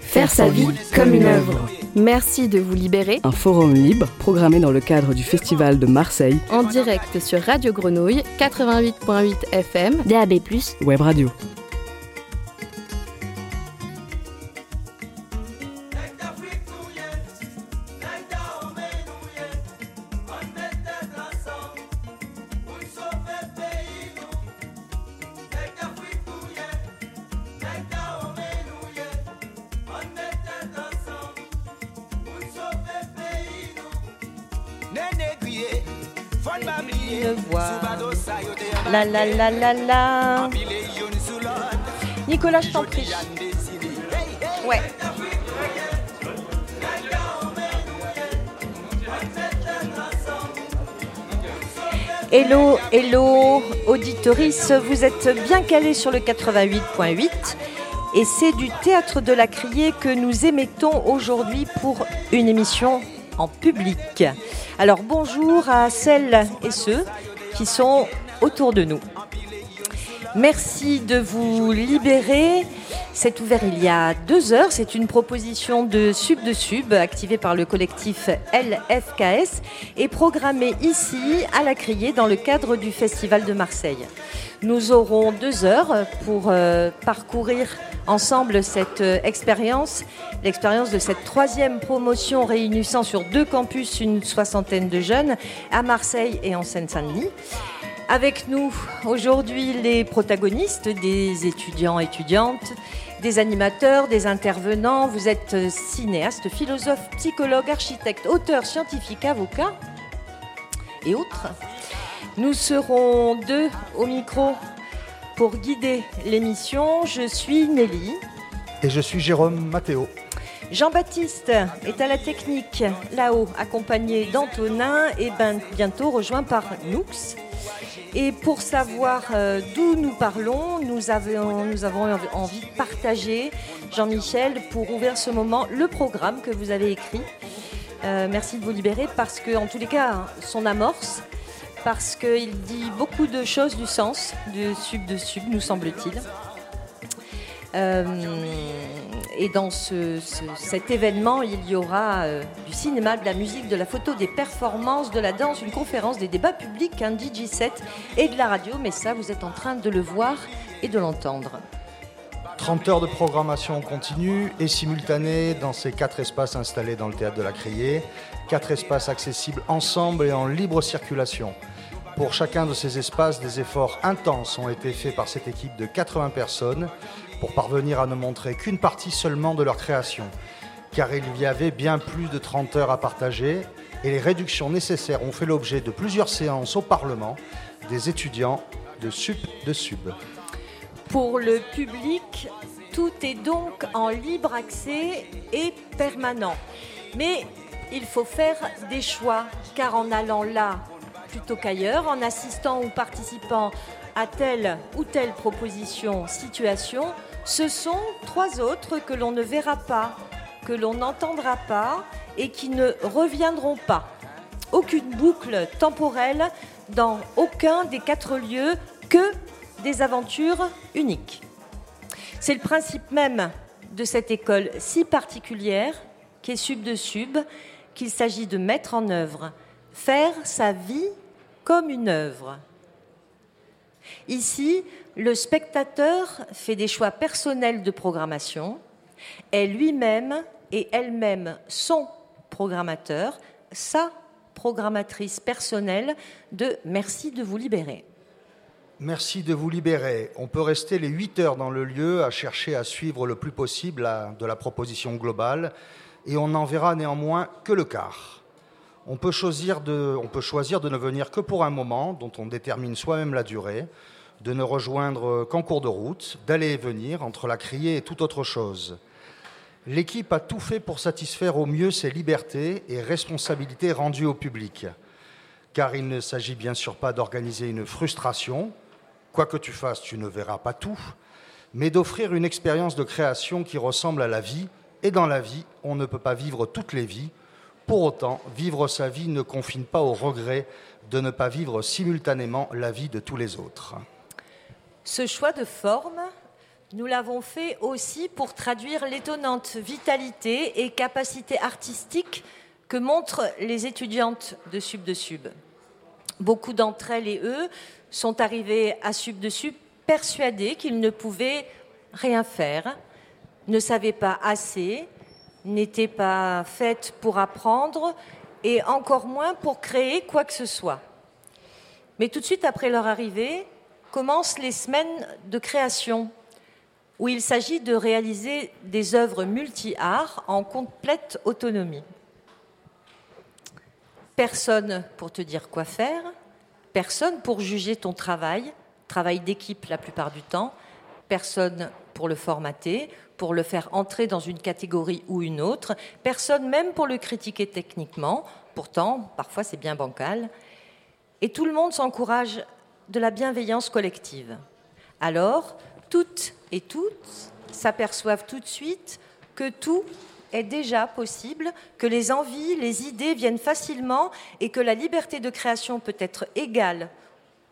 Faire sa vie comme une œuvre. Merci de vous libérer. Un forum libre programmé dans le cadre du Festival de Marseille. En direct sur Radio Grenouille 88.8 FM, DAB+, Web Radio. La la la la la. Nicolas, je t'en prie. Ouais. Hello, hello, auditoris, vous êtes bien calés sur le 88.8 et c'est du théâtre de la criée que nous émettons aujourd'hui pour une émission en public. Alors bonjour à celles et ceux qui sont autour de nous. Merci de vous libérer. C'est ouvert il y a deux heures. C'est une proposition de Sub de Sub activée par le collectif LFKS et programmée ici à la Criée dans le cadre du Festival de Marseille. Nous aurons deux heures pour euh, parcourir ensemble cette euh, expérience, l'expérience de cette troisième promotion réunissant sur deux campus une soixantaine de jeunes à Marseille et en Seine-Saint-Denis. Avec nous aujourd'hui les protagonistes, des étudiants, étudiantes, des animateurs, des intervenants. Vous êtes cinéaste, philosophe, psychologue, architecte, auteur, scientifique, avocat et autres. Nous serons deux au micro pour guider l'émission. Je suis Nelly. Et je suis Jérôme Mathéo. Jean-Baptiste est à la technique là-haut, accompagné d'Antonin et ben, bientôt rejoint par Noux. Et pour savoir euh, d'où nous parlons, nous avons, envie de partager, Jean-Michel, pour ouvrir ce moment, le programme que vous avez écrit. Euh, merci de vous libérer parce que, en tous les cas, son amorce, parce qu'il dit beaucoup de choses du sens de sub de sub, nous semble-t-il. Euh, et dans cet événement, il y aura euh, du cinéma, de la musique, de la photo, des performances, de la danse, une conférence, des débats publics, un DJ set et de la radio. Mais ça, vous êtes en train de le voir et de l'entendre. 30 heures de programmation continue et simultanée dans ces quatre espaces installés dans le théâtre de la Criée. Quatre espaces accessibles ensemble et en libre circulation. Pour chacun de ces espaces, des efforts intenses ont été faits par cette équipe de 80 personnes pour parvenir à ne montrer qu'une partie seulement de leur création, car il y avait bien plus de 30 heures à partager et les réductions nécessaires ont fait l'objet de plusieurs séances au Parlement des étudiants de SUP de SUB. Pour le public, tout est donc en libre accès et permanent. Mais il faut faire des choix, car en allant là plutôt qu'ailleurs, en assistant ou participant à telle ou telle proposition, situation, ce sont trois autres que l'on ne verra pas, que l'on n'entendra pas et qui ne reviendront pas. Aucune boucle temporelle dans aucun des quatre lieux que des aventures uniques. C'est le principe même de cette école si particulière qui est sub de sub qu'il s'agit de mettre en œuvre, faire sa vie comme une œuvre. Ici, le spectateur fait des choix personnels de programmation, est lui-même et elle-même son programmateur, sa programmatrice personnelle de Merci de vous libérer. Merci de vous libérer. On peut rester les 8 heures dans le lieu à chercher à suivre le plus possible de la proposition globale et on n'en verra néanmoins que le quart. On peut, choisir de, ne venir que pour un moment dont on détermine soi-même la durée, de ne rejoindre qu'en cours de route, d'aller et venir entre la criée et toute autre chose. L'équipe a tout fait pour satisfaire au mieux ses libertés et responsabilités rendues au public, car il ne s'agit bien sûr pas d'organiser une frustration, quoi que tu fasses, tu ne verras pas tout, mais d'offrir une expérience de création qui ressemble à la vie, et dans la vie, on ne peut pas vivre toutes les vies. Pour autant, vivre sa vie ne confine pas au regret de ne pas vivre simultanément la vie de tous les autres. Ce choix de forme Nous l'avons fait aussi pour traduire l'étonnante vitalité et capacité artistique que montrent les étudiantes de Sub de Sub. Beaucoup d'entre elles et eux sont arrivés à Sub de Sub persuadés qu'ils ne pouvaient rien faire, ne savaient pas assez, n'étaient pas faites pour apprendre et encore moins pour créer quoi que ce soit. Mais tout de suite après leur arrivée, commencent les semaines de création, où il s'agit de réaliser des œuvres multi-arts en complète autonomie. Personne pour te dire quoi faire, personne pour juger ton travail, travail d'équipe la plupart du temps, personne pour le formater, pour le faire entrer dans une catégorie ou une autre, personne même pour le critiquer techniquement, pourtant parfois c'est bien bancal, et tout le monde s'encourage de la bienveillance collective. Alors, toutes et toutes s'aperçoivent tout de suite que tout est déjà possible, que les envies, les idées viennent facilement et que la liberté de création peut être égale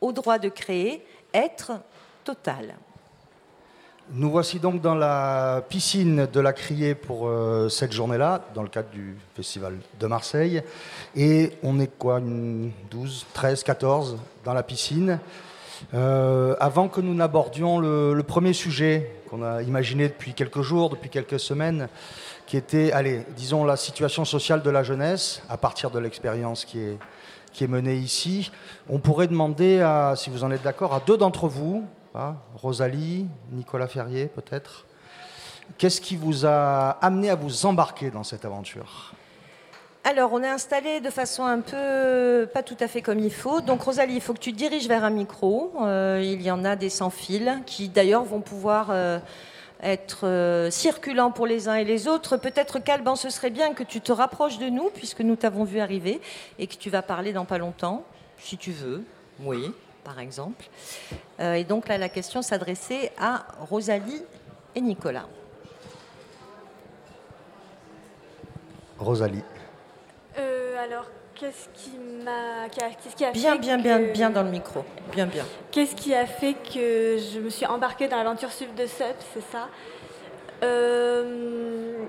au droit de créer, être total. Nous voici donc dans la piscine de la Criée pour euh, cette journée-là, dans le cadre du Festival de Marseille. Et on est quoi, une 12, 13, 14 dans la piscine. Euh, avant que nous n'abordions le, premier sujet qu'on a imaginé depuis quelques jours, depuis quelques semaines, qui était, allez, disons, la situation sociale de la jeunesse, à partir de l'expérience qui est, qui est menée ici, on pourrait demander, à, si vous en êtes d'accord, à deux d'entre vous, Rosalie, Nicolas Ferrier peut-être, qu'est-ce qui vous a amené à vous embarquer dans cette aventure? Alors, on est installé de façon un peu pas tout à fait comme il faut. Donc, Rosalie, il faut que tu diriges vers un micro. Euh, il y en a des sans fil qui, d'ailleurs, vont pouvoir euh, être euh, circulants pour les uns et les autres. Peut-être qu'Alban, ce serait bien que tu te rapproches de nous, puisque nous t'avons vu arriver et que tu vas parler dans pas longtemps, si tu veux. Oui, par exemple. et donc, là, la question s'adressait à Rosalie et Nicolas. Rosalie alors, qu'est-ce qui m'a, qu'est-ce qui a bien, fait bien, bien, bien dans le micro, bien, bien. Qu'est-ce qui a fait que je me suis embarquée dans l'aventure sub de Sub, c'est ça? Euh,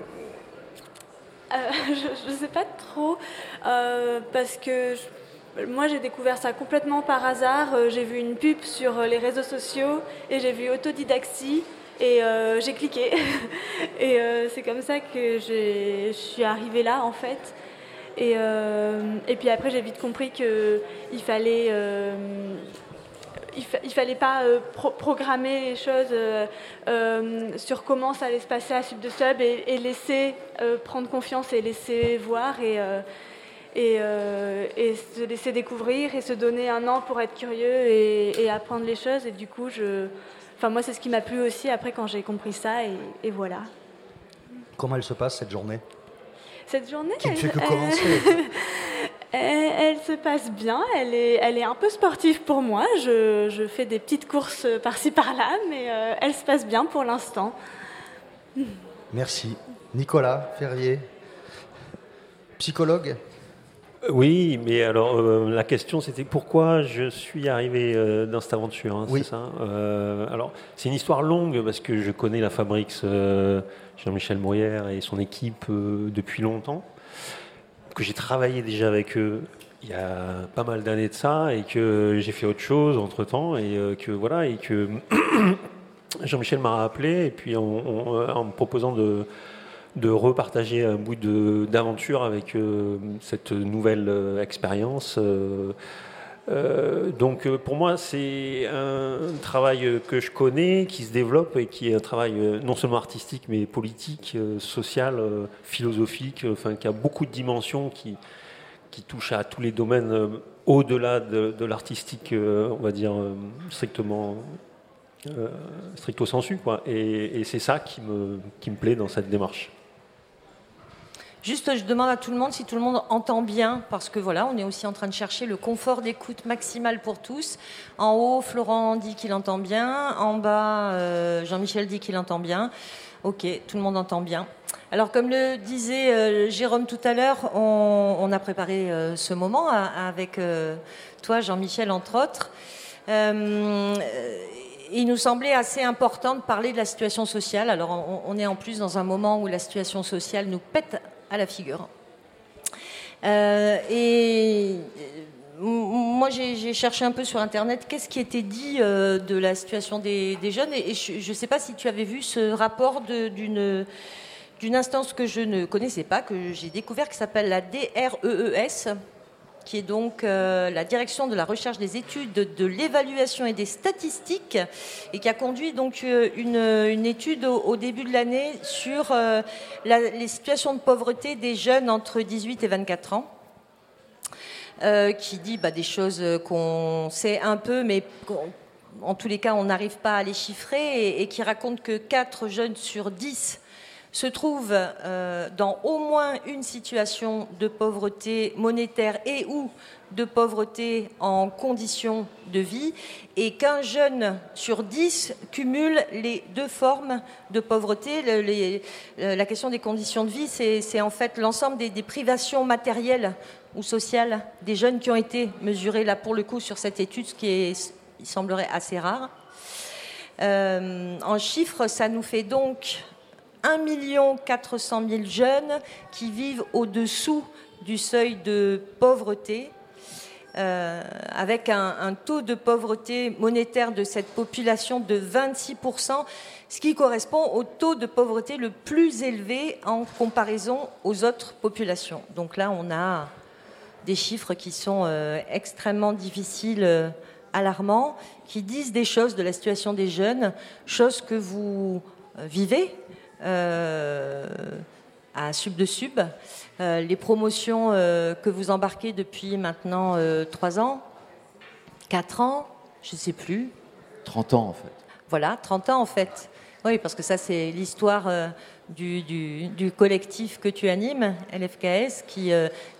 euh, Je ne sais pas trop, euh, parce que moi j'ai découvert ça complètement par hasard. J'ai vu une pub sur les réseaux sociaux et j'ai vu autodidaxie et j'ai cliqué. et c'est comme ça que je suis arrivée là en fait. Et, euh, et puis après, j'ai vite compris qu'il fallait euh, il, fallait pas euh, programmer les choses sur comment ça allait se passer à Sub de Sub et, laisser prendre confiance et laisser voir et, et, se laisser découvrir et se donner un an pour être curieux et, apprendre les choses. Et du coup, je, enfin, moi, c'est ce qui m'a plu aussi après quand j'ai compris ça et voilà. Comment elle se passe cette journée? Cette journée, elle, elle, se passe bien. Elle est, elle est un peu sportive pour moi. Je, je fais des petites courses par-ci par-là, mais euh, elle se passe bien pour l'instant. Merci. Nicolas Ferrier, psychologue? Oui, mais alors euh, la question c'était pourquoi je suis arrivé euh, dans cette aventure, hein, c'est ça Alors c'est une histoire longue parce que je connais la fabrique Jean-Michel Bruyère et son équipe euh, depuis longtemps, que j'ai travaillé déjà avec eux il y a pas mal d'années de ça et que j'ai fait autre chose entre temps et euh, que voilà et que Jean-Michel m'a appelé et puis en, me proposant de, de repartager un bout d'aventure avec euh, cette nouvelle expérience. Euh, donc euh, pour moi, c'est un travail que je connais, qui se développe et qui est un travail euh, non seulement artistique, mais politique, social, philosophique, enfin, qui a beaucoup de dimensions qui, qui touchent à tous les domaines au-delà de, l'artistique, on va dire, strictement stricto sensu. Quoi. Et, et c'est ça qui me, qui me plaît dans cette démarche. Juste, je demande à tout le monde si tout le monde entend bien, parce que voilà, on est aussi en train de chercher le confort d'écoute maximal pour tous. En haut, Florent dit qu'il entend bien. En bas, euh, Jean-Michel dit qu'il entend bien. Ok, tout le monde entend bien. Alors, comme le disait euh, Jérôme tout à l'heure, on, a préparé euh, ce moment avec toi, Jean-Michel, entre autres. il nous semblait assez important de parler de la situation sociale. Alors on, est en plus dans un moment où la situation sociale nous pète à la figure. Euh, et euh, moi, j'ai cherché un peu sur Internet qu'est-ce qui était dit euh, de la situation des, jeunes? Et, je ne sais pas si tu avais vu ce rapport d'une instance que je ne connaissais pas, que j'ai découvert, qui s'appelle la DREES, qui est donc euh, la direction de la recherche des études, de, l'évaluation et des statistiques, et qui a conduit donc euh, une, étude au, début de l'année sur euh, les situations de pauvreté des jeunes entre 18 et 24 ans. qui dit bah, des choses qu'on sait un peu, mais en tous les cas, on n'arrive pas à les chiffrer, et, et qui raconte que 4 jeunes sur 10 se trouve euh, dans au moins une situation de pauvreté monétaire et ou de pauvreté en conditions de vie, et qu'un jeune sur dix cumule les deux formes de pauvreté. la question des conditions de vie, c'est en fait l'ensemble des, privations matérielles ou sociales des jeunes qui ont été mesurées là pour le coup sur cette étude, ce qui semblerait assez rare. Euh, en chiffres, ça nous fait donc 1 400 000 jeunes qui vivent au-dessous du seuil de pauvreté, euh, avec un, taux de pauvreté monétaire de cette population de 26%, ce qui correspond au taux de pauvreté le plus élevé en comparaison aux autres populations. Donc là, on a des chiffres qui sont euh, extrêmement difficiles, euh, alarmants, qui disent des choses de la situation des jeunes, choses que vous vivez à Sub de Sub. Euh, les promotions euh, que vous embarquez depuis maintenant 3 ans, 4 ans, je ne sais plus. 30 ans en fait. Voilà, 30 ans en fait. Oui, parce que ça c'est l'histoire du, du, collectif que tu animes, LFKS, qui,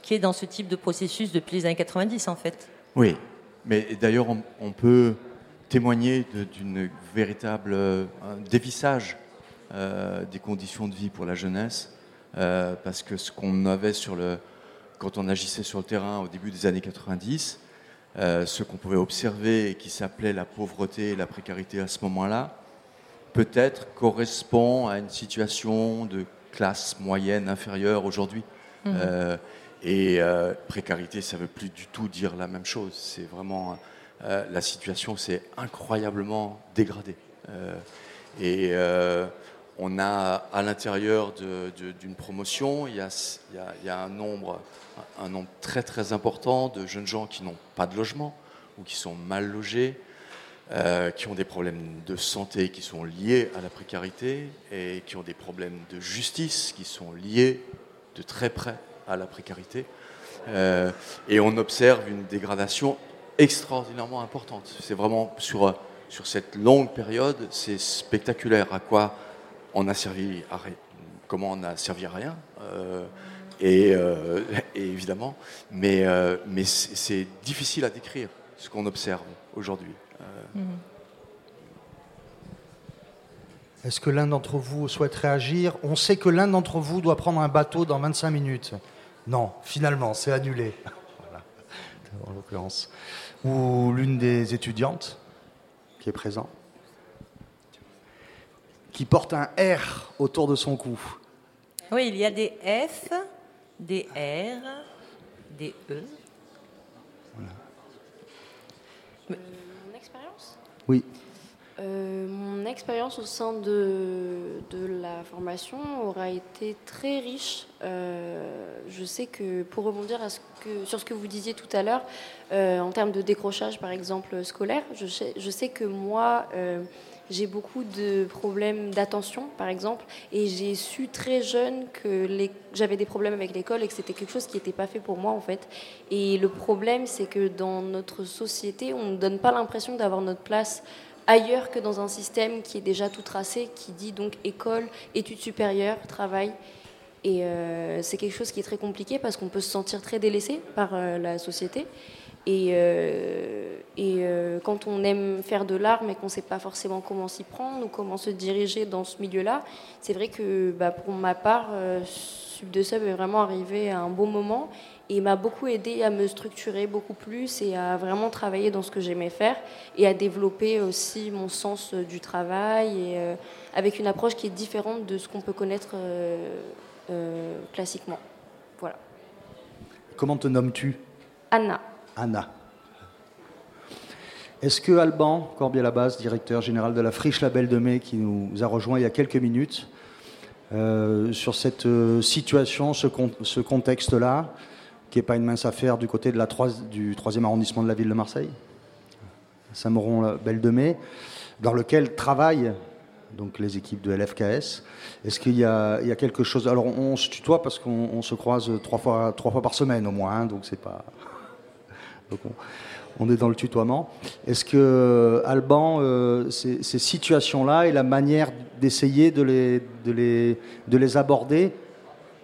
qui est dans ce type de processus depuis les années 90 en fait. Oui, mais d'ailleurs on, peut témoigner d'une véritable dévissage euh, des conditions de vie pour la jeunesse, euh, parce que ce qu'on avait sur le, quand on agissait sur le terrain au début des années 90, euh, ce qu'on pouvait observer et qui s'appelait la pauvreté et la précarité à ce moment-là, peut-être correspond à une situation de classe moyenne inférieure aujourd'hui. Mmh. et précarité, ça ne veut plus du tout dire la même chose. C'est vraiment la situation s'est incroyablement dégradée. et on a à l'intérieur d'une promotion, il y, a, un, nombre, très très important de jeunes gens qui n'ont pas de logement ou qui sont mal logés, euh, qui ont des problèmes de santé qui sont liés à la précarité et qui ont des problèmes de justice qui sont liés de très près à la précarité. Euh, et on observe une dégradation extraordinairement importante. C'est vraiment sur, sur cette longue période, c'est spectaculaire à quoi on a servi à. Comment on a servi à rien euh, euh, et, évidemment, mais, euh, c'est difficile à décrire ce qu'on observe aujourd'hui. Est-ce que l'un d'entre vous souhaite réagir? On sait que l'un d'entre vous doit prendre un bateau dans 25 minutes. Non, finalement, c'est annulé. en l'occurrence. Ou l'une des étudiantes qui est présente qui porte un R autour de son cou. Oui, il y a des F, des R, des E. Voilà. mon expérience? Oui. Euh, mon expérience au sein de, de, la formation aura été très riche. Euh, je sais que pour rebondir à ce que, sur ce que vous disiez tout à l'heure, euh, en termes de décrochage par exemple scolaire, je sais, je sais que moi, j'ai beaucoup de problèmes d'attention, par exemple, et j'ai su très jeune que j'avais des problèmes avec l'école et que c'était quelque chose qui n'était pas fait pour moi, en fait. Et le problème, c'est que dans notre société, on ne donne pas l'impression d'avoir notre place ailleurs que dans un système qui est déjà tout tracé, qui dit donc école, études supérieures, travail. Et euh, c'est quelque chose qui est très compliqué parce qu'on peut se sentir très délaissé par euh, la société. Et, euh, et euh, quand on aime faire de l'art mais qu'on ne sait pas forcément comment s'y prendre ou comment se diriger dans ce milieu-là, c'est vrai que bah, pour ma part, euh, Sub de Sub est vraiment arrivé à un bon moment il m'a beaucoup aidé à me structurer beaucoup plus et à vraiment travailler dans ce que j'aimais faire et à développer aussi mon sens du travail et avec une approche qui est différente de ce qu'on peut connaître classiquement. Voilà. Comment te nommes-tu? Anna. Anna. Est-ce que Alban Corbier-Labase, directeur général de la Friche Label de Mai, qui nous a rejoint il y a quelques minutes, euh, sur cette euh, situation, ce, contexte-là, qui n'est pas une mince affaire du côté du troisième arrondissement de la ville de Marseille, Saint-Mauron-Belle de Mai, dans lequel travaillent donc les équipes de LFKS. Est-ce qu'il y, a quelque chose? Alors on, se tutoie parce qu'on se croise trois fois, trois fois par semaine au moins, hein, donc c'est pas. On, est dans le tutoiement. Est-ce que Alban, euh, ces, situations-là et la manière d'essayer de les, de, les, de les aborder,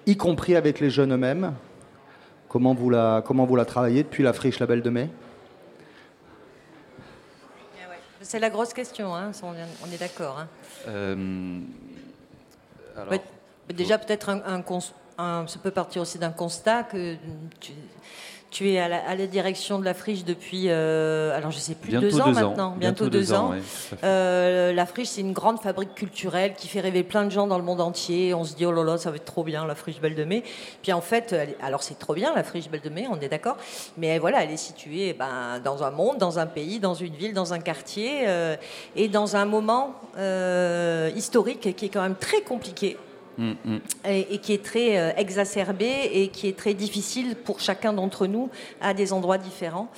y compris avec les jeunes eux-mêmes, comment vous la, comment vous la travaillez depuis la friche Label de Mai? C'est la grosse question, hein, on est d'accord. Hein. Euh, déjà, peut-être un, ça peut partir aussi d'un constat que tu, tu es à la, direction de la friche depuis, euh, alors je sais plus, deux ans maintenant, bientôt, deux, ans. Euh, la friche, c'est une grande fabrique culturelle qui fait rêver plein de gens dans le monde entier. On se dit, oh là là, ça va être trop bien, la friche Belle de Mai. Puis en fait, alors c'est trop bien, la friche Belle de Mai, on est d'accord, mais voilà, elle est située ben, dans un monde, dans un pays, dans une ville, dans un quartier, euh, et dans un moment historique qui est quand même très compliqué Mm, mm. Et, qui est très euh, exacerbé et qui est très difficile pour chacun d'entre nous à des endroits différents.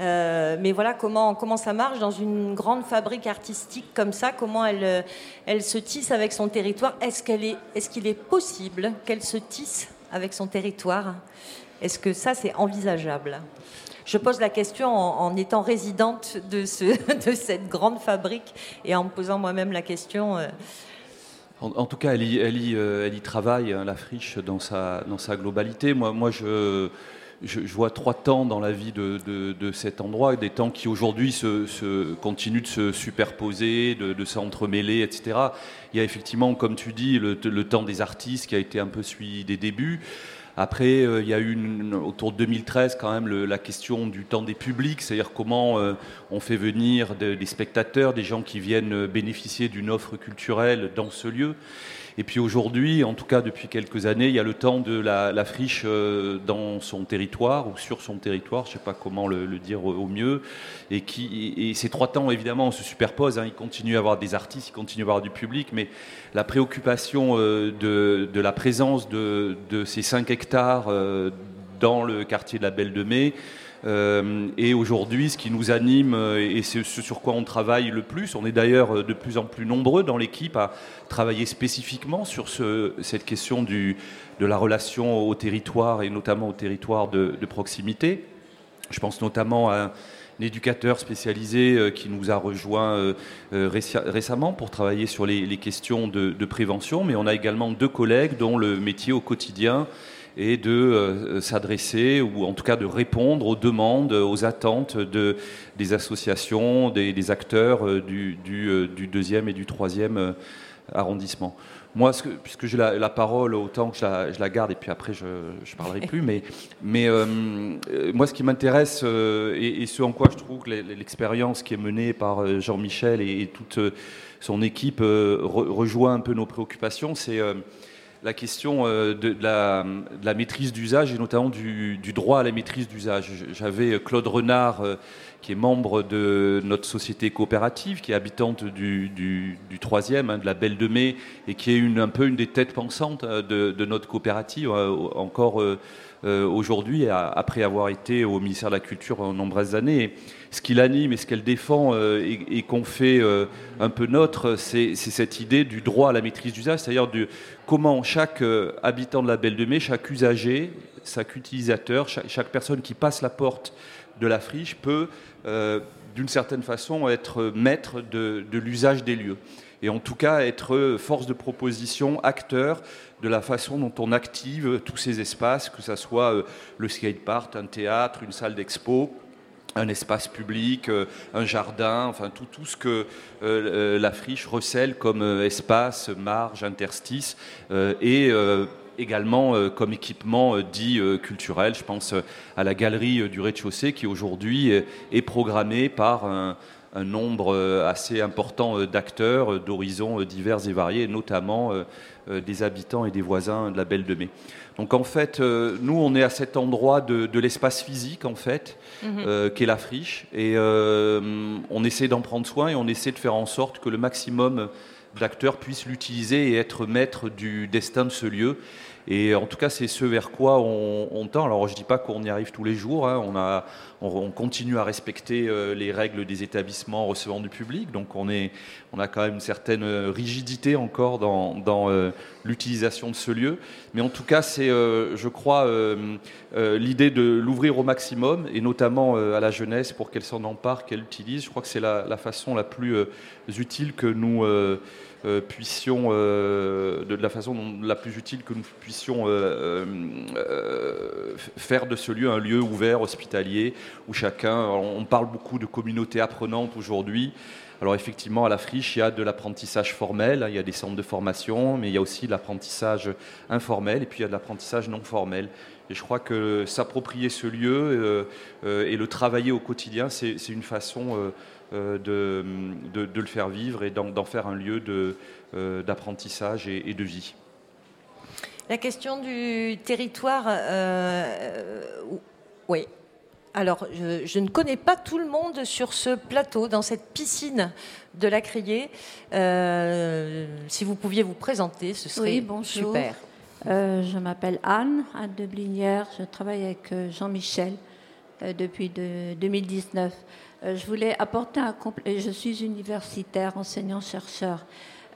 Euh, mais voilà comment, comment ça marche dans une grande fabrique artistique comme ça, comment elle, euh, elle se tisse avec son territoire. Est-ce qu'il est, est, qu'il est possible qu'elle se tisse avec son territoire? Est-ce que ça, c'est envisageable? Je pose la question en, étant résidente de, ce, de, cette grande fabrique et en me posant moi-même la question. En, tout cas, elle y, euh, travaille, hein, la friche, dans sa, globalité. Moi, je, vois trois temps dans la vie de, cet endroit, des temps qui aujourd'hui continuent de se superposer, de, s'entremêler, etc. Il y a effectivement, comme tu dis, le, temps des artistes qui a été un peu suivi des débuts. Après, euh, il y a eu autour de 2013 quand même la question du temps des publics, c'est-à-dire comment euh, on fait venir des spectateurs, des gens qui viennent bénéficier d'une offre culturelle dans ce lieu. Et puis aujourd'hui, en tout cas depuis quelques années, il y a le temps de la, friche euh, dans son territoire ou sur son territoire, je ne sais pas comment le, dire au mieux. Et, qui, et ces trois temps, évidemment, se superposent. Hein. Il continue à avoir des artistes, il continue à avoir du public, mais la préoccupation euh, de, la présence de, ces 5 hectares euh, dans le quartier de la Belle de Mai, et aujourd'hui, ce qui nous anime euh, et ce sur quoi on travaille le plus, on est d'ailleurs euh, de plus en plus nombreux dans l'équipe à travailler spécifiquement sur cette question de la relation au territoire et notamment au territoire de, proximité. Je pense notamment à un éducateur spécialisé qui nous a rejoint récemment pour travailler sur les, questions de, de, prévention, mais on a également deux collègues dont le métier au quotidien et de euh, s'adresser ou en tout cas de répondre aux demandes, aux attentes de, des associations, des, acteurs euh, du, euh, du, deuxième et du troisième arrondissement. Moi, puisque j'ai la, parole, autant que je la, garde et puis après je ne parlerai plus, mais moi ce qui m'intéresse et, ce en quoi je trouve que l'expérience qui est menée par Jean-Michel et, toute son équipe rejoint un peu nos préoccupations, c'est la question euh, de, la, maîtrise d'usage et notamment du, droit à la maîtrise d'usage. J'avais Claude Renard, euh, qui est membre de notre société coopérative, qui est habitante du, du, troisième, hein, de la Belle de Mai, et qui est une, un peu une des têtes pensantes euh, de, notre coopérative, encore aujourd'hui, après avoir été au ministère de la Culture en nombreuses années. Ce qui l'anime et ce qu'elle défend euh, et, qu'on fait euh, un peu notre, c'est cette idée du droit à la maîtrise d'usage, c'est-à-dire de comment chaque euh, habitant de la Belle de Mai, chaque usager, chaque utilisateur, chaque, personne qui passe la porte de la friche peut, d'une certaine façon, être maître de, l'usage des lieux. Et en tout cas, être force de proposition, acteur de la façon dont on active tous ces espaces, que ce soit le skatepark, un théâtre, une salle d'expo, un espace public, euh, un jardin, enfin tout, tout ce que euh, euh, la friche recèle comme espace, marge, interstice, et également comme équipement dit culturel. Je pense à la galerie du rez-de-chaussée qui aujourd'hui est programmée par un, un nombre assez important d'acteurs d'horizons divers et variés, notamment des habitants et des voisins de la Belle de Mai. Donc en fait, euh, nous, on est à cet endroit de, l'espace physique, en fait, mhm. euh, qui est la friche. Et euh, on essaie d'en prendre soin et on essaie de faire en sorte que le maximum d'acteurs puissent l'utiliser et être maître du destin de ce lieu. Et en tout cas, c'est ce vers quoi on, tend. Alors, je ne dis pas qu'on y arrive tous les jours. Hein. On, continue à respecter euh, les règles des établissements recevant du public. Donc, on, a quand même une certaine rigidité encore dans, euh, l'utilisation de ce lieu. Mais en tout cas, c'est, euh, je crois, l'idée de l'ouvrir au maximum, et notamment à la jeunesse pour qu'elle s'en empare, qu'elle l'utilise. Je crois que c'est la, façon la plus utile que nous euh, puissions, euh, de, la façon la plus utile que nous puissions euh, faire de ce lieu un lieu ouvert, hospitalier, où chacun, on parle beaucoup de communauté apprenante aujourd'hui. Alors effectivement, à la friche, il y a de l'apprentissage formel, hein, il y a des centres de formation, mais il y a aussi de l'apprentissage informel et puis il y a de l'apprentissage non formel. Et je crois que s'approprier ce lieu et le travailler au quotidien, c'est une façon euh, de, de, le faire vivre et d'en faire un lieu euh, d'apprentissage et, et, de vie. La question du territoire, euh, oui. Alors, je, ne connais pas tout le monde sur ce plateau, dans cette piscine de la Criée. si vous pouviez vous présenter, ce serait oui, super. je m'appelle Anne, Anne de Blinière. Je travaille avec Jean-Michel depuis 2019. Euh, je voulais apporter un je suis universitaire, enseignant-chercheur.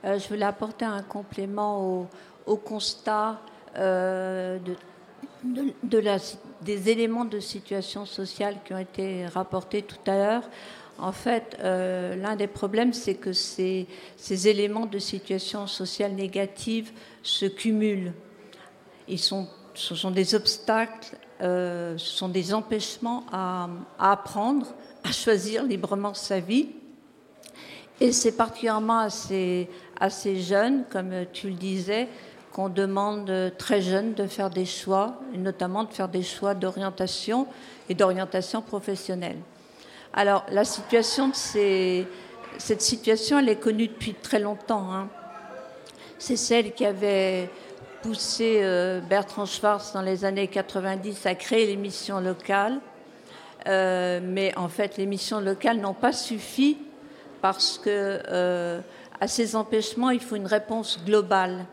Euh, je voulais apporter un complément au, constat euh, des éléments de situation sociale qui ont été rapportés tout à l'heure. En fait, l'un des problèmes, c'est que ces, éléments de situation sociale négative se cumulent. Ils sont, ce sont des obstacles, ce sont des empêchements à apprendre, à choisir librement sa vie. Et c'est particulièrement à ces, jeunes, comme tu le disais, qu'on demande très jeunes de faire des choix, et notamment de faire des choix d'orientation et d'orientation professionnelle. Alors, la situation de ces, cette situation, elle est connue depuis très longtemps. Hein. C'est celle qui avait poussé euh, Bertrand Schwartz dans les années 90 à créer l'émission locale euh, mais en fait, les missions locales n'ont pas suffi parce que euh, à ces empêchements, il faut une réponse globale.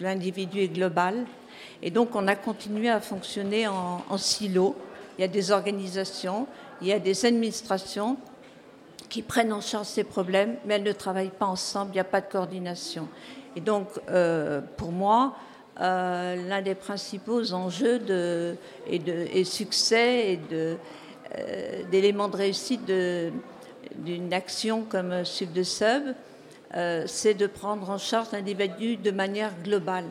L'individu est global. Et donc, on a continué à fonctionner en, en silo. Il y a des organisations, il y a des administrations qui prennent en charge ces problèmes, mais elles ne travaillent pas ensemble, il n'y a pas de coordination. Et donc, euh, pour moi, l'un des principaux enjeux de, et, de, et succès et de, d'éléments de réussite d'une action comme Sub de Sub, euh, c'est de prendre en charge l'individu de manière globale.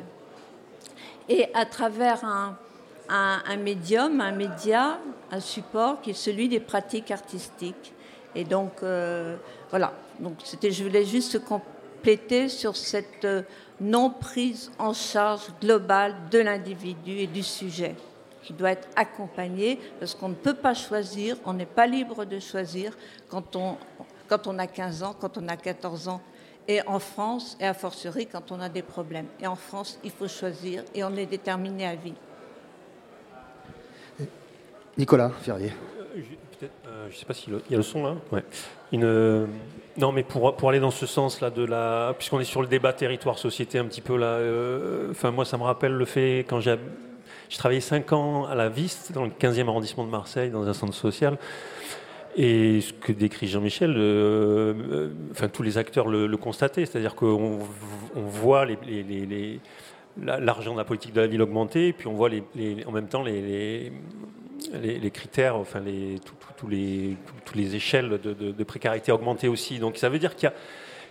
Et à travers un, médium, un média, un support qui est celui des pratiques artistiques. Et donc, euh, voilà. Donc, je voulais juste compléter sur cette non prise en charge globale de l'individu et du sujet qui doit être accompagné parce qu'on ne peut pas choisir, on n'est pas libre de choisir quand on, quand on a 15 ans, quand on a 14 ans. Et en France, et a fortiori quand on a des problèmes. Et en France, il faut choisir et on est déterminé à vie. Nicolas Ferrier. Euh, je ne sais pas s'il y a le son là. Ouais. Une, non, mais pour, pour aller dans ce sens-là, de la, puisqu'on est sur le débat territoire-société un petit peu là, euh, enfin moi ça me rappelle le fait quand j'ai j'ai travaillé 5 ans à la Viste, dans le 15e arrondissement de Marseille, dans un centre social. Et ce que décrit Jean-Michel, euh, euh, enfin tous les acteurs le, constataient, c'est-à-dire qu'on on voit l'argent de la politique de la ville augmenter, et puis on voit en même temps les, critères, enfin les, tous les, les échelles de, précarité augmenter aussi. Donc ça veut dire qu'il y a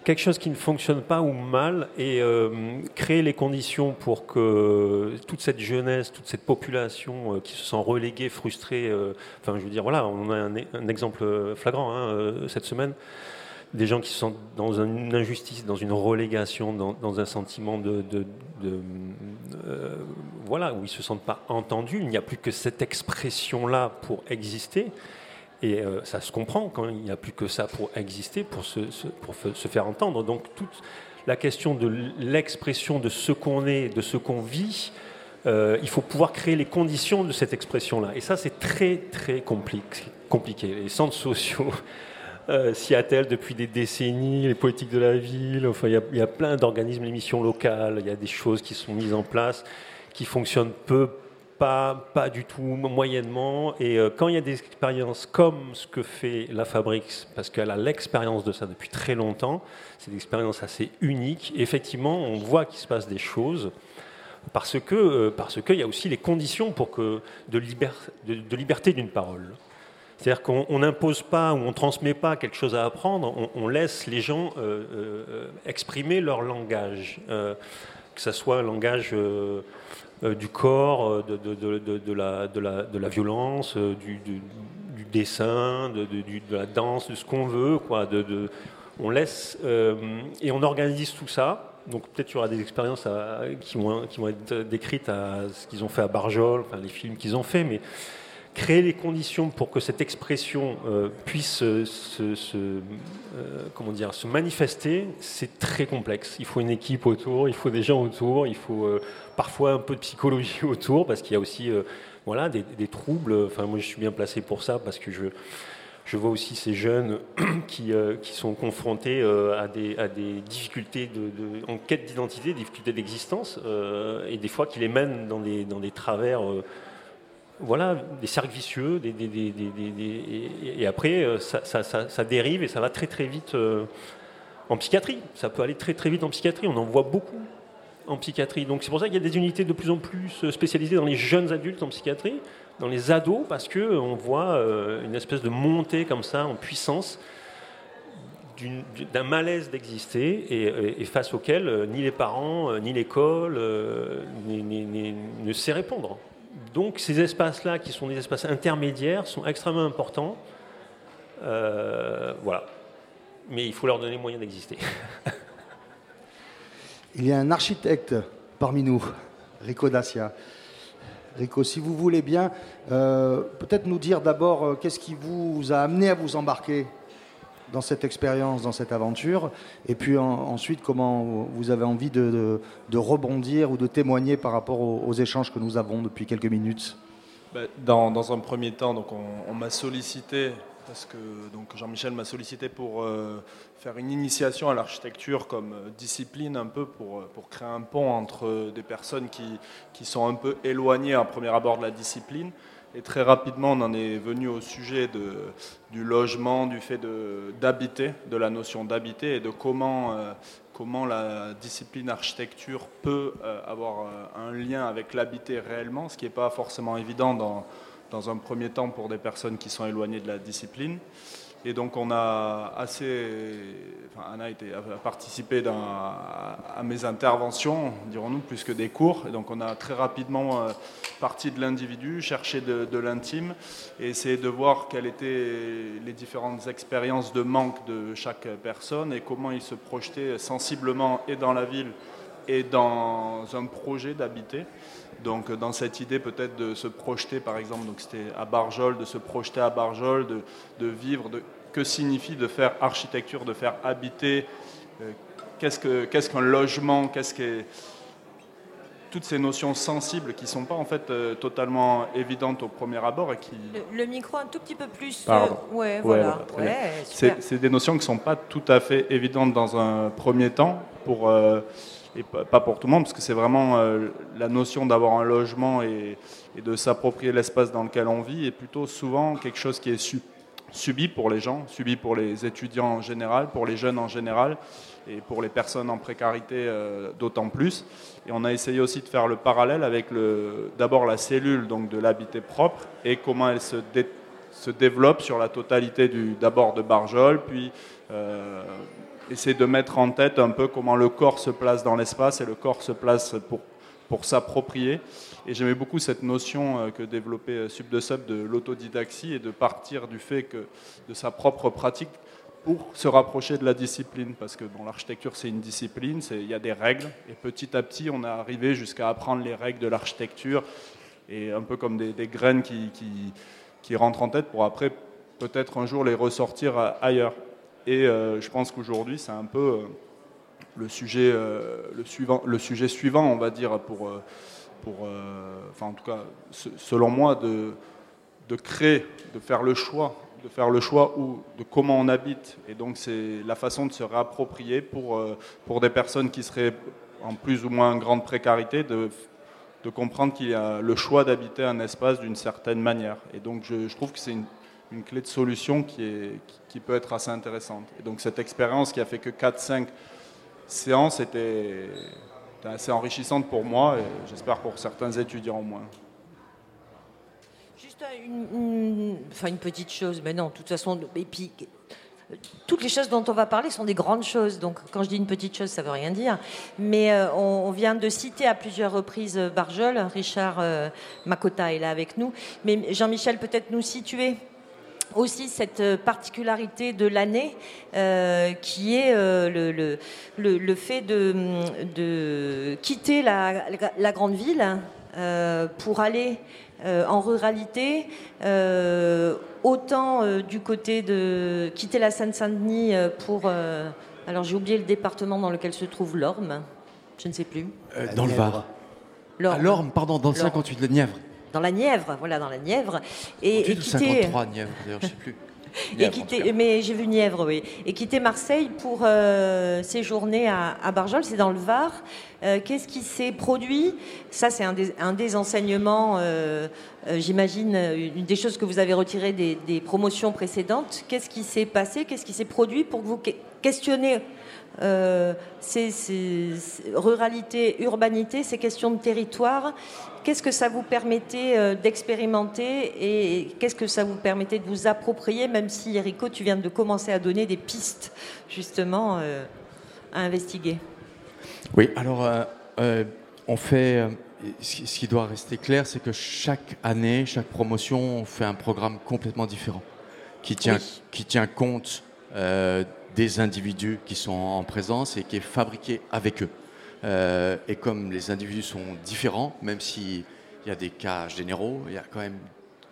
quelque chose qui ne fonctionne pas ou mal et euh, créer les conditions pour que toute cette jeunesse, toute cette population euh, qui se sent reléguée, frustrée, euh, enfin je veux dire, voilà, on a un, exemple flagrant hein, cette semaine, des gens qui sont dans une injustice, dans une relégation, dans, un sentiment de, voilà, où ils ne se sentent pas entendus. Il n'y a plus que cette expression-là pour exister. Et ça se comprend quand il n'y a plus que ça pour exister, pour se, pour se faire entendre. Donc toute la question de l'expression de ce qu'on est, de ce qu'on vit, il faut pouvoir créer les conditions de cette expression-là. Et ça, c'est très, très compliqué. Les centres sociaux euh, Seattle depuis des décennies, les politiques de la ville. Enfin, il y, a plein d'organismes, les missions locales. Il y a des choses qui sont mises en place, qui fonctionnent peu, pas, du tout, moyennement. Et euh, quand il y a des expériences comme ce que fait la Fabrics, parce qu'elle a l'expérience de ça depuis très longtemps, c'est des expériences assez uniques. effectivement, on voit qu'il se passe des choses parce que euh, parce qu'il y a aussi les conditions pour que de, liberté d'une parole. C'est-à-dire qu'on n'impose pas ou on ne transmet pas quelque chose à apprendre, on, laisse les gens euh, exprimer leur langage, que ce soit un langage du corps, de, la, violence, du, dessin, de, la danse, de ce qu'on veut. On laisse et on organise tout ça. Donc peut-être qu'il y aura des expériences qui, vont, qui, vont, être décrites à ce qu'ils ont fait à Barjol, enfin les films qu'ils ont fait, mais créer les conditions pour que cette expression euh, puisse se, euh, comment dire, se manifester, c'est très complexe. Il faut une équipe autour, il faut des gens autour, il faut euh, parfois un peu de psychologie autour, parce qu'il y a aussi voilà, des, troubles. Enfin, moi, je suis bien placé pour ça, parce que je, je vois aussi ces jeunes qui, qui sont confrontés à, des, à des difficultés en quête d'identité, difficultés d'existence, et des fois qui les mènent dans des, dans des travers voilà, des cercles vicieux, et après, euh, ça, dérive et ça va très très vite euh, en psychiatrie. Ça peut aller très très vite en psychiatrie, on en voit beaucoup en psychiatrie. Donc c'est pour ça qu'il y a des unités de plus en plus spécialisées dans les jeunes adultes en psychiatrie, dans les ados, parce qu'on voit euh, une espèce de montée comme ça en puissance d'un malaise d'exister et, face auquel ni les parents, ni l'école ne sait répondre. Donc ces espaces-là, qui sont des espaces intermédiaires, sont extrêmement importants. Euh, voilà. Mais il faut leur donner les moyens d'exister. il y a un architecte parmi nous, Rico Dacia. Rico, si vous voulez bien, euh, peut-être nous dire d'abord euh, qu'est-ce qui vous a amené à vous embarquer? Dans cette expérience, dans cette aventure Et puis ensuite, comment vous avez envie de, rebondir ou de témoigner par rapport aux, échanges que nous avons depuis quelques minutes bah, dans, un premier temps, donc on, m'a sollicité, parce que Jean-Michel m'a sollicité pour euh, faire une initiation à l'architecture comme euh, discipline un peu pour, euh, pour créer un pont entre des personnes qui, qui sont un peu éloignées à premier abord de la discipline et très rapidement, on en est venu au sujet du logement, du fait d'habiter, de, la notion d'habiter et de comment, euh, comment la discipline architecture peut euh, avoir euh, un lien avec l'habiter réellement, ce qui n'est pas forcément évident dans, dans un premier temps pour des personnes qui sont éloignées de la discipline. Et donc on a assez, enfin Anna a, participé à, mes interventions, dirons-nous, plus que des cours. Et donc on a très rapidement euh, parti de l'individu, cherché de, l'intime et essayé de voir quelles étaient les différentes expériences de manque de chaque personne et comment ils se projetaient sensiblement et dans la ville et dans un projet d'habiter. Donc dans cette idée peut-être de se projeter, par exemple, donc c'était à Barjol, de se projeter à Barjol, de, de vivre, de, que signifie de faire architecture, de faire habiter, euh, qu'est-ce qu'un logement, qu'est-ce que toutes ces notions sensibles qui ne sont pas en fait euh, totalement évidentes au premier abord et qui... Le, micro un tout petit peu plus... Euh, ouais, voilà. c'est des notions qui ne sont pas tout à fait évidentes dans un premier temps pour et pas pour tout le monde, parce que c'est vraiment euh, la notion d'avoir un logement et, de s'approprier l'espace dans lequel on vit est plutôt souvent quelque chose qui est subi pour les gens, subi pour les étudiants en général, pour les jeunes en général et pour les personnes en précarité euh, d'autant plus. Et on a essayé aussi de faire le parallèle avec d'abord la cellule donc de l'habité propre et comment elle se, se développe sur la totalité d'abord de Barjol, puis euh, essayer de mettre en tête un peu comment le corps se place dans l'espace et le corps se place pour, pour s'approprier. Et j'aimais beaucoup cette notion euh, que développait Sub de Sub de l'autodidaxie et de partir du fait que de sa propre pratique pour se rapprocher de la discipline, parce que bon, l'architecture c'est une discipline, il y a des règles, et petit à petit on est arrivé jusqu'à apprendre les règles de l'architecture, et un peu comme des, graines qui, qui, rentrent en tête pour après peut-être un jour les ressortir ailleurs. Et euh, je pense qu'aujourd'hui c'est un peu euh, le, sujet, euh, le, suivant, le sujet suivant, on va dire, pour, pour enfin en tout cas selon moi, de, de créer, de faire le choix de faire le choix de comment on habite. Et donc c'est la façon de se réapproprier pour, pour des personnes qui seraient en plus ou moins grande précarité, de, de comprendre qu'il y a le choix d'habiter un espace d'une certaine manière. Et donc je, trouve que c'est une, clé de solution qui, est, peut être assez intéressante. Donc cette expérience qui a fait que 4-5 séances était, assez enrichissante pour moi et j'espère pour certains étudiants au moins une, enfin une petite chose, mais non, de toute façon, et puis, toutes les choses dont on va parler sont des grandes choses. Donc, quand je dis une petite chose, ça veut rien dire. Mais euh, on, vient de citer à plusieurs reprises Barjol. Richard euh, Makota est là avec nous. Mais Jean-Michel, peut-être nous situer aussi cette particularité de l'année euh, qui est le, le, le, fait de, de quitter la, la, grande ville pour aller euh, en ruralité, euh, autant euh, du côté de quitter la Seine-Saint-Denis pour... alors j'ai oublié le département dans lequel se trouve l'Orme, je ne sais plus. dans le Var. L'Orme, ah, pardon, dans le 58, de Nièvre. Dans la Nièvre, voilà, dans la Nièvre. Et, et quitter... 53 Nièvre, d'ailleurs, je ne sais plus. et mais j'ai vu Nièvre, oui. Et quitter Marseille pour euh, séjourner à, à Barjol, c'est dans le Var. Euh, qu'est-ce qui s'est produit? Ça, c'est un des, un des enseignements, euh, j'imagine, une des choses que vous avez retirées des, des promotions précédentes. Qu'est-ce qui s'est passé? Qu'est-ce qui s'est produit pour que vous questionnez ces, ces, ruralité, urbanité, ces questions de territoire Qu'est-ce que ça vous permettait euh, d'expérimenter et qu'est-ce que ça vous permettait de vous approprier, même si, Erico, tu viens de commencer à donner des pistes, justement, euh, à investiguer? Oui, alors, euh, on fait. Ce qui doit rester clair, c'est que chaque année, chaque promotion, on fait un programme complètement différent, qui tient, qui tient compte des individus qui sont en présence et qui est fabriqué avec eux. Euh, et comme les individus sont différents, même s'il y a des cas généraux, il y a quand même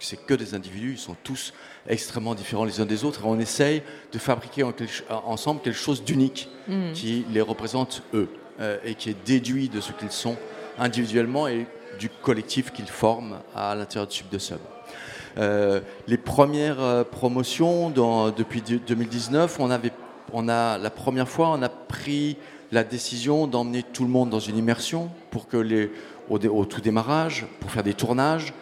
c'est que des individus, ils sont tous extrêmement différents les uns des autres, et on essaye de fabriquer ensemble quelque chose d'unique mm. qui les représente eux, euh, et qui est déduit de ce qu'ils sont individuellement et du collectif qu'ils forment à l'intérieur de Sub de Sub. Euh, les premières promotions dans, depuis 2019, on avait, on a la première fois, on a pris la décision d'emmener tout le monde dans une immersion pour que les, au, tout démarrage, pour faire des tournages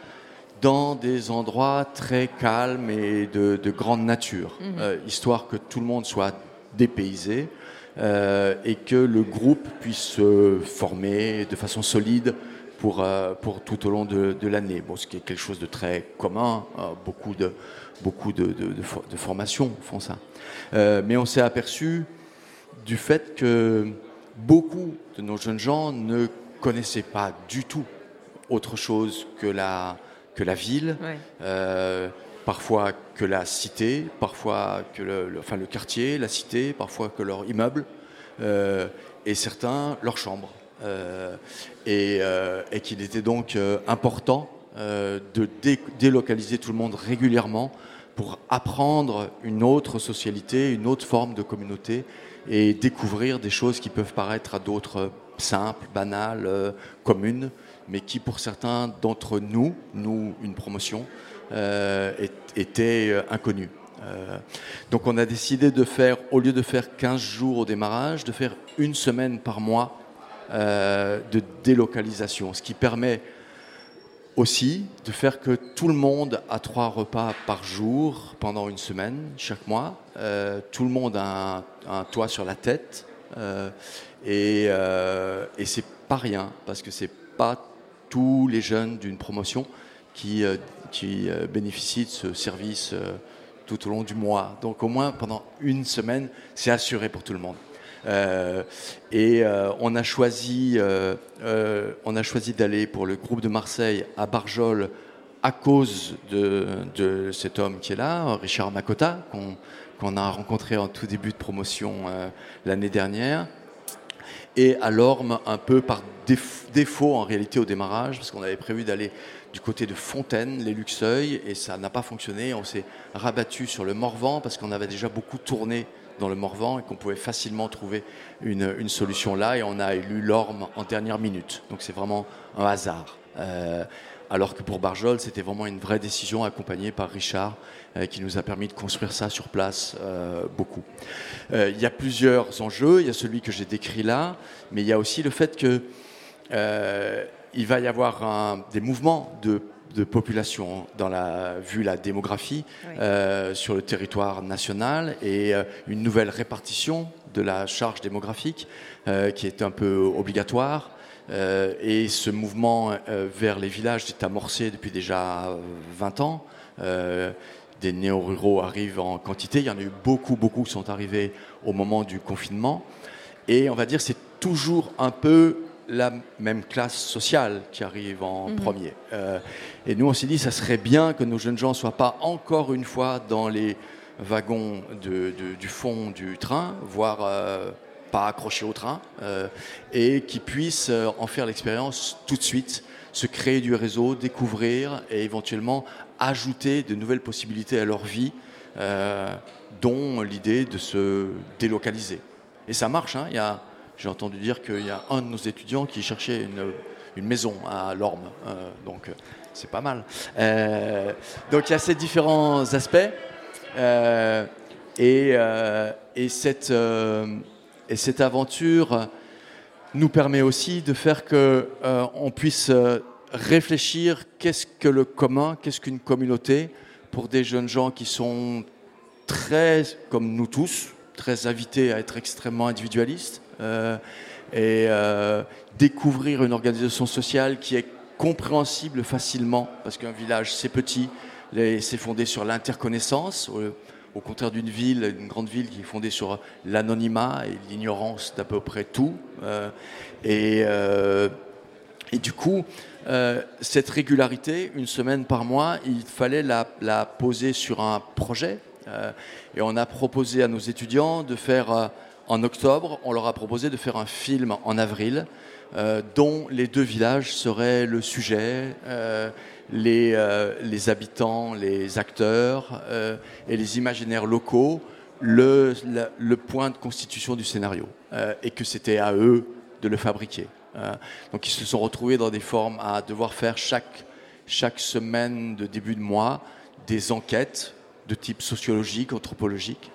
dans des endroits très calmes et de, grande nature, mhm. euh, histoire que tout le monde soit dépaysé euh, et que le groupe puisse se former de façon solide pour, euh, pour tout au long de, l'année. Bon, ce qui est quelque chose de très commun, beaucoup de, beaucoup de, de formations font ça. mais on s'est aperçu du fait que beaucoup de nos jeunes gens ne connaissaient pas du tout autre chose que la, que la ville, euh, parfois que la cité, parfois que le, enfin, le quartier, la cité, parfois que leur immeuble, euh, et certains leur chambre. Euh, et, et qu'il était donc important de délocaliser tout le monde régulièrement pour apprendre une autre socialité, une autre forme de communauté et découvrir des choses qui peuvent paraître à d'autres simples, banales, euh, communes, mais qui pour certains d'entre nous, nous, une promotion, euh, étaient euh, inconnues. donc on a décidé de faire, au lieu de faire 15 jours au démarrage, de faire une semaine par mois de délocalisation, ce qui permet aussi de faire que tout le monde a trois repas par jour pendant une semaine, chaque mois. Euh, tout le monde a un, toit sur la tête. Euh, et, euh, et c'est pas rien, parce que c'est pas tous les jeunes d'une promotion qui, qui bénéficient de ce service tout au long du mois. Donc au moins pendant une semaine, c'est assuré pour tout le monde. Euh, et euh, on a choisi, euh, on a choisi d'aller pour le groupe de Marseille à Barjol à cause de, cet homme qui est là, Richard Makota, qu'on a rencontré en tout début de promotion l'année dernière. Et à l'Orme, un peu par défaut en réalité au démarrage, parce qu'on avait prévu d'aller du côté de Fontaine, les Luxeuil, et ça n'a pas fonctionné. On s'est rabattu sur le Morvan parce qu'on avait déjà beaucoup tourné dans le Morvan et qu'on pouvait facilement trouver une, solution là. Et on a élu l'Orme en dernière minute. Donc c'est vraiment un hasard. Euh, alors que pour Barjol, c'était vraiment une vraie décision accompagnée par Richard, euh, qui nous a permis de construire ça sur place euh, beaucoup. il y a plusieurs enjeux. Il y a celui que j'ai décrit là, mais il y a aussi le fait que il va y avoir des mouvements de, population dans la, vu la démographie euh, sur le territoire national et euh, une nouvelle répartition de la charge démographique euh, qui est un peu obligatoire. et ce mouvement vers les villages est amorcé depuis déjà 20 ans. des néo-ruraux arrivent en quantité. Il y en a eu beaucoup, beaucoup qui sont arrivés au moment du confinement. Et on va dire c'est toujours un peu la même classe sociale qui arrive en mhm. premier. Euh, et nous, on s'est dit, ça serait bien que nos jeunes gens ne soient pas encore une fois dans les wagons du fond du train, voire euh, pas accrochés au train, euh, et qui puissent en faire l'expérience tout de suite, se créer du réseau, découvrir et éventuellement ajouter de nouvelles possibilités à leur vie, dont l'idée de se délocaliser. Et ça marche, hein, il y a j'ai entendu dire qu'il y a un de nos étudiants qui cherchait une, maison à Lorme. Euh, donc, euh, c'est pas mal. Euh, donc, il y a ces différents aspects. Et, et, cette, et cette aventure nous permet aussi de faire qu'on puisse réfléchir qu'est-ce que le commun, qu'est-ce qu'une communauté pour des jeunes gens qui sont très, comme nous tous, très invités à être extrêmement individualistes, et euh, découvrir une organisation sociale qui est compréhensible facilement, parce qu'un village, c'est petit, c'est fondé sur l'interconnaissance, au, contraire d'une ville, une grande ville qui est fondée sur l'anonymat et l'ignorance d'à peu près tout. Euh, et, du coup, cette régularité, une semaine par mois, il fallait la, la poser sur un projet. et on a proposé à nos étudiants de faire en octobre, on leur a proposé de faire un film en avril euh, dont les deux villages seraient le sujet, euh, les, euh, les, habitants, les acteurs et les imaginaires locaux, le, le, point de constitution du scénario, et que c'était à eux de le fabriquer. donc ils se sont retrouvés dans des formes à devoir faire chaque, chaque semaine de début de mois des enquêtes de type sociologique, anthropologique,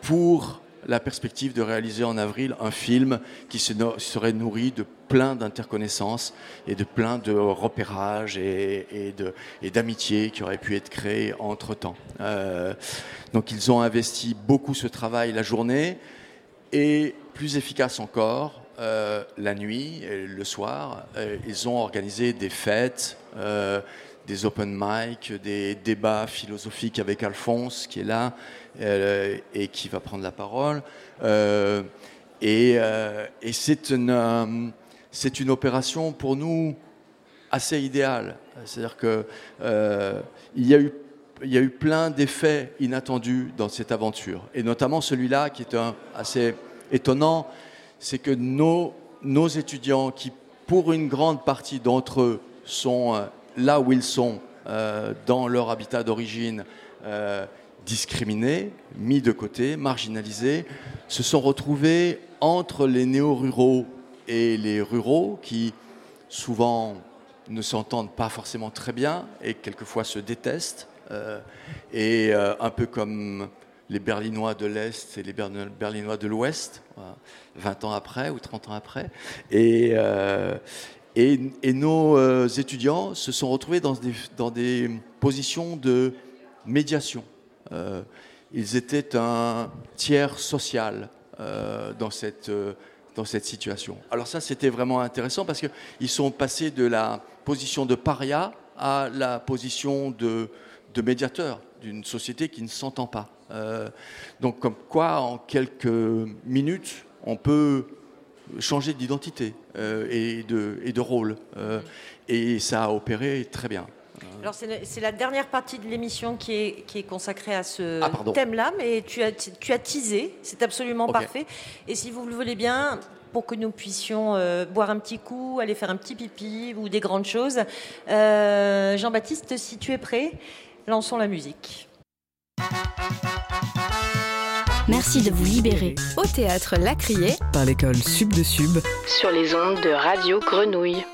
pour la perspective de réaliser en avril un film qui serait nourri de plein d'interconnaissances et de plein de repérages et, d'amitiés qui auraient pu être créés entre-temps. Euh, donc ils ont investi beaucoup ce travail la journée et plus efficace encore, euh, la nuit et le soir, euh, ils ont organisé des fêtes, des open mic, des débats philosophiques avec Alphonse qui est là, euh, et qui va prendre la parole. Euh, et, euh, et c'est une, c'est une opération pour nous assez idéale. C'est-à-dire qu'il il y a eu y a eu plein d'effets inattendus dans cette aventure. Et notamment celui-là qui est un, assez étonnant, c'est que nos, nos étudiants, qui pour une grande partie d'entre eux sont là où ils sont, dans leur habitat d'origine, discriminés, mis de côté, marginalisés, se sont retrouvés entre les néo-ruraux et les ruraux qui souvent ne s'entendent pas forcément très bien et quelquefois se détestent. Euh, et euh, un peu comme les Berlinois de l'Est et les Berlinois de l'Ouest, 20 ans après ou 30 ans après. Euh, et, nos étudiants se sont retrouvés dans des, dans des positions de médiation. Euh, ils étaient un tiers social euh, dans cette euh, dans cette situation. Alors ça, c'était vraiment intéressant parce qu'ils sont passés de la position de paria à la position de, de médiateur d'une société qui ne s'entend pas. donc comme quoi, en quelques minutes, on peut changer d'identité et, de, et de rôle. et ça a opéré très bien. Alors c'est la dernière partie de l'émission qui est, qui est consacrée à ce ah, thème-là, mais tu as, tu as teasé, c'est absolument parfait. Et si vous le voulez bien, pour que nous puissions euh, boire un petit coup, aller faire un petit pipi ou des grandes choses, euh, Jean-Baptiste, si tu es prêt, lançons la musique. Merci de vous libérer. Au théâtre Lacrier par l'école Sub de Sub. Sur les ondes de Radio Grenouille.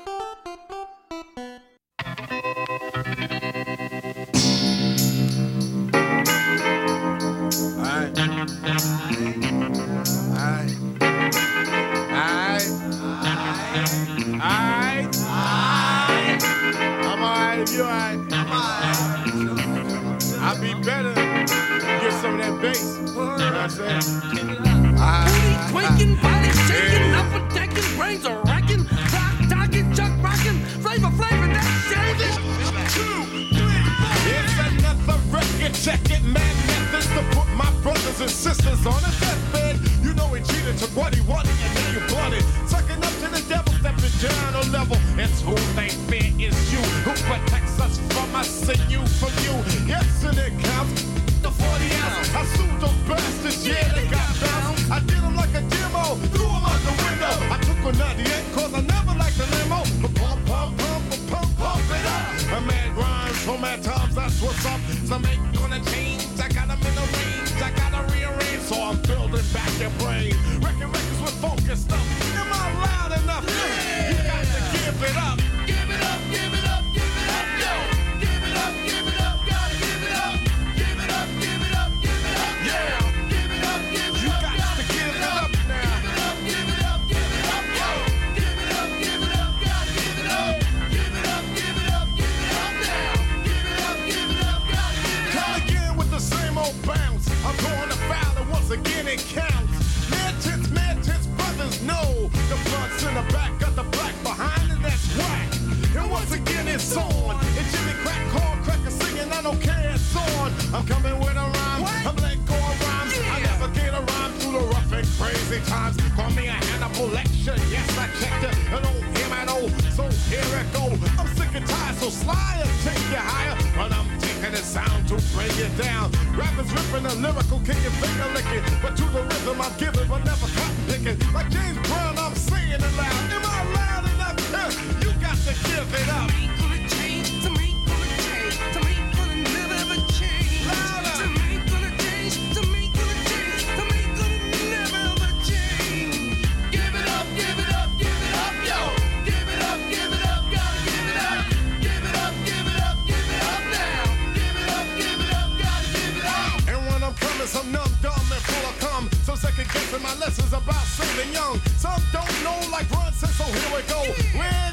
some of that bass. You know what I'm saying? Booty quaking, body shaking, brains are racking, chuck rocking, flavor flavor, that's shaving. Two, three, four. Another record, check it, mad to put my brothers and sisters on a deathbed. You know he cheated, took what he wanted, and now you bought it. Sucking up to the devil, stepping down a level. It's who they fear is you, who protects us from us and you from you. Yes, and it counts the 40 ounce. I sued those bastards, yeah, they got bounced. I did them like a demo, threw them out the window. I took a 98 cause I never liked the limo. But pump, pump, pump, pump, pump it up. I'm mad, rhymes from mad, times, that's what's up. Some ain't gonna change, I got them in the range. I gotta rearrange, so I'm building back your brain. her. Yes, I checked her. An old M&O, so here I go. I'm sick and tired, so sly, and take you higher. But I'm taking the sound to bring it down. Rappers ripping the lyrical, kicking, finger licking. But to the rhythm I'm giving, but never cotton picking. Like James Brown, I'm singing it loud. Am I loud enough? You got to give it up. young. Some don't know like Ron so here we go.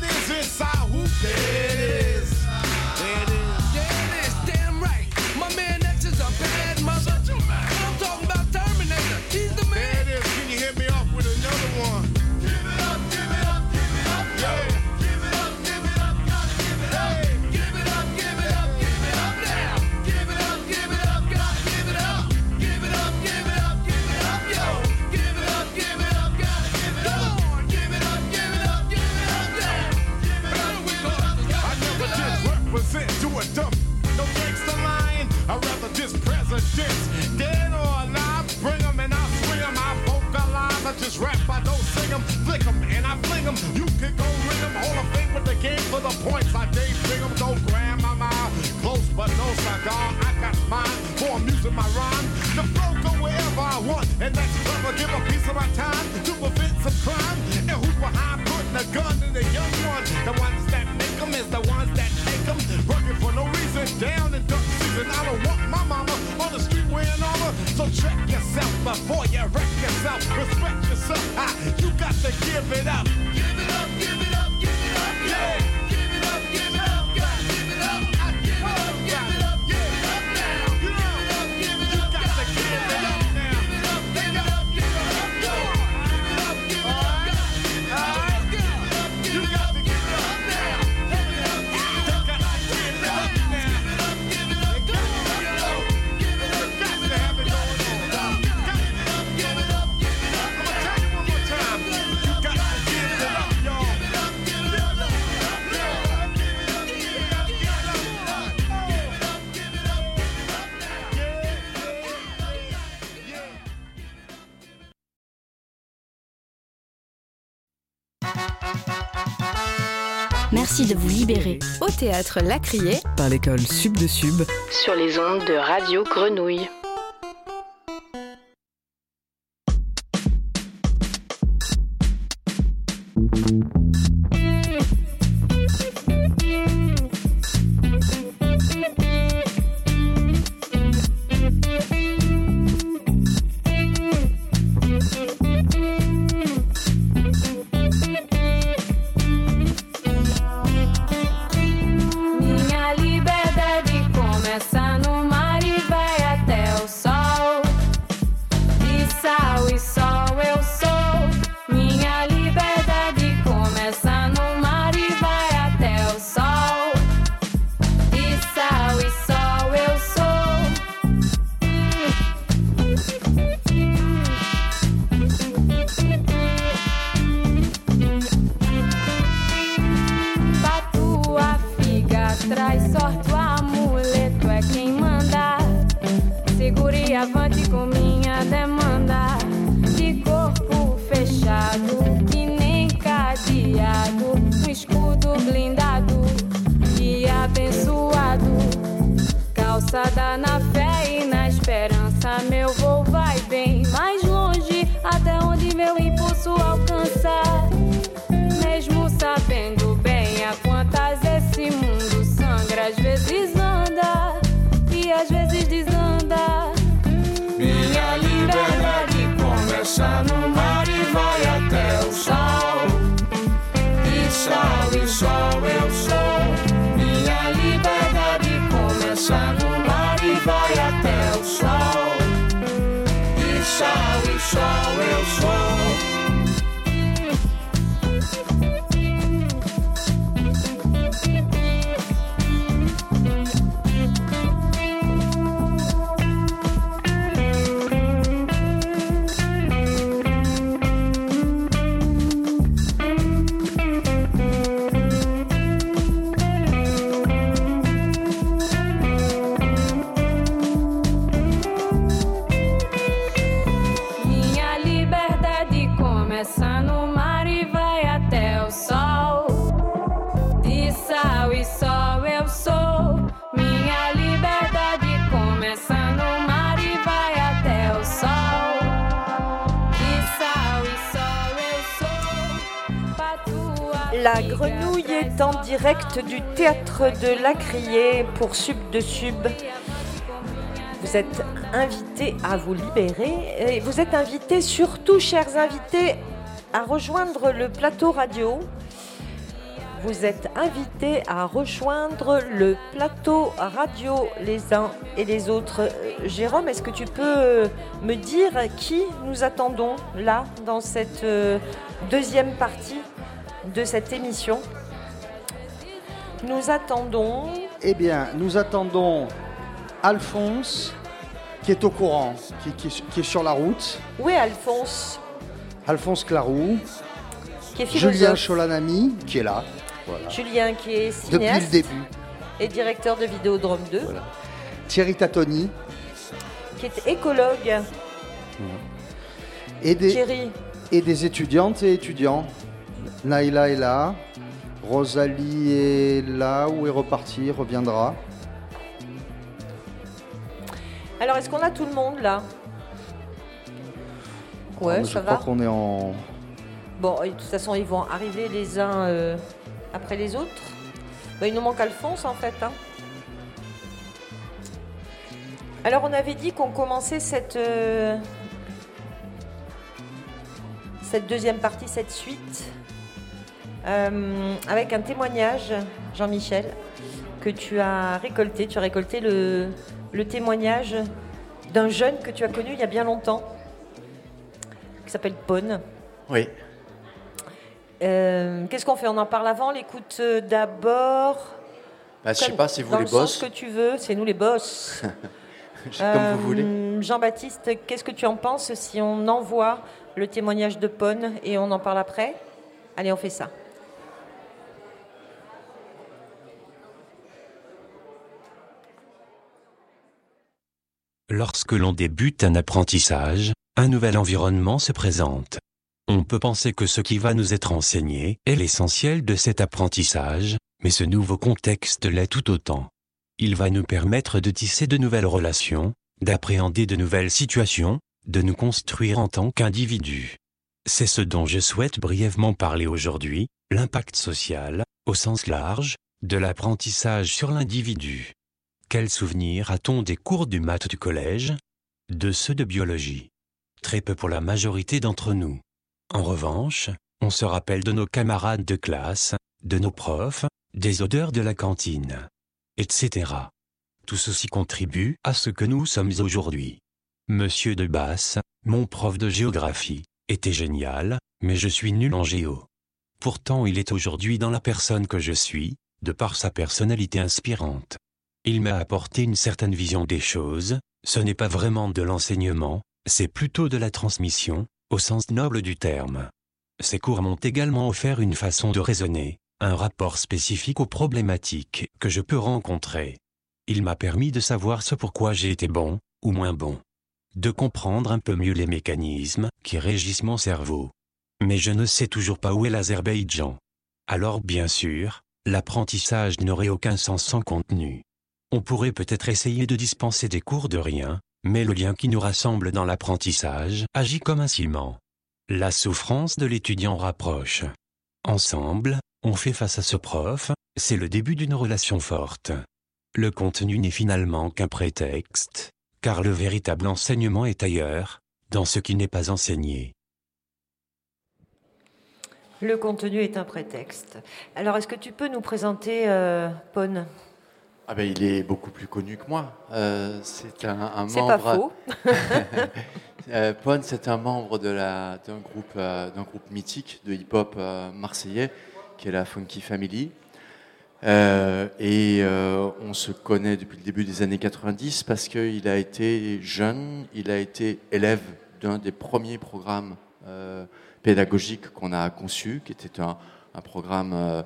game for the points like Dave Bingham. Don't. Close but no cigar. I got mine for amusing my rhyme. The flow go wherever I want, and that's clever. Give a piece of my time. Théâtre La Criée. Par l'école Sub de Sub. Sur les ondes de Radio Grenouille. Du théâtre de la Criée pour Sub de Sub. Vous êtes invités à vous libérer et vous êtes invités surtout, chers invités, à rejoindre le plateau radio. Vous êtes invités à rejoindre le plateau radio les uns et les autres. Euh, Jérôme, est-ce que tu peux me dire qui nous attendons là dans cette euh, deuxième partie de cette émission? Nous attendons. Eh bien, nous attendons Alphonse, qui est au courant, qui, est, sur la route. Est Alphonse? Alphonse Clarou. Qui est Julien Cholanami, qui est là. Julien, qui est cinéaste. Depuis le début. Et directeur de Vidéodrome 2. Thierry Tatoni. Qui est écologue. Et des, Thierry. Et des étudiantes et étudiants. Naïla est là. Rosalie est là ou est repartie, reviendra. Alors, est-ce qu'on a tout le monde là? Ouais, ah, ça je va. crois qu'on est en. Bon, de toute façon, ils vont arriver les uns euh, après les autres. Bah, il nous manque Alphonse en fait. Hein. Alors, on avait dit qu'on commençait cette, euh, cette deuxième partie, cette suite, euh, avec un témoignage, Jean-Michel, que tu as récolté. Tu as récolté le, témoignage d'un jeune que tu as connu il y a bien longtemps, qui s'appelle Pone. Oui. Euh, qu'est-ce qu'on fait? On en parle avant L'écoute euh, d'abord? Bah, Je sais pas si vous les boss. que tu veux, c'est nous les boss. Comme vous voulez. Jean-Baptiste, qu'est-ce que tu en penses si on envoie le témoignage de Pone et on en parle après? Allez, on fait ça. Lorsque l'on débute un apprentissage, un nouvel environnement se présente. On peut penser que ce qui va nous être enseigné est l'essentiel de cet apprentissage, mais ce nouveau contexte l'est tout autant. Il va nous permettre de tisser de nouvelles relations, d'appréhender de nouvelles situations, de nous construire en tant qu'individus. C'est ce dont je souhaite brièvement parler aujourd'hui, l'impact social, au sens large, de l'apprentissage sur l'individu. Quel souvenir a-t-on des cours du maths du collège? De ceux de biologie. Très peu pour la majorité d'entre nous. En revanche, on se rappelle de nos camarades de classe, de nos profs, des odeurs de la cantine, etc. Tout ceci contribue à ce que nous sommes aujourd'hui. Monsieur de Basse, mon prof de géographie, était génial, mais je suis nul en géo. Pourtant il est aujourd'hui dans la personne que je suis, de par sa personnalité inspirante. Il m'a apporté une certaine vision des choses, ce n'est pas vraiment de l'enseignement, c'est plutôt de la transmission, au sens noble du terme. Ces cours m'ont également offert une façon de raisonner, un rapport spécifique aux problématiques que je peux rencontrer. Il m'a permis de savoir ce pourquoi j'ai été bon, ou moins bon de comprendre un peu mieux les mécanismes qui régissent mon cerveau. Mais je ne sais toujours pas où est l'Azerbaïdjan. Alors bien sûr, l'apprentissage n'aurait aucun sens sans contenu. On pourrait peut-être essayer de dispenser des cours de rien, mais le lien qui nous rassemble dans l'apprentissage agit comme un ciment. La souffrance de l'étudiant rapproche. Ensemble, on fait face à ce prof, c'est le début d'une relation forte. Le contenu n'est finalement qu'un prétexte, car le véritable enseignement est ailleurs, dans ce qui n'est pas enseigné. Le contenu est un prétexte. Alors, est-ce que tu peux nous présenter euh, Pone ah ben, Il est beaucoup plus connu que moi. Euh, c'est un, membre. C'est pas faux. euh, Pone, c'est un membre d'un groupe, euh, groupe mythique de hip-hop marseillais, qui est la Funky Family. Et on se connaît depuis le début des années 90 parce qu'il a été jeune, il a été élève d'un des premiers programmes pédagogiques qu'on a conçu, qui était un, un programme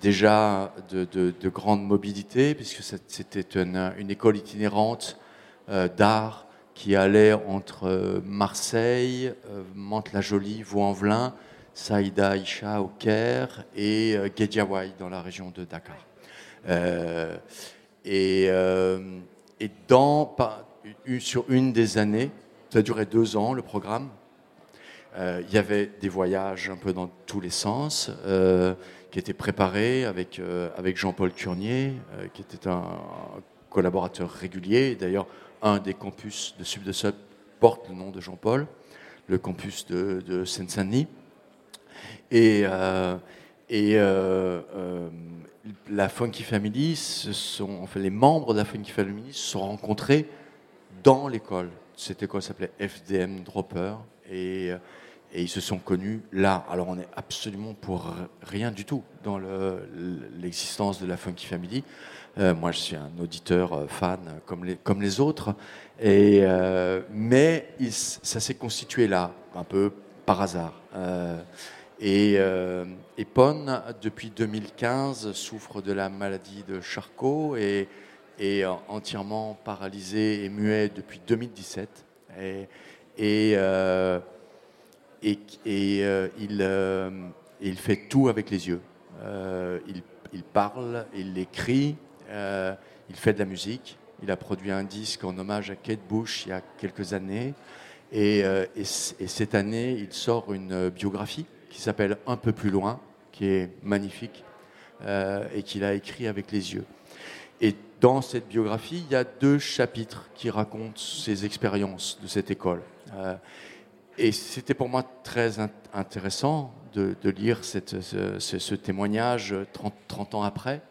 déjà de, de, de, grande mobilité, puisque c'était une, école itinérante euh, d'art qui allait entre Marseille, Mantes-la-Jolie, Vaux-en-Velin, Saïda Isha au Caire et euh, dans la région de Dakar. Euh, et, euh, sur une des années, ça duré deux ans le programme, euh, il y avait des voyages un peu dans tous les sens euh, qui étaient préparés avec, euh, avec Jean-Paul Curnier, qui était un collaborateur régulier. D'ailleurs, un des campus de Sub de Sub porte le nom de Jean-Paul, le campus de, de Seine-Saint-Denis. Et, euh, et euh, euh, la Funky Family, sont, enfin, les membres de la Funky Family se sont rencontrés dans l'école. Cette école s'appelait FDM Dropper et, et, ils se sont connus là. Alors on est absolument pour rien du tout dans l'existence le, de la Funky Family. Euh, moi, je suis un auditeur fan comme les, comme les autres, euh, mais ça s'est constitué là, un peu par hasard. Euh, et, euh, et Pon, depuis 2015, souffre de la maladie de Charcot et est entièrement paralysé et muet depuis 2017. Et, euh, et, euh, il, euh, il, fait tout avec les yeux. Euh, il, parle, il écrit, il fait de la musique. Il a produit un disque en hommage à Kate Bush il y a quelques années. Et, et cette année, il sort une biographie qui s'appelle Un peu plus loin, qui est magnifique et qu'il a écrit avec les yeux. Et dans cette biographie, il y a deux chapitres qui racontent ses expériences de cette école. Et c'était pour moi très int intéressant de, lire ce, témoignage 30, 30 ans après.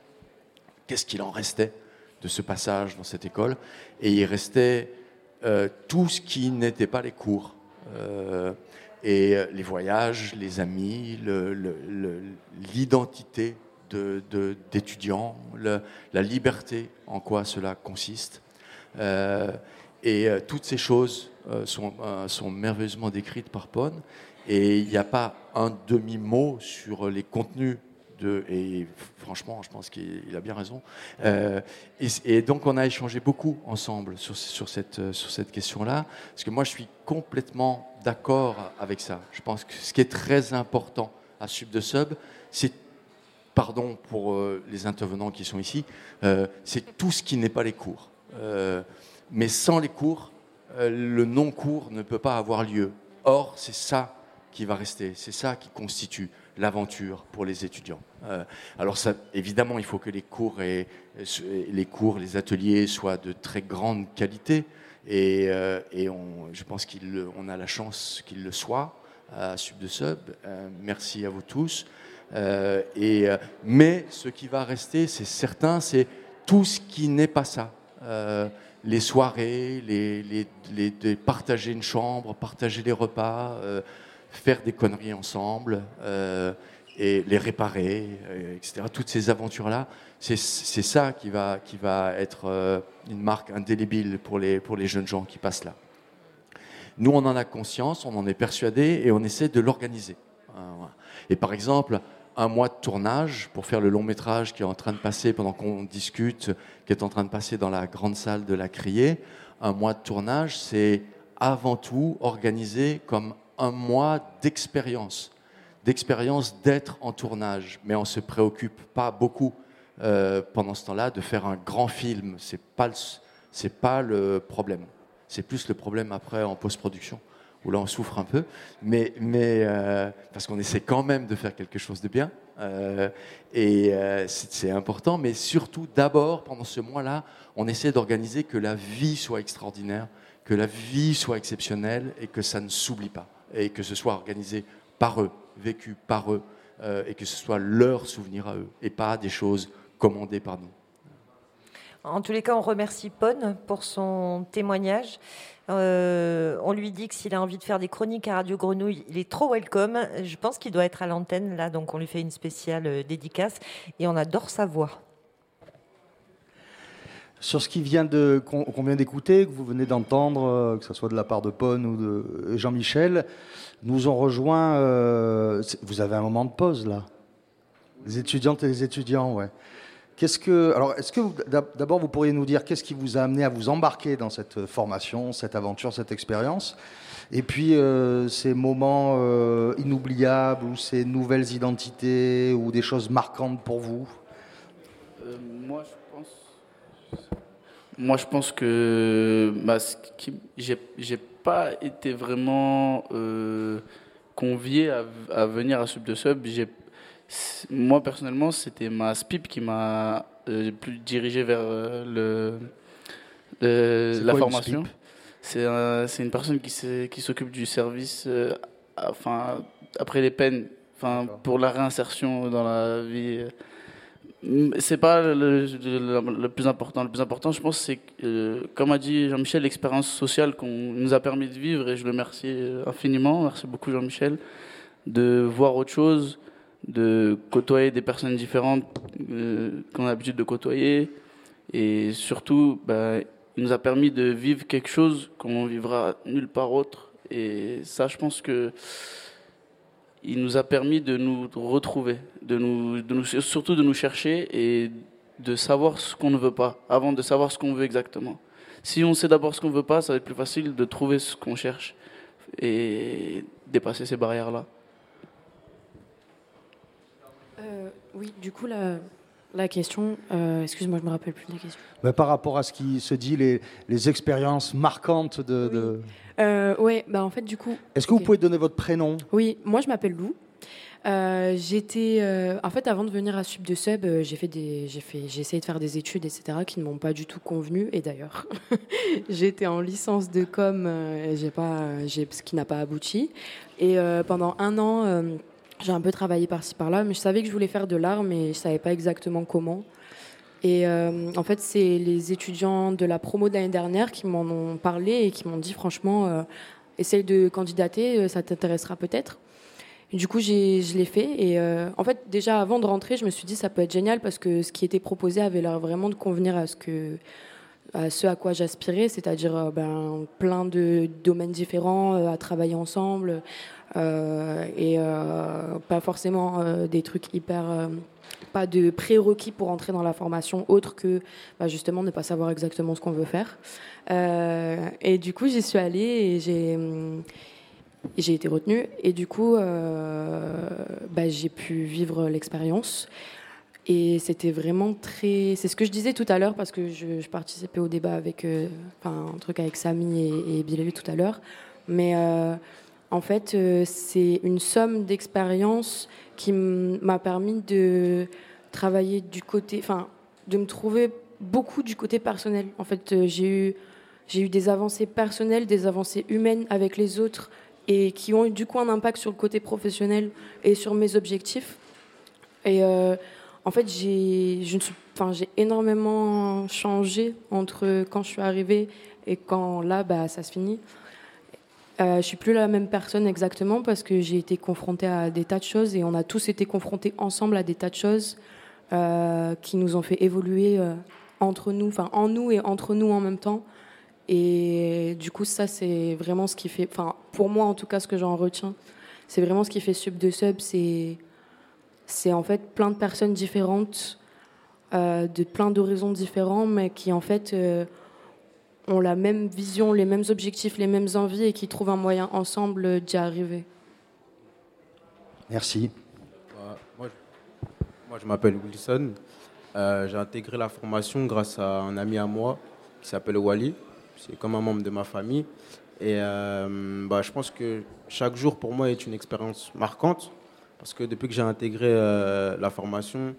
Qu'est-ce qu'il en restait de ce passage dans cette école? Et il restait euh, tout ce qui n'était pas les cours. Euh, et euh, les voyages, les amis, l'identité d'étudiants, de, la liberté, en quoi cela consiste. Et euh, toutes ces choses euh, sont, euh, sont, merveilleusement décrites par Pone. Et il n'y a pas un demi-mot sur les contenus de, et franchement, je pense qu'il a bien raison. et, donc, on a échangé beaucoup ensemble sur, sur cette, sur cette question-là, parce que moi, je suis complètement d'accord avec ça. Je pense que ce qui est très important à Sub de Sub, c'est pardon pour les intervenants qui sont ici, c'est tout ce qui n'est pas les cours. Mais sans les cours, le non-cours ne peut pas avoir lieu. Or, c'est ça qui va rester, c'est ça qui constitue l'aventure pour les étudiants. Euh, alors évidemment, il faut que les cours, les cours, les ateliers soient de très grande qualité, et, euh, je pense qu'on a la chance qu'ils le soient à Sub de Sub. Euh, merci à vous tous. et, mais ce qui va rester, c'est certain, c'est tout ce qui n'est pas ça les soirées, les, partager une chambre, partager les repas, euh, faire des conneries ensemble euh, et les réparer, euh, etc. Toutes ces aventures-là, c'est ça qui va, qui va être une marque indélébile pour les, pour les jeunes gens qui passent là. Nous, on en a conscience, on en est persuadé et on essaie de l'organiser. Et par exemple, un mois de tournage pour faire le long métrage qui est en train de passer pendant qu'on discute, qui est en train de passer dans la grande salle de la Criée. Un mois de tournage, c'est avant tout organisé comme un mois d'expérience, d'expérience d'être en tournage. Mais on ne se préoccupe pas beaucoup euh, pendant ce temps-là de faire un grand film. Pas c'est pas le problème. C'est plus le problème après en post-production où là on souffre un peu, mais, mais euh, parce qu'on essaie quand même de faire quelque chose de bien, euh, et euh, c'est important, mais surtout d'abord, pendant ce mois-là, on essaie d'organiser que la vie soit extraordinaire, que la vie soit exceptionnelle, et que ça ne s'oublie pas, et que ce soit organisé par eux, vécu par eux, et que ce soit leur souvenir à eux, et pas des choses commandées par nous. En tous les cas, on remercie Pone pour son témoignage. Euh, on lui dit que s'il a envie de faire des chroniques à Radio Grenouille, il est trop welcome. Je pense qu'il doit être à l'antenne là, donc on lui fait une spéciale euh, dédicace et on adore sa voix. Sur ce qui vient qu'on vient d'écouter, que vous venez d'entendre, euh, que ce soit de la part de Pone ou de Jean-Michel, nous ont rejoint. vous avez un moment de pause là, les étudiantes et les étudiants, ouais. Alors, est-ce que d'abord vous pourriez nous dire qu'est-ce qui vous a amené à vous embarquer dans cette formation, cette aventure, cette expérience? Et puis euh, ces moments euh, inoubliables ou ces nouvelles identités ou des choses marquantes pour vous? Euh, Moi, je pense. Moi, je pense que bah, j'ai pas été vraiment convié à, venir à Sub de Sub. Moi, personnellement, c'était ma SPIP qui m'a euh, plus dirigé vers euh, le, la formation. C'est une personne qui s'occupe du service euh, enfin, après les peines, enfin, pour la réinsertion dans la vie. C'est pas le, le, plus important. Le plus important, je pense, c'est, comme a dit Jean-Michel, l'expérience sociale qu'on nous a permis de vivre, et je le remercie infiniment. Merci beaucoup, Jean-Michel, de voir autre chose, de côtoyer des personnes différentes euh, qu'on a l'habitude de côtoyer. Et surtout, bah, il nous a permis de vivre quelque chose qu'on vivra nulle part autre. Et ça, je pense que il nous a permis de nous retrouver, de nous, surtout de nous chercher et de savoir ce qu'on ne veut pas, avant de savoir ce qu'on veut exactement. Si on sait d'abord ce qu'on ne veut pas, ça va être plus facile de trouver ce qu'on cherche et dépasser ces barrières-là. Euh, oui, du coup, la, la question, euh, excuse-moi, je me rappelle plus de la question. Bah, par rapport à ce qui se dit, les, les expériences marquantes de. Oui. de... Euh, ouais, bah en fait, du coup. Est-ce que vous pouvez donner votre prénom? Oui, moi je m'appelle Lou. j'étais, en fait, avant de venir à Sub de Sub, j'ai fait des, j'ai fait, j'ai essayé de faire des études, etc., qui ne m'ont pas du tout convenu. Et d'ailleurs, j'étais en licence de com, j'ai pas, j'ai, ce qui n'a pas abouti. Et pendant un an j'ai un peu travaillé par-ci par-là, mais je savais que je voulais faire de l'art, mais je savais pas exactement comment. Et euh, en fait, c'est les étudiants de la promo de l'année dernière qui m'en ont parlé et qui m'ont dit franchement, euh, essaye de candidater, euh, ça t'intéressera peut-être. du coup, je l'ai fait. Et en fait, déjà avant de rentrer, je me suis dit ça peut être génial parce que ce qui était proposé avait l'air vraiment de convenir à ce que à ce à quoi j'aspirais, c'est-à-dire ben, plein de domaines différents, à travailler ensemble, et pas forcément des trucs hyper pas de prérequis pour entrer dans la formation autre que bah, justement ne pas savoir exactement ce qu'on veut faire. et du coup, j'y suis allée et j'ai j'ai été retenue et du coup, bah, j'ai pu vivre l'expérience. Et c'était vraiment très. C'est ce que je disais tout à l'heure parce que je, participais au débat avec. Euh, enfin, un truc avec Samy et, et tout à l'heure. Mais euh, en fait, euh, c'est une somme d'expériences qui m'a permis de travailler du côté. Enfin, de me trouver beaucoup du côté personnel. En fait, j'ai eu, j'ai eu des avancées personnelles, des avancées humaines avec les autres et qui ont eu du coup un impact sur le côté professionnel et sur mes objectifs. Et en fait, j'ai énormément changé entre quand je suis arrivée et quand là, bah, ça se finit. Euh, je suis plus la même personne exactement parce que j'ai été confrontée à des tas de choses et on a tous été confrontés ensemble à des tas de choses euh, qui nous ont fait évoluer euh, entre nous, enfin en nous et entre nous en même temps. Et du coup, ça, c'est vraiment ce qui fait, pour moi en tout cas, ce que j'en retiens, c'est vraiment ce qui fait Sub de Sub, c'est en fait plein de personnes différentes, euh, de plein d'horizons différents, mais qui en fait ont la même vision, les mêmes objectifs, les mêmes envies et qui trouvent un moyen ensemble d'y arriver. Merci. moi, je, m'appelle Wilson. Euh, j'ai intégré la formation grâce à un ami à moi qui s'appelle Wally. C'est comme un membre de ma famille. Et bah, je pense que chaque jour pour moi est une expérience marquante parce que depuis que j'ai intégré euh, la formation,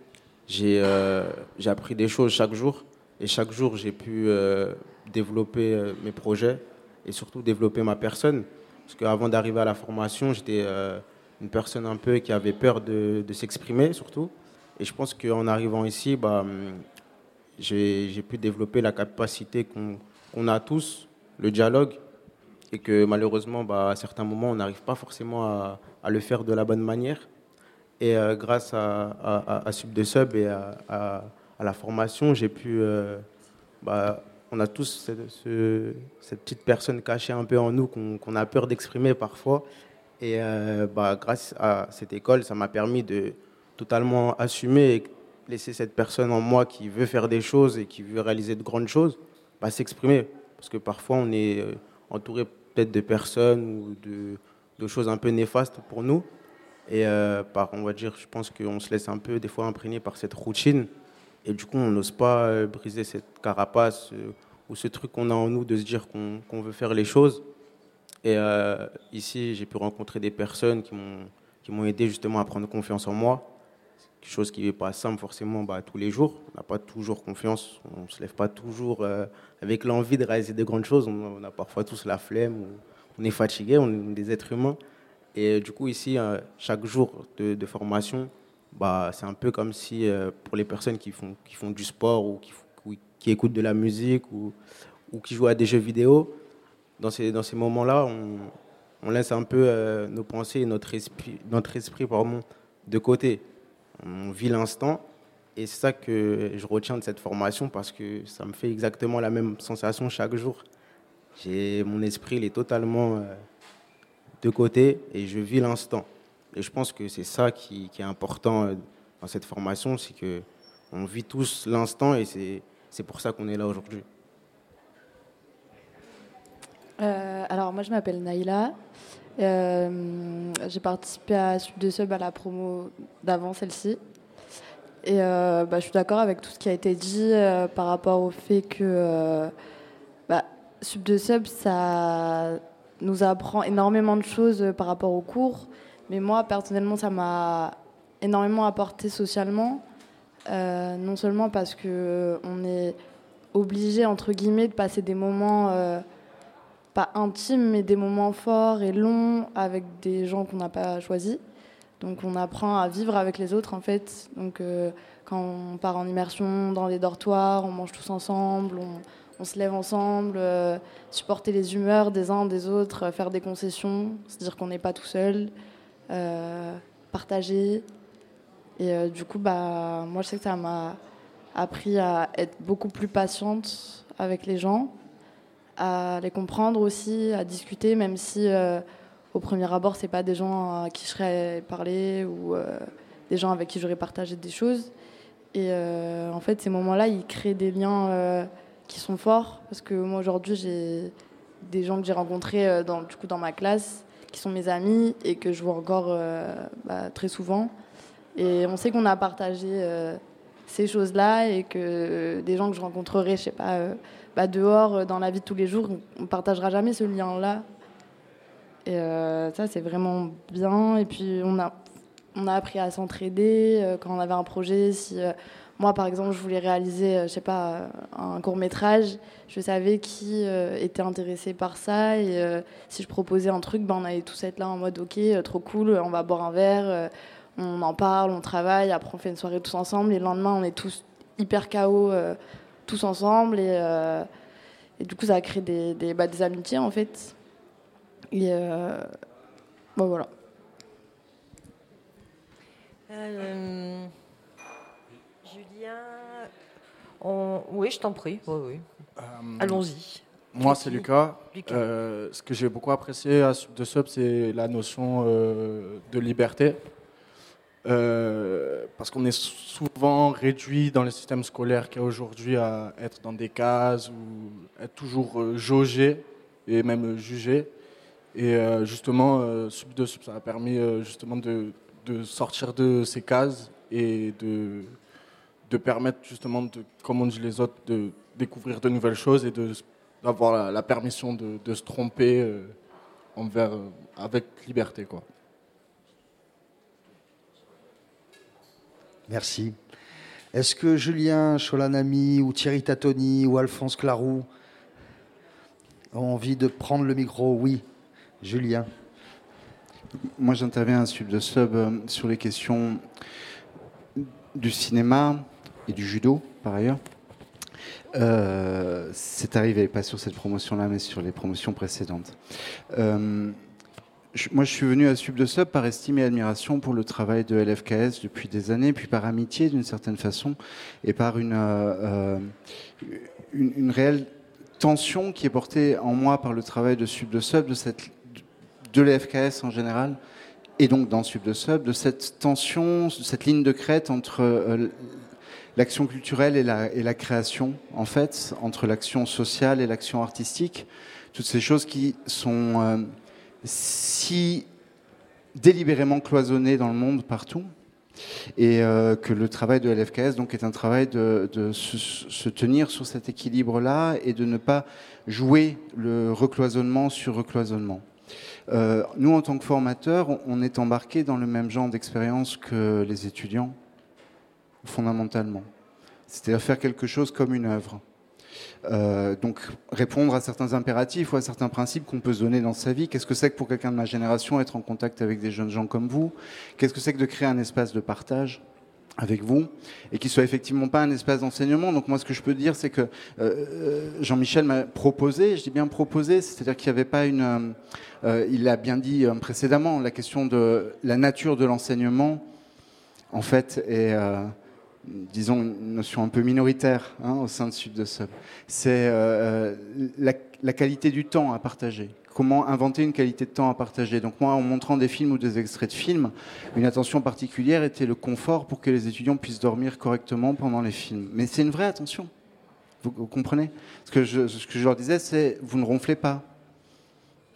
euh, j'ai appris des choses chaque jour. Et chaque jour, j'ai pu euh, développer mes projets et surtout développer ma personne. Parce qu'avant d'arriver à la formation, j'étais une personne un peu qui avait peur de, s'exprimer surtout. Et je pense qu'en arrivant ici, bah, j'ai pu développer la capacité qu'on a tous, le dialogue, et que malheureusement, bah, à certains moments, on n'arrive pas forcément à, le faire de la bonne manière. Et euh, grâce à, Sub de Sub et à, la formation, j'ai pu. Euh, bah, on a tous cette, petite personne cachée un peu en nous qu'on a peur d'exprimer parfois. Et euh, bah, grâce à cette école, ça m'a permis de totalement assumer et laisser cette personne en moi qui veut faire des choses et qui veut réaliser de grandes choses, bah, s'exprimer. Parce que parfois, on est entouré peut-être de personnes ou de, choses un peu néfastes pour nous. Et euh, par, on va dire, je pense qu'on se laisse un peu des fois imprégner par cette routine. Et du coup, on n'ose pas euh, briser cette carapace euh, ou ce truc qu'on a en nous de se dire qu'on veut faire les choses. Et ici, j'ai pu rencontrer des personnes qui m'ont aidé justement à prendre confiance en moi. Quelque chose qui n'est pas simple forcément bah, tous les jours. On n'a pas toujours confiance, on ne se lève pas toujours avec l'envie de réaliser de grandes choses. On, a parfois tous la flemme, on est fatigué, on est des êtres humains. Et euh, du coup, ici, euh, chaque jour de, formation, bah, c'est un peu comme si euh, pour les personnes qui font, qui font du sport ou qui, qui écoutent de la musique ou, ou, qui jouent à des jeux vidéo, dans ces, dans ces moments-là, on, on, laisse un peu nos pensées et notre esprit, notre esprit pardon, de côté. On vit l'instant et c'est ça que je retiens de cette formation parce que ça me fait exactement la même sensation chaque jour. Mon esprit, il est totalement de côté et je vis l'instant. Et je pense que c'est ça qui, est important euh, dans cette formation, c'est que on vit tous l'instant et c'est pour ça qu'on est là aujourd'hui. Euh, alors moi je m'appelle Naïla. Euh, j'ai participé à Sub de Sub à la promo d'avant celle-ci. Et bah, je suis d'accord avec tout ce qui a été dit par rapport au fait que bah, Sub de Sub, ça, nous apprend énormément de choses par rapport aux cours. Mais moi, personnellement, ça m'a énormément apporté socialement. Euh, non seulement parce qu'on euh, est obligé, entre guillemets, de passer des moments, pas intimes, mais des moments forts et longs avec des gens qu'on n'a pas choisis. Donc on apprend à vivre avec les autres, en fait. Donc quand on part en immersion dans les dortoirs, on mange tous ensemble, on, on se lève ensemble, euh, supporter les humeurs des uns des autres, euh, faire des concessions, se dire qu'on n'est pas tout seul, euh, partager. Et du coup, bah, moi, je sais que ça m'a appris à être beaucoup plus patiente avec les gens, à les comprendre aussi, à discuter, même si au premier abord, c'est pas des gens à qui je serais parlé ou des gens avec qui j'aurais partagé des choses. Et en fait, ces moments-là, ils créent des liens qui sont forts parce que moi aujourd'hui, j'ai des gens que j'ai rencontrés du coup, dans ma classe qui sont mes amis et que je vois encore bah, très souvent. Et on sait qu'on a partagé euh, ces choses-là et que des gens que je rencontrerai, je sais pas, euh, bah, dehors, euh, dans la vie de tous les jours, on partagera jamais ce lien-là. Et ça, c'est vraiment bien. Et puis, on a, on a appris à s'entraider quand on avait un projet. Si moi, par exemple, je voulais réaliser, je sais pas, un court métrage, je savais qui était intéressé par ça. Et si je proposais un truc, ben, on allait tous être là en mode, ok, trop cool, on va boire un verre on en parle, on travaille, après on fait une soirée tous ensemble, et le lendemain on est tous hyper euh, tous ensemble, et, euh, du coup ça a créé des, des, bah, amitiés en fait. Et euh, bon voilà. Oui je t'en prie, oui, allons-y. Moi, c'est Lucas. ce que j'ai beaucoup apprécié à de Sub, c'est la notion de liberté. Euh, parce qu'on est souvent réduit dans le système scolaire qu'il y a aujourd'hui à être dans des cases ou être toujours euh, jaugé et même jugé. Et euh, justement, euh, Sub de Sub, ça a permis justement de, de, sortir de ces cases et de, de permettre justement, de, comme on dit les autres, de découvrir de nouvelles choses et d'avoir la, la, permission de, de se tromper envers, avec liberté. Quoi. Merci. Est-ce que Julien Cholanami ou Thierry Tatoni ou Alphonse Clarou ont envie de prendre le micro? Oui. Julien. Moi, j'interviens à Sub de Sub euh, sur les questions du cinéma du judo, par ailleurs. Euh, c'est arrivé, pas sur cette promotion-là, mais sur les promotions précédentes. Euh, moi, je suis venu à Sub de Sub par estime et admiration pour le travail de LFKS depuis des années, puis par amitié d'une certaine façon, et par une, euh, une, une, réelle tension qui est portée en moi par le travail de Sub de Sub, de, cette, de l'FKS en général, et donc dans Sub de Sub, de cette tension, cette ligne de crête entre l'action culturelle et la, création, en fait, entre l'action sociale et l'action artistique, toutes ces choses qui sont... Euh, si délibérément cloisonné dans le monde partout et euh, que le travail de LFKS donc est un travail de, se, tenir sur cet équilibre-là et de ne pas jouer le recloisonnement sur recloisonnement. Euh, nous, en tant que formateurs, on est embarqués dans le même genre d'expérience que les étudiants, fondamentalement. C'est-à-dire faire quelque chose comme une œuvre. Euh, donc répondre à certains impératifs ou à certains principes qu'on peut se donner dans sa vie. Qu'est-ce que c'est que pour quelqu'un de ma génération être en contact avec des jeunes gens comme vous? Qu'est-ce que c'est que de créer un espace de partage avec vous et qui soit effectivement pas un espace d'enseignement? Donc moi, ce que je peux dire, c'est que euh, euh Jean-Michel m'a proposé, je dis bien proposé, c'est-à-dire qu'il n'y avait pas une, il l'a bien dit précédemment, la question de la nature de l'enseignement, en fait, est disons, une notion un peu minoritaire hein, au sein de Sud de Sub. C'est euh, la, la, qualité du temps à partager. Comment inventer une qualité de temps à partager. Donc moi, en montrant des films ou des extraits de films, une attention particulière était le confort pour que les étudiants puissent dormir correctement pendant les films. Mais c'est une vraie attention. Vous, comprenez? Ce que, je, ce que je leur disais, c'est vous ne ronflez pas.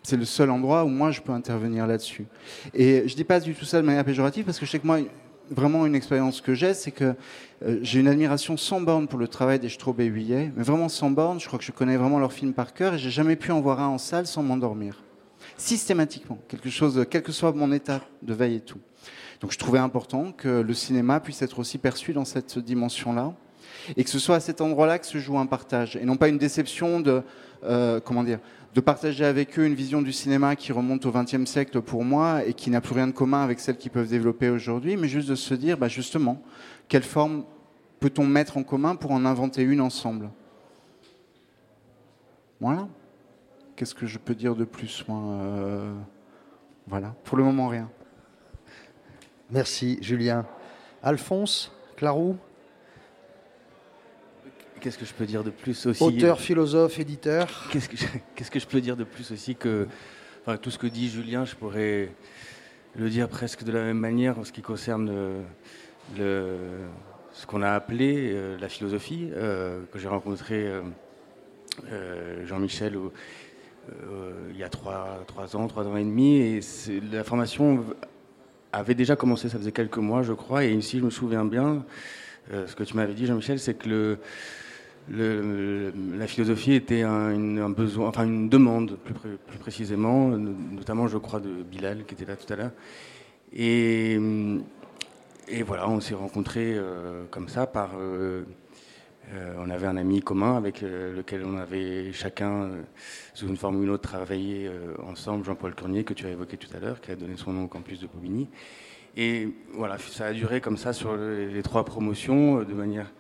C'est le seul endroit où moi je peux intervenir là-dessus. Et je dis pas du tout ça de manière péjorative parce que je sais que moi, vraiment une expérience que j'ai, c'est que euh, j'ai une admiration sans borne pour le travail des Straub et Huillet, mais vraiment sans borne. Je crois que je connais vraiment leurs films par cœur et j'ai jamais pu en voir un en salle sans m'endormir. Systématiquement, quelque chose, quel que soit mon état de veille et tout. Donc je trouvais important que le cinéma puisse être aussi perçu dans cette dimension-là et que ce soit à cet endroit-là que se joue un partage et non pas une déception de euh, comment dire de partager avec eux une vision du cinéma qui remonte au XXe siècle pour moi et qui n'a plus rien de commun avec celle qu'ils peuvent développer aujourd'hui, mais juste de se dire, bah justement, quelle forme peut-on mettre en commun pour en inventer une ensemble? Voilà. Qu'est-ce que je peux dire de plus euh... Voilà. Pour le moment, rien. Merci, Julien. Alphonse, Clarou? Qu'est-ce que je peux dire de plus aussi Auteur, philosophe, éditeur. Qu'est-ce que, je, qu'est-ce que je peux dire de plus aussi que enfin, tout ce que dit Julien, je pourrais le dire presque de la même manière en ce qui concerne le, ce qu'on a appelé euh, la philosophie, euh, que j'ai rencontré euh, Jean-Michel il y a trois, trois, ans, trois ans et demi, et la formation avait déjà commencé, ça faisait quelques mois, je crois, et si je me souviens bien, ce que tu m'avais dit, Jean-Michel, c'est que le, la philosophie était un, un, besoin, enfin une demande plus, précisément, notamment je crois de Bilal qui était là tout à l'heure. Et, voilà, on s'est rencontrés euh, comme ça par. Euh, euh, on avait un ami commun avec lequel on avait chacun, sous une forme ou une autre, travaillé ensemble, Jean-Paul Cornier, que tu as évoqué tout à l'heure, qui a donné son nom au campus de Bobigny. Et voilà, ça a duré comme ça sur les trois promotions, de manière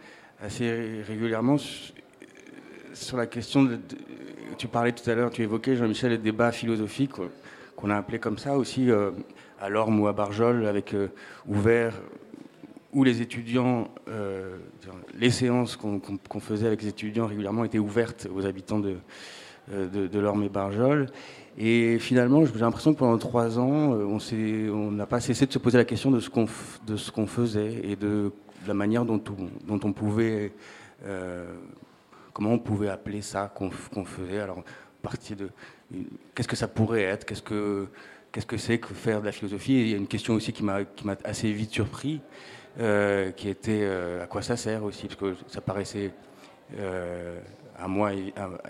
assez régulièrement sur la question de, tu parlais tout à l'heure, tu évoquais Jean-Michel les débats philosophiques qu'on a appelé comme ça aussi euh, à Lorme ou à Barjol avec euh, ouvert où les étudiants, euh, les séances qu'on faisait avec les étudiants régulièrement étaient ouvertes aux habitants de, de, de Lorme et Barjol. Et finalement, j'ai l'impression que pendant trois ans, on n'a pas cessé de se poser la question de ce qu'on qu'on faisait et de de la manière dont on, pouvait, euh, comment on pouvait appeler ça qu'on faisait. Alors, partir de, qu'est-ce que ça pourrait être? Qu'est-ce que qu'est-ce que c'est que faire de la philosophie? Il y a une question aussi qui m'a qui m'a assez vite surpris, euh, qui était euh, à quoi ça sert aussi, parce que ça paraissait à moi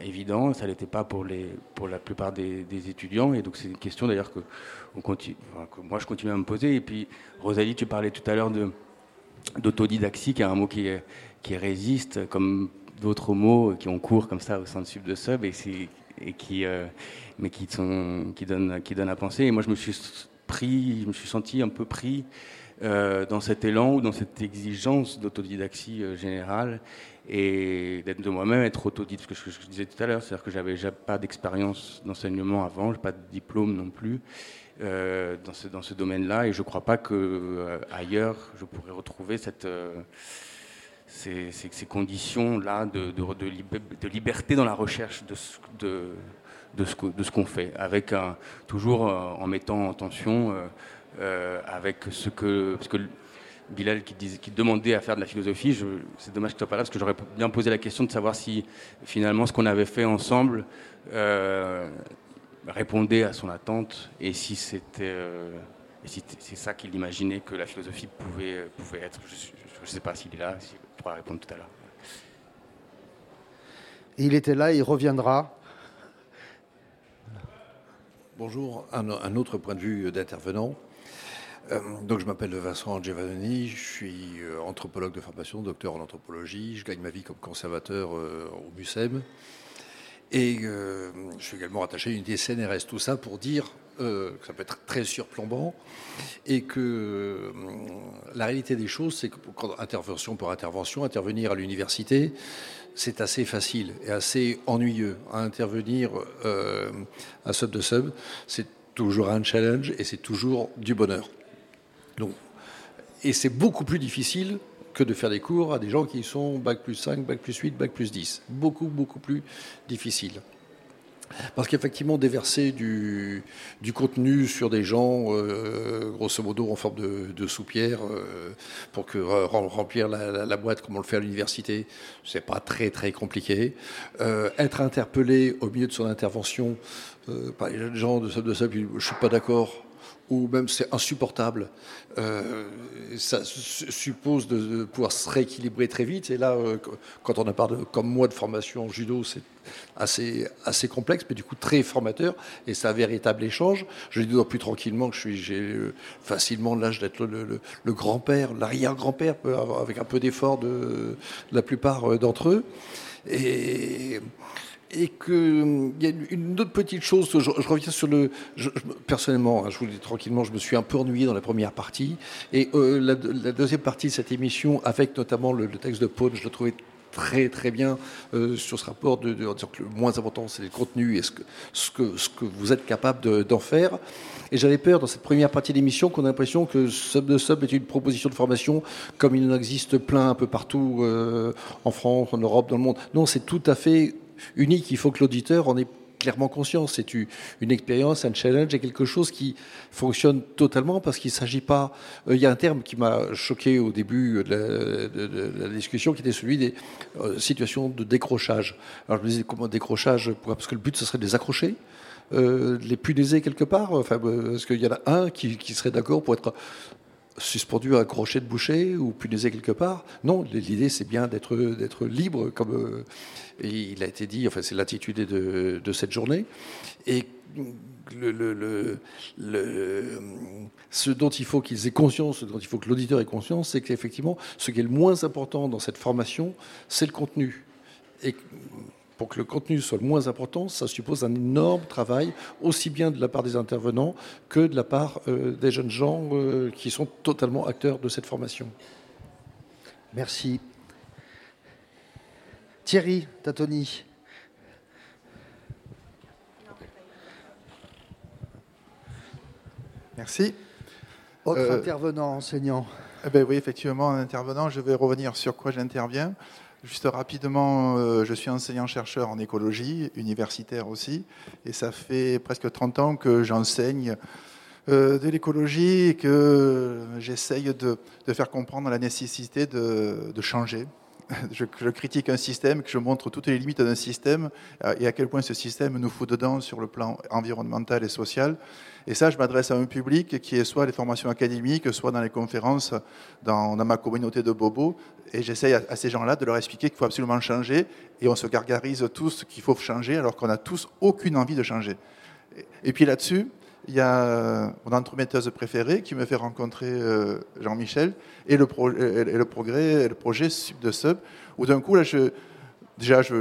évident, ça n'était pas pour les pour la plupart des, étudiants, et donc c'est une question d'ailleurs que, que moi je continue à me poser. Et puis Rosalie, tu parlais tout à l'heure de d'autodidaxie, qui est un mot qui, résiste, comme d'autres mots qui ont cours comme ça au sein de Sub de Sub, et, qui, euh, mais qui, qui donnent à penser. Et moi, je me suis pris, je me suis senti un peu pris euh, dans cet élan ou dans cette exigence d'autodidaxie euh, générale et d'être de moi-même être autodidacte, ce que je, disais tout à l'heure, c'est-à-dire que j'avais pas d'expérience d'enseignement avant, pas de diplôme non plus. Euh, dans ce, dans ce domaine-là et je ne crois pas qu'ailleurs ailleurs je pourrais retrouver euh, ces, ces, conditions-là de, de, liberté dans la recherche de ce, de, qu'on fait, avec un, toujours euh, en mettant en tension avec ce que... Parce que Bilal qui, demandait à faire de la philosophie, c'est dommage que tu sois pas là parce que j'aurais bien posé la question de savoir si finalement ce qu'on avait fait ensemble répondait à son attente et si c'était euh, si c'est ça qu'il imaginait que la philosophie pouvait, pouvait être. Je ne sais pas s'il est là, s'il pourra répondre tout à l'heure. Il était là, il reviendra. Bonjour, un, autre point de vue d'intervenant. Euh, donc je m'appelle Vincent Giovannoni, je suis euh, anthropologue de formation, docteur en anthropologie, je gagne ma vie comme conservateur au MUSEM. Et euh, je suis également attaché à une unité CNRS. Tout ça pour dire euh, que ça peut être très surplombant et que euh, la réalité des choses, c'est que quand intervention pour intervention, intervenir à l'université, c'est assez facile et assez ennuyeux. Intervenir à sub de sub, c'est toujours un challenge et c'est toujours du bonheur. Donc, et c'est beaucoup plus difficile que de faire des cours à des gens qui sont bac plus 5, bac plus 8, bac plus 10. Beaucoup, beaucoup plus difficile. Parce qu'effectivement, déverser du, contenu sur des gens, euh, grosso modo en forme de, soupière, euh, pour que remplir la, boîte comme on le fait à l'université, c'est pas très très compliqué. Euh, être interpellé au milieu de son intervention par les gens de de ça, je suis pas d'accord ou même c'est insupportable. Euh, ça suppose de, pouvoir se rééquilibrer très vite. Et là, euh, quand on a parlé, comme moi, de formation en judo, c'est assez, assez complexe, mais du coup très formateur. Et c'est un véritable échange. Je dis plus tranquillement que j'ai euh, facilement l'âge d'être le, grand-père, l'arrière-grand-père, avec un peu d'effort de, de, la plupart d'entre eux. Et et qu'il y a une autre petite chose, je, reviens sur le... personnellement, hein, je vous le dis tranquillement, je me suis un peu ennuyé dans la première partie, et euh, la, deuxième partie de cette émission, avec notamment le, texte de Paul, je le trouvais très très bien euh, sur ce rapport de, de, que le moins important c'est le contenu et ce que, ce que, ce que vous êtes capable d'en faire. Et j'avais peur dans cette première partie de l'émission qu'on a l'impression que Sub de Sub est une proposition de formation comme il en existe plein un peu partout euh, en France, en Europe, dans le monde. Non, c'est tout à fait unique. Il faut que l'auditeur en ait clairement conscient. C'est une expérience, un challenge et quelque chose qui fonctionne totalement parce qu'il ne s'agit pas. Euh, il y a un terme qui m'a choqué au début de la, discussion qui était celui des euh, situations de décrochage. Alors je me disais comment décrochage Parce que le but, ce serait de les accrocher. Euh, les punaiser quelque part? Enfin, Est-ce qu'il y en a un qui serait d'accord pour être suspendu à un crochet de boucher ou punaisé quelque part. Non, l'idée c'est bien d'être libre, comme euh, il a été dit. Enfin, c'est l'attitude de, de, cette journée. Et le, le, le, ce dont il faut qu'ils aient conscience, ce dont il faut que l'auditeur ait conscience, c'est qu'effectivement, ce qui est le moins important dans cette formation, c'est le contenu. Et pour que le contenu soit le moins important, ça suppose un énorme travail, aussi bien de la part des intervenants que de la part euh, des jeunes gens euh, qui sont totalement acteurs de cette formation. Merci. Thierry Tatoni. Merci. Autre euh, intervenant, enseignant. Eh ben oui, effectivement, un intervenant. Je vais revenir sur quoi j'interviens. Juste rapidement, euh, je suis enseignant-chercheur en écologie, universitaire aussi, et ça fait presque 30 ans que j'enseigne euh, de l'écologie et que j'essaye de, faire comprendre la nécessité de, changer. Je, je, critique un système, que je montre toutes les limites d'un système et à quel point ce système nous fout dedans sur le plan environnemental et social. Et ça, je m'adresse à un public qui est soit les formations académiques, soit dans les conférences dans, ma communauté de bobos. Et j'essaye à, ces gens-là de leur expliquer qu'il faut absolument changer. Et on se gargarise tous qu'il faut changer alors qu'on n'a tous aucune envie de changer. Et puis là-dessus, il y a mon entremetteuse préférée qui me fait rencontrer euh, Jean-Michel et le, le, progrès, le projet Sub de Sub, où d'un coup, là, déjà, je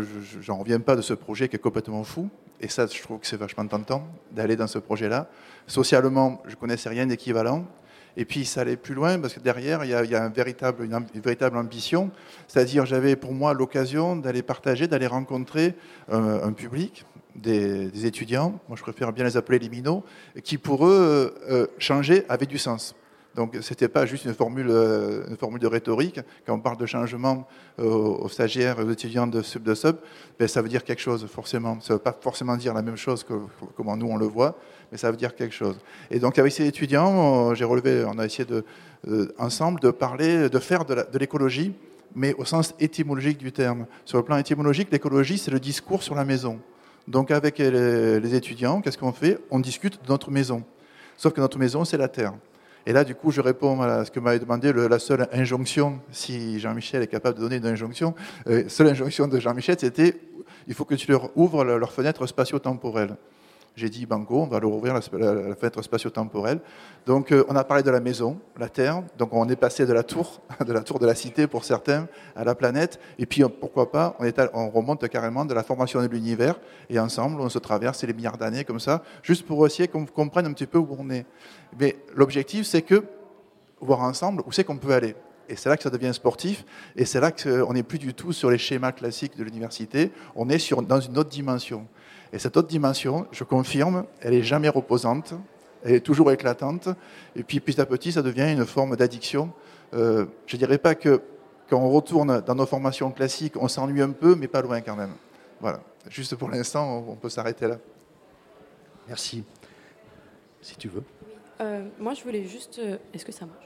n'en reviens pas de ce projet qui est complètement fou. Et ça, je trouve que c'est vachement tentant d'aller dans ce projet-là. Socialement, je ne connaissais rien d'équivalent. Et puis, ça allait plus loin parce que derrière, il y a, un véritable, une, véritable ambition. C'est-à-dire, j'avais pour moi l'occasion d'aller partager, d'aller rencontrer euh, un public, des, étudiants, moi je préfère bien les appeler les minots, qui pour eux, euh, changer avait du sens. Donc ce n'était pas juste une formule, euh, une formule de rhétorique. Quand on parle de changement euh, aux stagiaires, aux étudiants de sub de sub, ben, ça veut dire quelque chose forcément. Ça ne veut pas forcément dire la même chose que comment nous on le voit, mais ça veut dire quelque chose. Et donc avec ces étudiants, j'ai relevé, on a essayé de, euh, ensemble de parler, de faire de l'écologie, mais au sens étymologique du terme. Sur le plan étymologique, l'écologie, c'est le discours sur la maison. Donc avec les étudiants, qu'est-ce qu'on fait? On discute de notre maison. Sauf que notre maison, c'est la terre. Et là, du coup, je réponds à ce que m'avait demandé la seule injonction, si Jean-Michel est capable de donner une injonction. Euh, seule injonction de Jean-Michel, c'était il faut que tu leur ouvres leur fenêtre spatio-temporelle. J'ai dit Banco, on va leur ouvrir la, fenêtre spatio-temporelle. Donc euh, on a parlé de la maison, la Terre. Donc on est passé de la tour, de la tour de la cité pour certains, à la planète. Et puis pourquoi pas, on, est on remonte carrément de la formation de l'univers. Et ensemble, on se traverse les milliards d'années comme ça, juste pour essayer qu'on comprenne un petit peu où on est. Mais l'objectif, c'est que voir ensemble où c'est qu'on peut aller. Et c'est là que ça devient sportif, et c'est là qu'on n'est plus du tout sur les schémas classiques de l'université, on est sur, dans une autre dimension. Et cette autre dimension, je confirme, elle n'est jamais reposante, elle est toujours éclatante. Et puis petit à petit, ça devient une forme d'addiction. Euh, je ne dirais pas que quand on retourne dans nos formations classiques, on s'ennuie un peu, mais pas loin quand même. Voilà. Juste pour l'instant, on peut s'arrêter là. Merci. Si tu veux. Euh, moi, je voulais juste. Euh, est-ce que ça marche?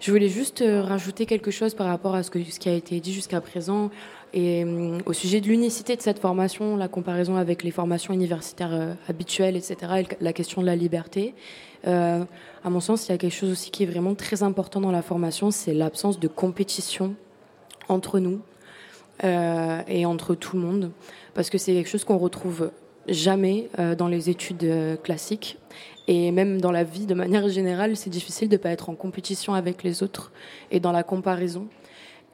Je voulais juste rajouter quelque chose par rapport à ce, que, ce qui a été dit jusqu'à présent et euh, au sujet de l'unicité de cette formation, la comparaison avec les formations universitaires euh, habituelles, etc., et la question de la liberté, euh, à mon sens, il y a quelque chose aussi qui est vraiment très important dans la formation, c'est l'absence de compétition entre nous et entre tout le monde, parce que c'est quelque chose qu'on retrouve jamais dans les études classiques. Et même dans la vie, de manière générale, c'est difficile de ne pas être en compétition avec les autres et dans la comparaison.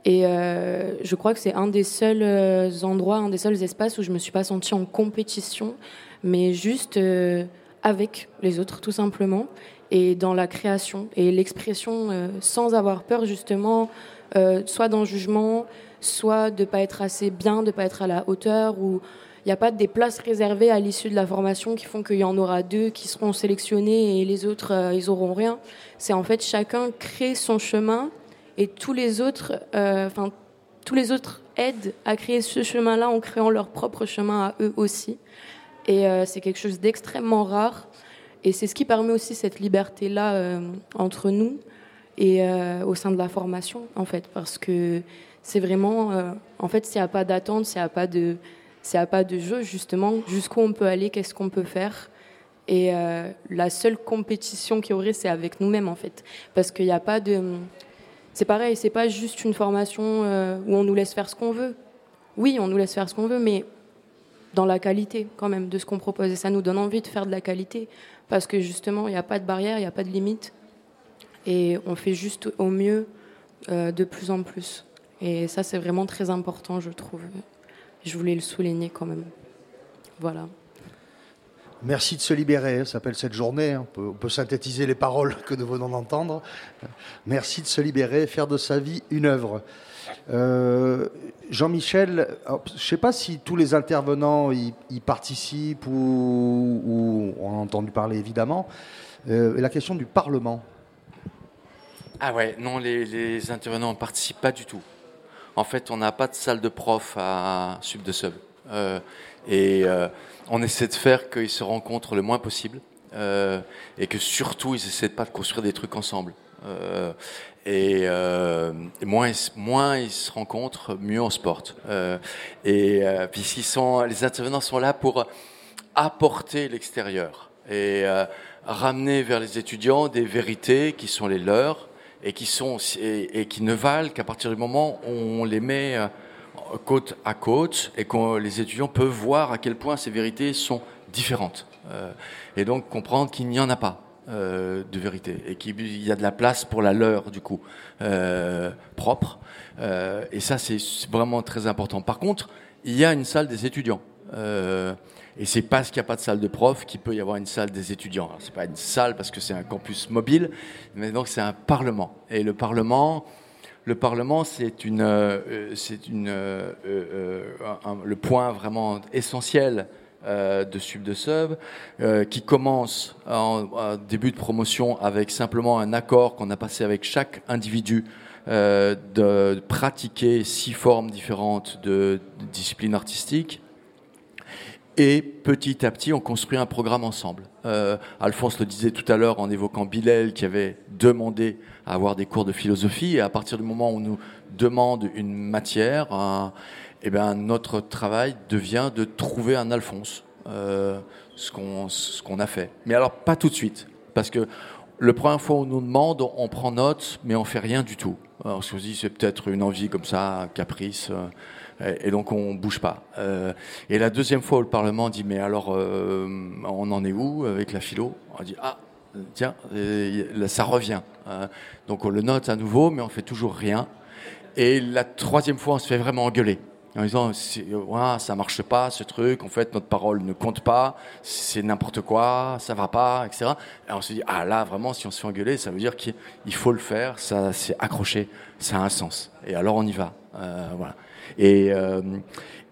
Et euh, je crois que c'est un des seuls euh, endroits, un des seuls espaces où je me suis pas sentie en compétition, mais juste euh, avec les autres, tout simplement, et dans la création et l'expression sans avoir peur, justement, soit d'un jugement, soit de pas être assez bien, de pas être à la hauteur, ou il n'y a pas des places réservées à l'issue de la formation qui font qu'il y en aura deux qui seront sélectionnés et les autres, ils auront rien. C'est en fait chacun crée son chemin et tous les autres, euh, enfin tous les autres aident à créer ce chemin-là en créant leur propre chemin à eux aussi. Et c'est quelque chose d'extrêmement rare. Et c'est ce qui permet aussi cette liberté-là entre nous et au sein de la formation, en fait, parce que c'est vraiment, en fait, s'il n'y a pas d'attente, s'il n'y a pas de, s'il a pas de jeu, justement, jusqu'où on peut aller, qu'est-ce qu'on peut faire. Et la seule compétition qu'il y aurait, c'est avec nous-mêmes, en fait, parce qu'il n'y a pas de c'est pareil, c'est pas juste une formation euh, où on nous laisse faire ce qu'on veut. Oui, on nous laisse faire ce qu'on veut, mais dans la qualité quand même de ce qu'on propose. Et ça nous donne envie de faire de la qualité parce que justement, il n'y a pas de barrière, il n'y a pas de limite. Et on fait juste au mieux euh, de plus en plus. Et ça, c'est vraiment très important, je trouve. Je voulais le souligner quand même. Voilà. Merci de se libérer, ça s'appelle cette journée. Hein. On peut, synthétiser les paroles que nous venons d'entendre. Merci de se libérer, faire de sa vie une œuvre. Euh, Jean-Michel, je ne sais pas si tous les intervenants y, participent ou, on a entendu parler évidemment. Euh, la question du Parlement. Ah ouais, non, les, intervenants ne participent pas du tout. En fait, on n'a pas de salle de prof à Sub de Sub. Euh, et on essaie de faire qu'ils se rencontrent le moins possible euh, et que surtout ils essaient pas de construire des trucs ensemble. Euh, et, euh, moins, ils se rencontrent, mieux on se porte. et puisqu'ils sont, les intervenants sont là pour apporter l'extérieur et ramener vers les étudiants des vérités qui sont les leurs et qui ne valent qu'à partir du moment où on les met côte à côte et que les étudiants peuvent voir à quel point ces vérités sont différentes. Euh, et donc comprendre qu'il n'y en a pas euh, de vérité et qu'il y a de la place pour la leur, du coup, euh, propre. et ça, c'est vraiment très important. Par contre, il y a une salle des étudiants. et c'est parce qu'il n'y a pas de salle de prof qu'il peut y avoir une salle des étudiants. Ce n'est pas une salle parce que c'est un campus mobile, mais donc c'est un parlement. Et le parlement, le Parlement, c'est euh, euh, euh, le point vraiment essentiel de Sub de Sub, qui commence en, début de promotion avec simplement un accord qu'on a passé avec chaque individu de pratiquer six formes différentes de, disciplines artistiques. Et petit à petit, on construit un programme ensemble. Alphonse le disait tout à l'heure en évoquant Bilal qui avait demandé à avoir des cours de philosophie. Et à partir du moment où on nous demande une matière, eh ben, notre travail devient de trouver un Alphonse, euh, ce qu'on a fait. Mais alors pas tout de suite, parce que le première fois où on nous demande, on prend note, mais on fait rien du tout. Alors, on se dit c'est peut-être une envie comme ça, un caprice. Euh, et donc on bouge pas. Euh, et la deuxième fois où le Parlement dit mais alors on en est où avec la philo? On dit ah tiens, ça revient. Hein. Donc on le note à nouveau, mais on fait toujours rien. Et la troisième fois, on se fait vraiment engueuler en disant ouais, ça marche pas ce truc, en fait notre parole ne compte pas, c'est n'importe quoi, ça va pas, etc. Et on se dit ah là vraiment si on se fait engueuler, ça veut dire qu'il faut le faire, ça c'est accroché, ça a un sens. Et alors on y va, euh, voilà. Et euh,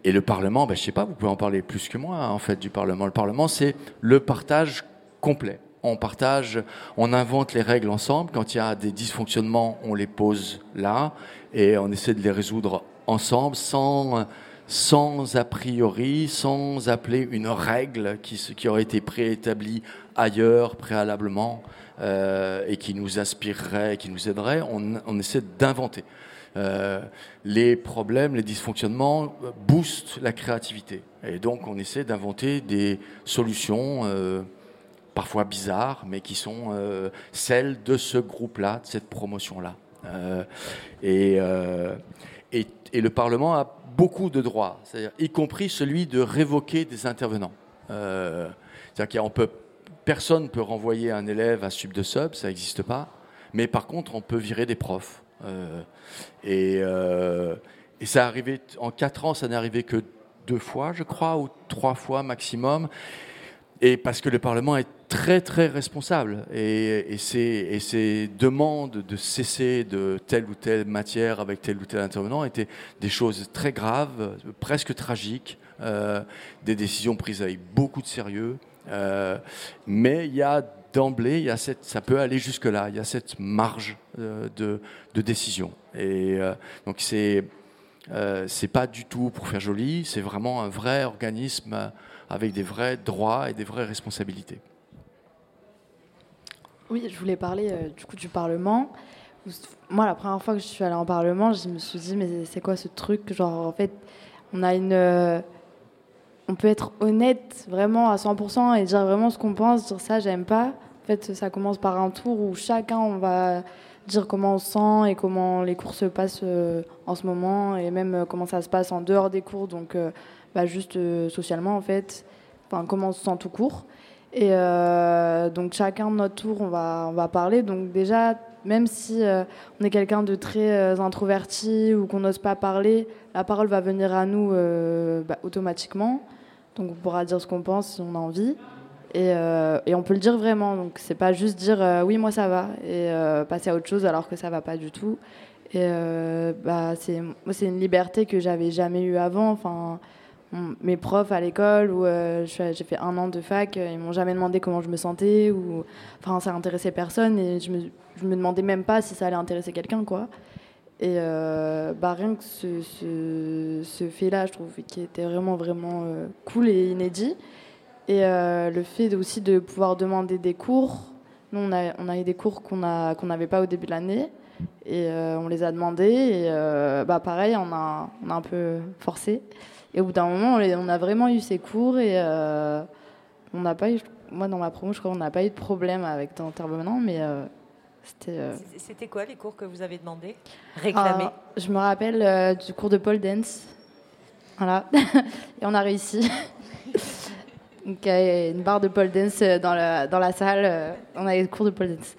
et le Parlement, ben, je sais pas, vous pouvez en parler plus que moi en fait du Parlement. Le Parlement c'est le partage complet on partage, on invente les règles ensemble. Quand il y a des dysfonctionnements, on les pose là et on essaie de les résoudre ensemble sans, sans a priori, sans appeler une règle qui, aurait été préétablie ailleurs préalablement euh, et qui nous inspirerait, qui nous aiderait. On, essaie d'inventer. Euh, les problèmes, les dysfonctionnements boostent la créativité. Et donc on essaie d'inventer des solutions. Euh, parfois bizarres, mais qui sont euh, celles de ce groupe-là, de cette promotion-là. Et, et, le Parlement a beaucoup de droits, y compris celui de révoquer des intervenants. C'est-à-dire qu'on peut, personne ne peut renvoyer un élève à sub de sub, ça n'existe pas, mais par contre, on peut virer des profs. Et, et ça arrivé en quatre ans, ça n'est arrivé que deux fois, je crois, ou trois fois maximum. Et parce que le Parlement est très très responsable et, et, demandes de cesser de telle ou telle matière avec tel ou tel intervenant étaient des choses très graves, presque tragiques, euh, des décisions prises avec beaucoup de sérieux. Euh, mais il y a d'emblée, il y a cette, ça peut aller jusque là. Il y a cette marge euh, de, de, décision. Et donc c'est Euh, pas du tout pour faire joli, c'est vraiment un vrai organisme avec des vrais droits et des vraies responsabilités. Oui, je voulais parler euh, du coup du Parlement. Moi, la première fois que je suis allée en Parlement, je me suis dit, mais c'est quoi ce truc? Genre, en fait, on a une. Euh, on peut être honnête vraiment à 100% et dire vraiment ce qu'on pense, dire ça, j'aime pas. En fait, ça commence par un tour où chacun, on va dire comment on se sent et comment les cours se passent euh, en ce moment et même comment ça se passe en dehors des cours, donc bah, juste socialement en fait, comment on se sent tout court. Et euh, donc chacun de notre tour, on va, on va parler. Donc déjà, même si euh, on est quelqu'un de très euh, introverti ou qu'on n'ose pas parler, la parole va venir à nous bah, automatiquement. Donc on pourra dire ce qu'on pense si on a envie. Et, on peut le dire vraiment. Donc c'est pas juste dire oui moi ça va et passer à autre chose alors que ça va pas du tout. Et bah c'est c'est une liberté que j'avais jamais eue avant. Enfin mes profs à l'école où euh, j'ai fait un an de fac, euh, ils m'ont jamais demandé comment je me sentais ou enfin ça intéressait personne et je me, je me demandais même pas si ça allait intéresser quelqu'un quoi. Et euh, bah, rien que ce, ce, ce fait-là, je trouve qui était vraiment vraiment cool et inédit. Et le fait aussi de pouvoir demander des cours. Nous, on a, on a eu des cours qu'on qu'on n'avait pas au début de l'année et on les a demandés. Et bah, pareil, on a, on a un peu forcé. Et au bout d'un moment, on a vraiment eu ces cours et euh, on n'a pas eu, moi dans ma promo, je crois qu'on n'a pas eu de problème avec l'intervenant, mais euh, c'était. Euh, c'était quoi les cours que vous avez demandé? Réclamés ah, Je me rappelle du cours de pole dance. Voilà. et on a réussi. Donc, il y a une barre de pole dance dans la, dans la salle. on avait le cours de pole dance.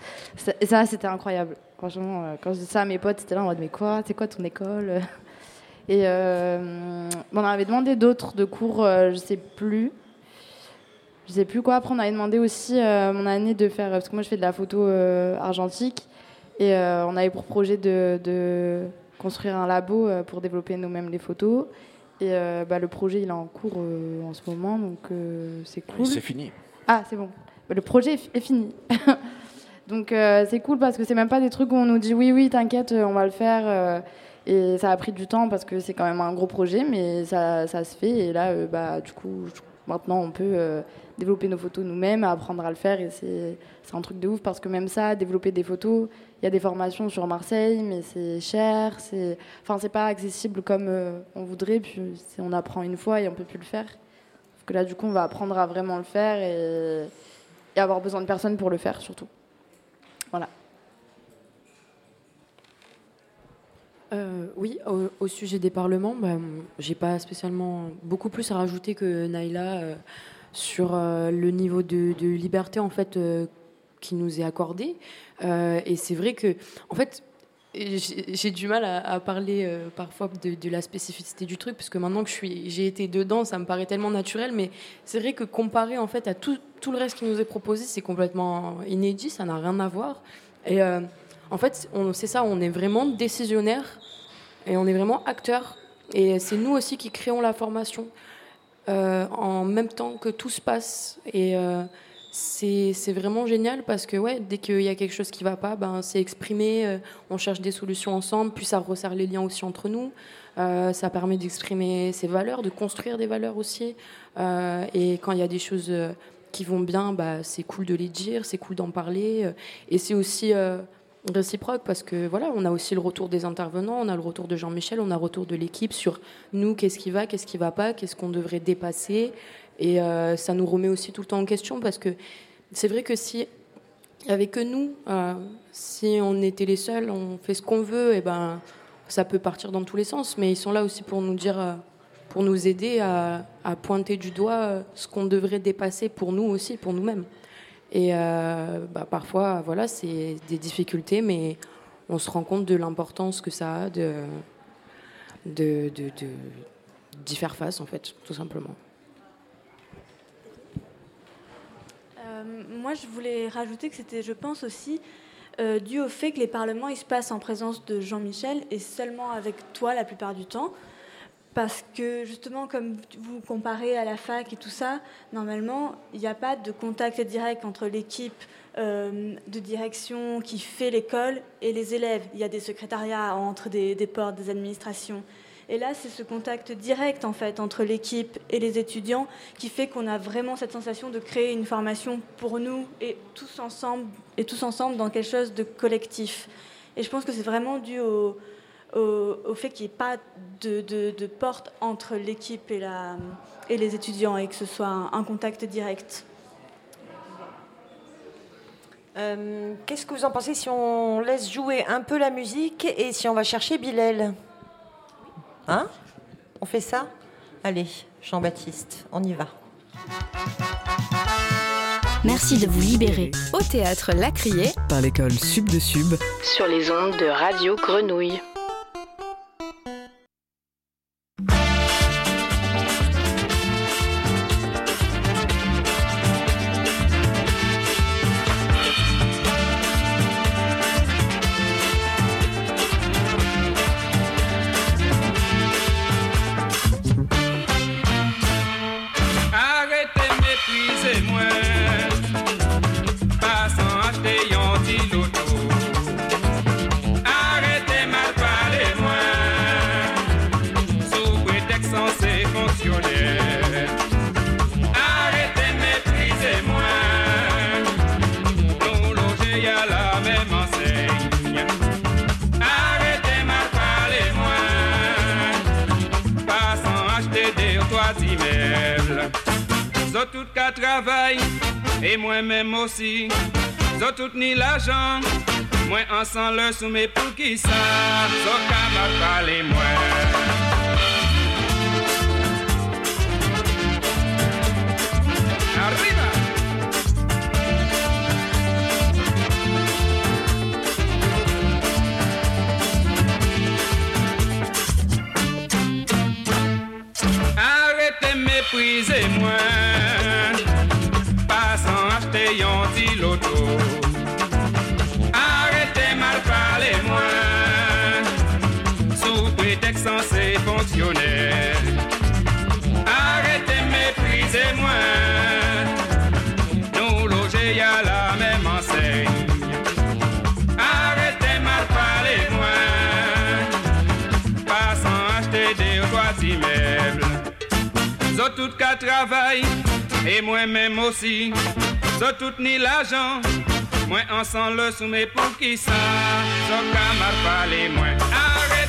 Et ça, c'était incroyable. Franchement, quand je dis ça à mes potes, c'était là en mode Mais quoi? C'est quoi ton école? Et euh, on avait demandé d'autres de cours, euh, je sais plus. Je sais plus quoi. Après, on avait demandé aussi euh, mon année de faire, parce que moi je fais de la photo argentique, et on avait pour projet de, de construire un labo pour développer nous-mêmes les photos. Et bah, le projet il est en cours en ce moment, donc c'est cool. C'est fini. Ah, c'est bon. Bah, le projet est, fini. donc c'est cool parce que c'est même pas des trucs où on nous dit oui, oui, t'inquiète, on va le faire. Et ça a pris du temps parce que c'est quand même un gros projet, mais ça, ça se fait. Et là, euh, bah, du coup, maintenant, on peut euh, développer nos photos nous-mêmes, apprendre à le faire. Et c'est un truc de ouf parce que même ça, développer des photos, il y a des formations sur Marseille, mais c'est cher. C'est enfin, c'est pas accessible comme euh, on voudrait. Puis on apprend une fois et on peut plus le faire. Parce que là, du coup, on va apprendre à vraiment le faire et, et avoir besoin de personnes pour le faire, surtout. Voilà. Euh, oui, au, sujet des parlements, bah, j'ai pas spécialement beaucoup plus à rajouter que Naïla euh, sur euh, le niveau de, liberté en fait qui nous est accordé. et c'est vrai que, en fait, j'ai du mal à, parler parfois de, la spécificité du truc parce que maintenant que j'ai été dedans, ça me paraît tellement naturel. Mais c'est vrai que comparé en fait à tout, le reste qui nous est proposé, c'est complètement inédit, ça n'a rien à voir. En fait, c'est ça, on est vraiment décisionnaire et on est vraiment acteur. Et c'est nous aussi qui créons la formation euh, en même temps que tout se passe. Et euh, c'est vraiment génial parce que ouais, dès qu'il y a quelque chose qui ne va pas, ben, c'est exprimé, euh, on cherche des solutions ensemble, puis ça resserre les liens aussi entre nous. ça permet d'exprimer ses valeurs, de construire des valeurs aussi. et quand il y a des choses qui vont bien, bah, c'est cool de les dire, c'est cool d'en parler. et c'est aussi réciproque parce que voilà, on a aussi le retour des intervenants, on a le retour de Jean-Michel, on a le retour de l'équipe sur nous, qu'est-ce qui va, qu'est-ce qui va pas, qu'est-ce qu'on devrait dépasser. Et euh, ça nous remet aussi tout le temps en question parce que c'est vrai que si avait que nous, euh, si on était les seuls, on fait ce qu'on veut, et ben ça peut partir dans tous les sens. Mais ils sont là aussi pour nous dire, euh, pour nous aider à, à pointer du doigt ce qu'on devrait dépasser pour nous aussi, pour nous-mêmes. Et euh, bah, parfois, voilà, c'est des difficultés, mais on se rend compte de l'importance que ça a de, de, d'y faire face, en fait, tout simplement. Euh, moi, je voulais rajouter que c'était, je pense aussi, euh, dû au fait que les parlements, ils se passent en présence de Jean-Michel et seulement avec toi la plupart du temps parce que justement, comme vous comparez à la fac et tout ça, normalement, il n'y a pas de contact direct entre l'équipe euh, de direction qui fait l'école et les élèves. Il y a des secrétariats entre des, portes, des administrations. Et là, c'est ce contact direct en fait entre l'équipe et les étudiants qui fait qu'on a vraiment cette sensation de créer une formation pour nous et tous ensemble et tous ensemble dans quelque chose de collectif. Et je pense que c'est vraiment dû au, au, fait qu'il n'y ait pas de, de, porte entre l'équipe et, la, et les étudiants et que ce soit un, contact direct. Euh, qu'est-ce que vous en pensez si on laisse jouer un peu la musique et si on va chercher Bilal? Hein? On fait ça? Allez, Jean-Baptiste, on y va. Merci de vous libérer au théâtre La Criée par l'école Sub de Sub sur les ondes de Radio Grenouille. Et moi-même aussi. Zo tout ni l'argent, moi ensemble le soumet pour qui ça, zo m'a parlé moi. Arriba! Arrêtez mal parler moi. Sous prétexte censé fonctionner. Arrêtez mépriser moi. Nous loger à la même enseigne. Arrêtez mal parler moi. Pas sans acheter des toits immeubles. Zo tout cas travail et moi-même aussi So tout ni l'argent, moi ensemble le soumet pour qui ça, so camarade parler moins. Arrêtez,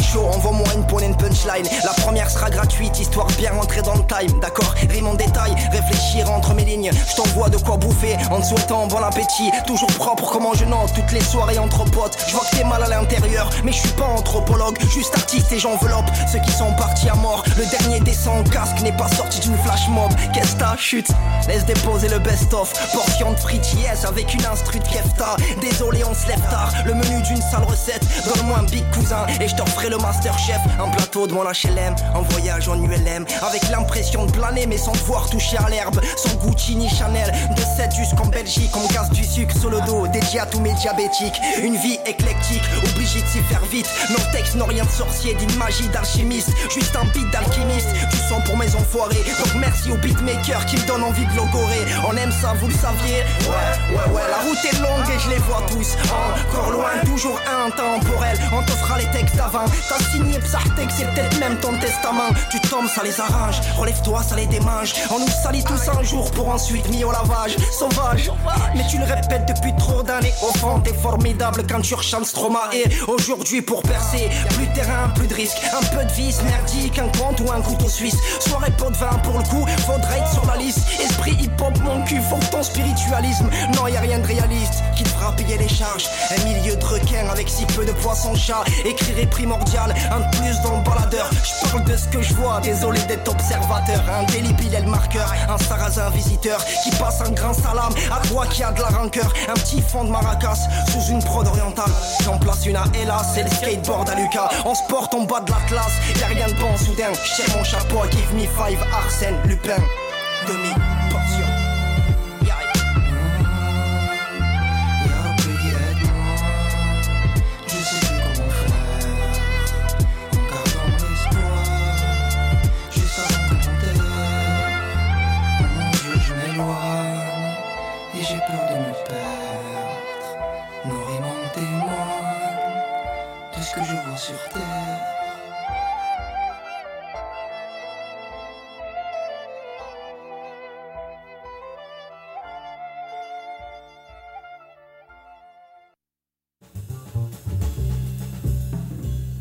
est chaud, envoie-moi une poignée de punchline. La première sera gratuite, histoire bien rentrer dans le time. D'accord, rime en détail, réfléchir lignes. Je t'envoie de quoi bouffer en te souhaitant bon appétit. Toujours propre comment je note toutes les soirées entre potes. Je vois que t'es mal à l'intérieur, mais je suis pas anthropologue, juste artiste et j'enveloppe ceux qui sont partis à mort. Le dernier descend en casque n'est pas sorti d'une flash mob. Qu'est-ce ta chute? Laisse déposer le best-of. Portion de frites yes avec une instru de kefta. Désolé, on se tard. Le menu d'une sale recette. Donne-moi un big cousin et je t'offrirai le master chef. Un plateau de mon HLM, en voyage en ULM. Avec l'impression de planer mais sans devoir toucher à l'herbe. Sans Gucci Chanel. De 7 jusqu'en Belgique, on casse du sucre sur le dos. Dédié à tous mes diabétiques. Une vie éclectique, obligé de s'y faire vite. Nos textes n'ont rien de sorcier, d'une magie d'alchimiste. Juste un beat d'alchimiste. Tu sens pour mes enfoirés. Donc merci aux beatmakers qui me donnent envie de logorer. On aime ça, vous le saviez. Ouais, ouais, ouais, la route est longue et je les vois tous. Encore loin, toujours intemporel. On te fera les textes avant. T'as signé Psartek, c'est peut-être même ton testament. Tu tombes, ça les arrange. Relève-toi, ça les démange. On nous salit tous un jour pour ensuite mis au lavage. Sauvage, mais tu le répètes depuis trop d'années. Au fond, t'es formidable quand tu rechantes Stroma. Et aujourd'hui, pour percer, plus de terrain, plus de risque. Un peu de vis merdique, un compte ou un couteau suisse. Soirée pot de vin pour le coup, faudrait être sur la liste. Esprit hip-hop, mon cul, faut ton spiritualisme. Non, y a rien de réaliste qui te fera payer les charges. Un milieu de requin avec si peu de poissons-chats. Écrire primordial, un plus dans le baladeur. Je parle de ce que je vois, désolé d'être observateur. Un délibile est le marqueur, un sarrasin visiteur qui passe un grand salam à toi qui a de la rancœur. Un petit fond de maracas sous une prod orientale. J'en place une à Hélas, c'est le skateboard à Lucas. On se porte en bas de l'Atlas, y'a rien de bon soudain. J'tire mon chapeau, give me five, Arsène Lupin. Demi-portion.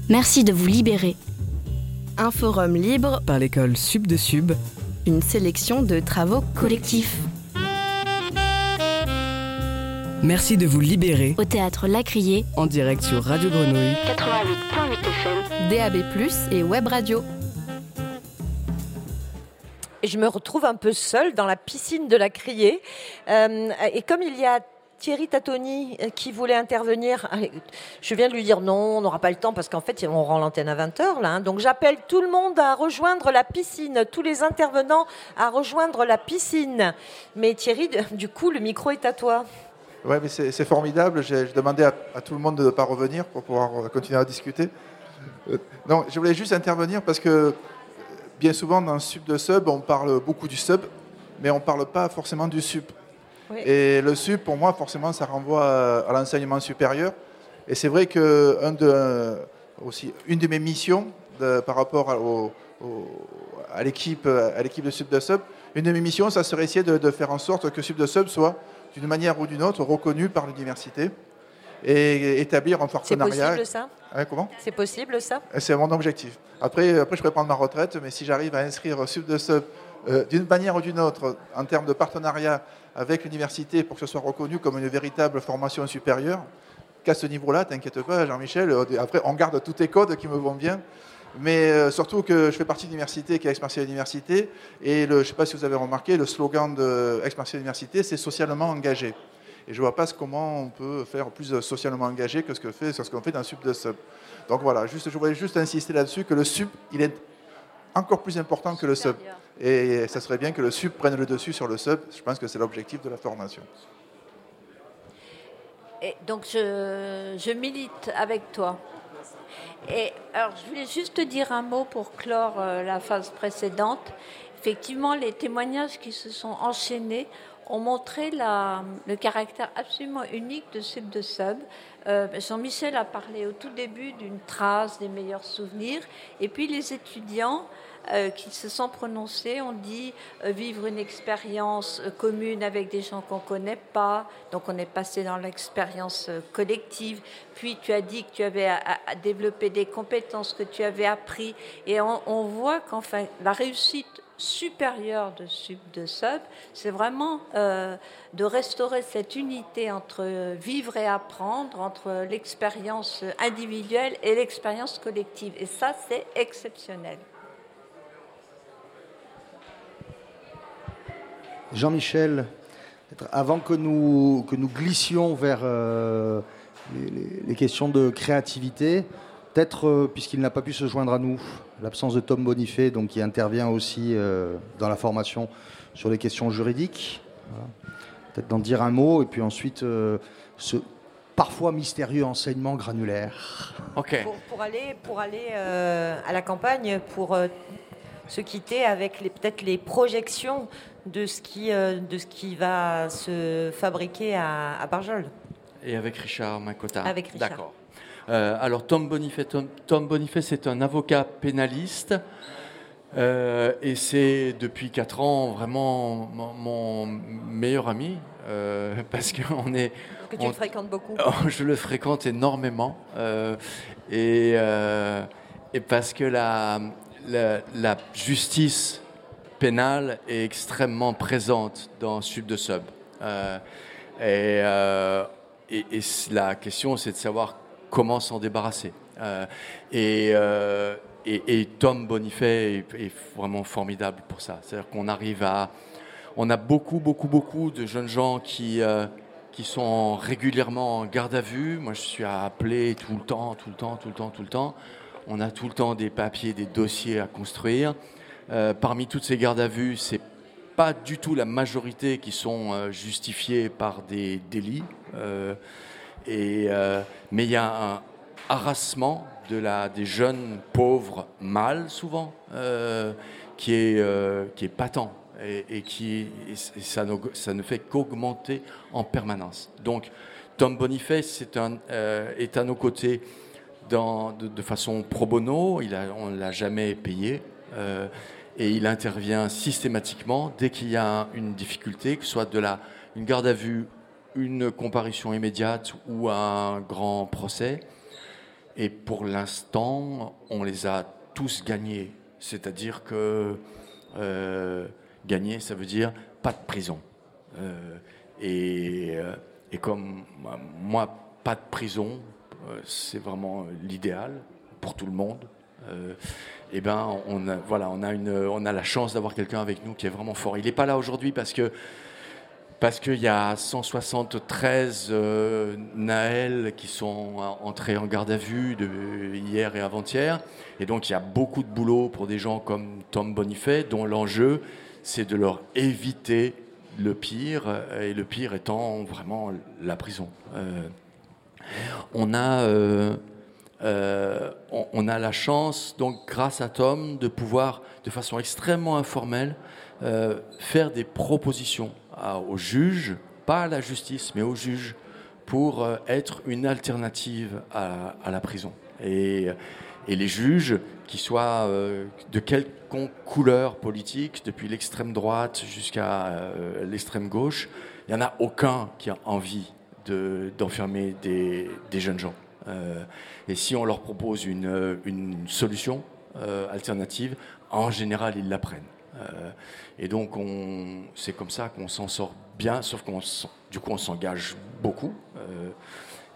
Merci de vous libérer. Un forum libre Par l'école Sub de Sub. une sélection de travaux collectifs. Merci de vous libérer. Au théâtre Lacrier, En direct sur Radio Grenouille. 88.8 FM, DAB+, et Web Radio. Et je me retrouve un peu seule dans la piscine de la criée. Euh, et comme il y a Thierry Tatoni euh, qui voulait intervenir, allez, je viens de lui dire non, on n'aura pas le temps parce qu'en fait, on rend l'antenne à 20h. Là, hein. donc j'appelle tout le monde à rejoindre la piscine, tous les intervenants à rejoindre la piscine. Mais Thierry, du coup, le micro est à toi. Ouais, mais c'est formidable. J'ai demandé à, tout le monde de ne pas revenir pour pouvoir euh, continuer à discuter. Euh, non, je voulais juste intervenir parce que bien souvent dans le sub de sub, on parle beaucoup du sub, mais on ne parle pas forcément du sub. Oui. Et le sub, pour moi, forcément, ça renvoie à, à l'enseignement supérieur. Et c'est vrai que un de, aussi, une de mes missions de- par rapport à, au- au- à l'équipe de sub de sub, une de mes missions, ça serait essayer de, de faire en sorte que sub de sub soit d'une manière ou d'une autre reconnu par l'université et établir un C'est partenariat. possible ça? Hein, comment? C'est possible ça? C'est mon objectif. Après, après, je pourrais prendre ma retraite, mais si j'arrive à inscrire sub de sub euh, d'une manière ou d'une autre en termes de partenariat avec l'université pour que ce soit reconnu comme une véritable formation supérieure, qu'à ce niveau-là, t'inquiète pas, Jean-Michel, euh, après, on garde tous tes codes qui me vont bien. Mais euh, surtout que je fais partie de l'université qui est Ex-Martial Université. Et je ne sais pas si vous avez remarqué, le slogan de Ex-Martial Université, c'est socialement engagé. Et je ne vois pas comment on peut faire plus socialement engagé que ce que fait, ce qu'on fait dans le sub de sub. Donc voilà, je voulais juste insister là-dessus que le sub, il est encore plus important que le sub. Et ça serait bien que le sub prenne le dessus sur le sub. Je pense que c'est l'objectif de la formation. Et donc je, je milite avec toi. Et alors je voulais juste te dire un mot pour clore euh, la phase précédente. Effectivement, les témoignages qui se sont enchaînés ont montré la- le caractère absolument unique de Sub de Sub. Euh, Jean-Michel a parlé au tout début d'une trace des meilleurs souvenirs, et puis les étudiants euh, qui se sont prononcés ont dit euh, vivre une expérience euh, commune avec des gens qu'on ne connaît pas. Donc on est passé dans l'expérience collective. Puis tu as dit que tu avais développé des compétences que tu avais appris. Et on, on voit qu'enfin la réussite supérieure de sub de sub, c'est vraiment de restaurer cette unité entre vivre et apprendre, entre l'expérience individuelle et l'expérience collective. Et ça, c'est exceptionnel. Jean-Michel, avant que nous, que nous glissions vers euh, les, questions de créativité, peut-être, euh, puisqu'il n'a pas pu se joindre à nous, l'absence de Tom Bonifay, donc, qui intervient aussi euh, dans la formation sur les questions juridiques, voilà. peut-être d'en dire un mot, et puis ensuite euh, ce parfois mystérieux enseignement granulaire. Pour, pour aller, pour aller euh, à la campagne, pour euh, se quitter avec les- peut-être les projections de ce, qui, euh, de ce qui va se fabriquer à, à Barjol. Et avec Richard Macota. Avec Richard. D'accord. Euh, alors Tom Bonifay, Tom, Tom Bonifay, c'est un avocat pénaliste. euh, et c'est depuis 4 ans vraiment mon, mon meilleur ami. euh, parce qu'on est. Que tu on- le fréquentes beaucoup. Oh, je le fréquente énormément. et, et parce que la, la, la justice pénale est extrêmement présente dans Sub de Sub. Euh, et, euh, la question, c'est de savoir comment s'en débarrasser. Euh, et, Tom Bonifay est, vraiment formidable pour ça. C'est-à-dire qu'on arrive à... On a beaucoup, beaucoup, beaucoup de jeunes gens qui, qui sont régulièrement en garde à vue. Moi, je suis appelé tout le temps, tout le temps, tout le temps, tout le temps. On a tout le temps des papiers, des dossiers à construire. Euh, parmi toutes ces gardes à vue, c'est pas du tout la majorité qui sont euh, justifiées par des délits. Euh, mais il y a un harassement de la, des jeunes pauvres mâles, souvent, qui, est, qui est patent. Et, qui, ça, ne, ça ne fait qu'augmenter en permanence. Donc, Tom Boniface est à nos côtés de, façon pro bono. Il on ne l'a jamais payé. Et il intervient systématiquement dès qu'il y a une difficulté, que ce soit de la, une garde à vue, une comparution immédiate ou un grand procès. Et pour l'instant, on les a tous gagnés. C'est-à-dire que euh, gagner, ça veut dire pas de prison. Euh, et, euh, et comme moi, pas de prison, c'est vraiment l'idéal pour tout le monde. Euh, eh ben, on a, voilà, on a la chance d'avoir quelqu'un avec nous qui est vraiment fort. Il n'est pas là aujourd'hui parce que parce qu'il y a 173 euh, Naël qui sont entrés en garde à vue hier et avant-hier. Et donc il y a beaucoup de boulot pour des gens comme Tom Bonifay, dont l'enjeu, c'est de leur éviter le pire, euh, et le pire étant vraiment la prison. Euh, on a... euh, on, a la chance, donc grâce à Tom, de pouvoir, de façon extrêmement informelle, euh, faire des propositions aux juges, pas à la justice, mais aux juges, pour euh, être une alternative à, la prison. Et, les juges, qui soient de quelconque couleur politique, depuis l'extrême droite jusqu'à l'extrême gauche, il n'y en a aucun qui a envie de- d'enfermer des jeunes gens. Euh, et si on leur propose une, une solution euh, alternative, en général, ils la prennent. Euh, et donc, on- c'est comme ça qu'on s'en sort bien, sauf qu'on du coup, on s'engage beaucoup. euh,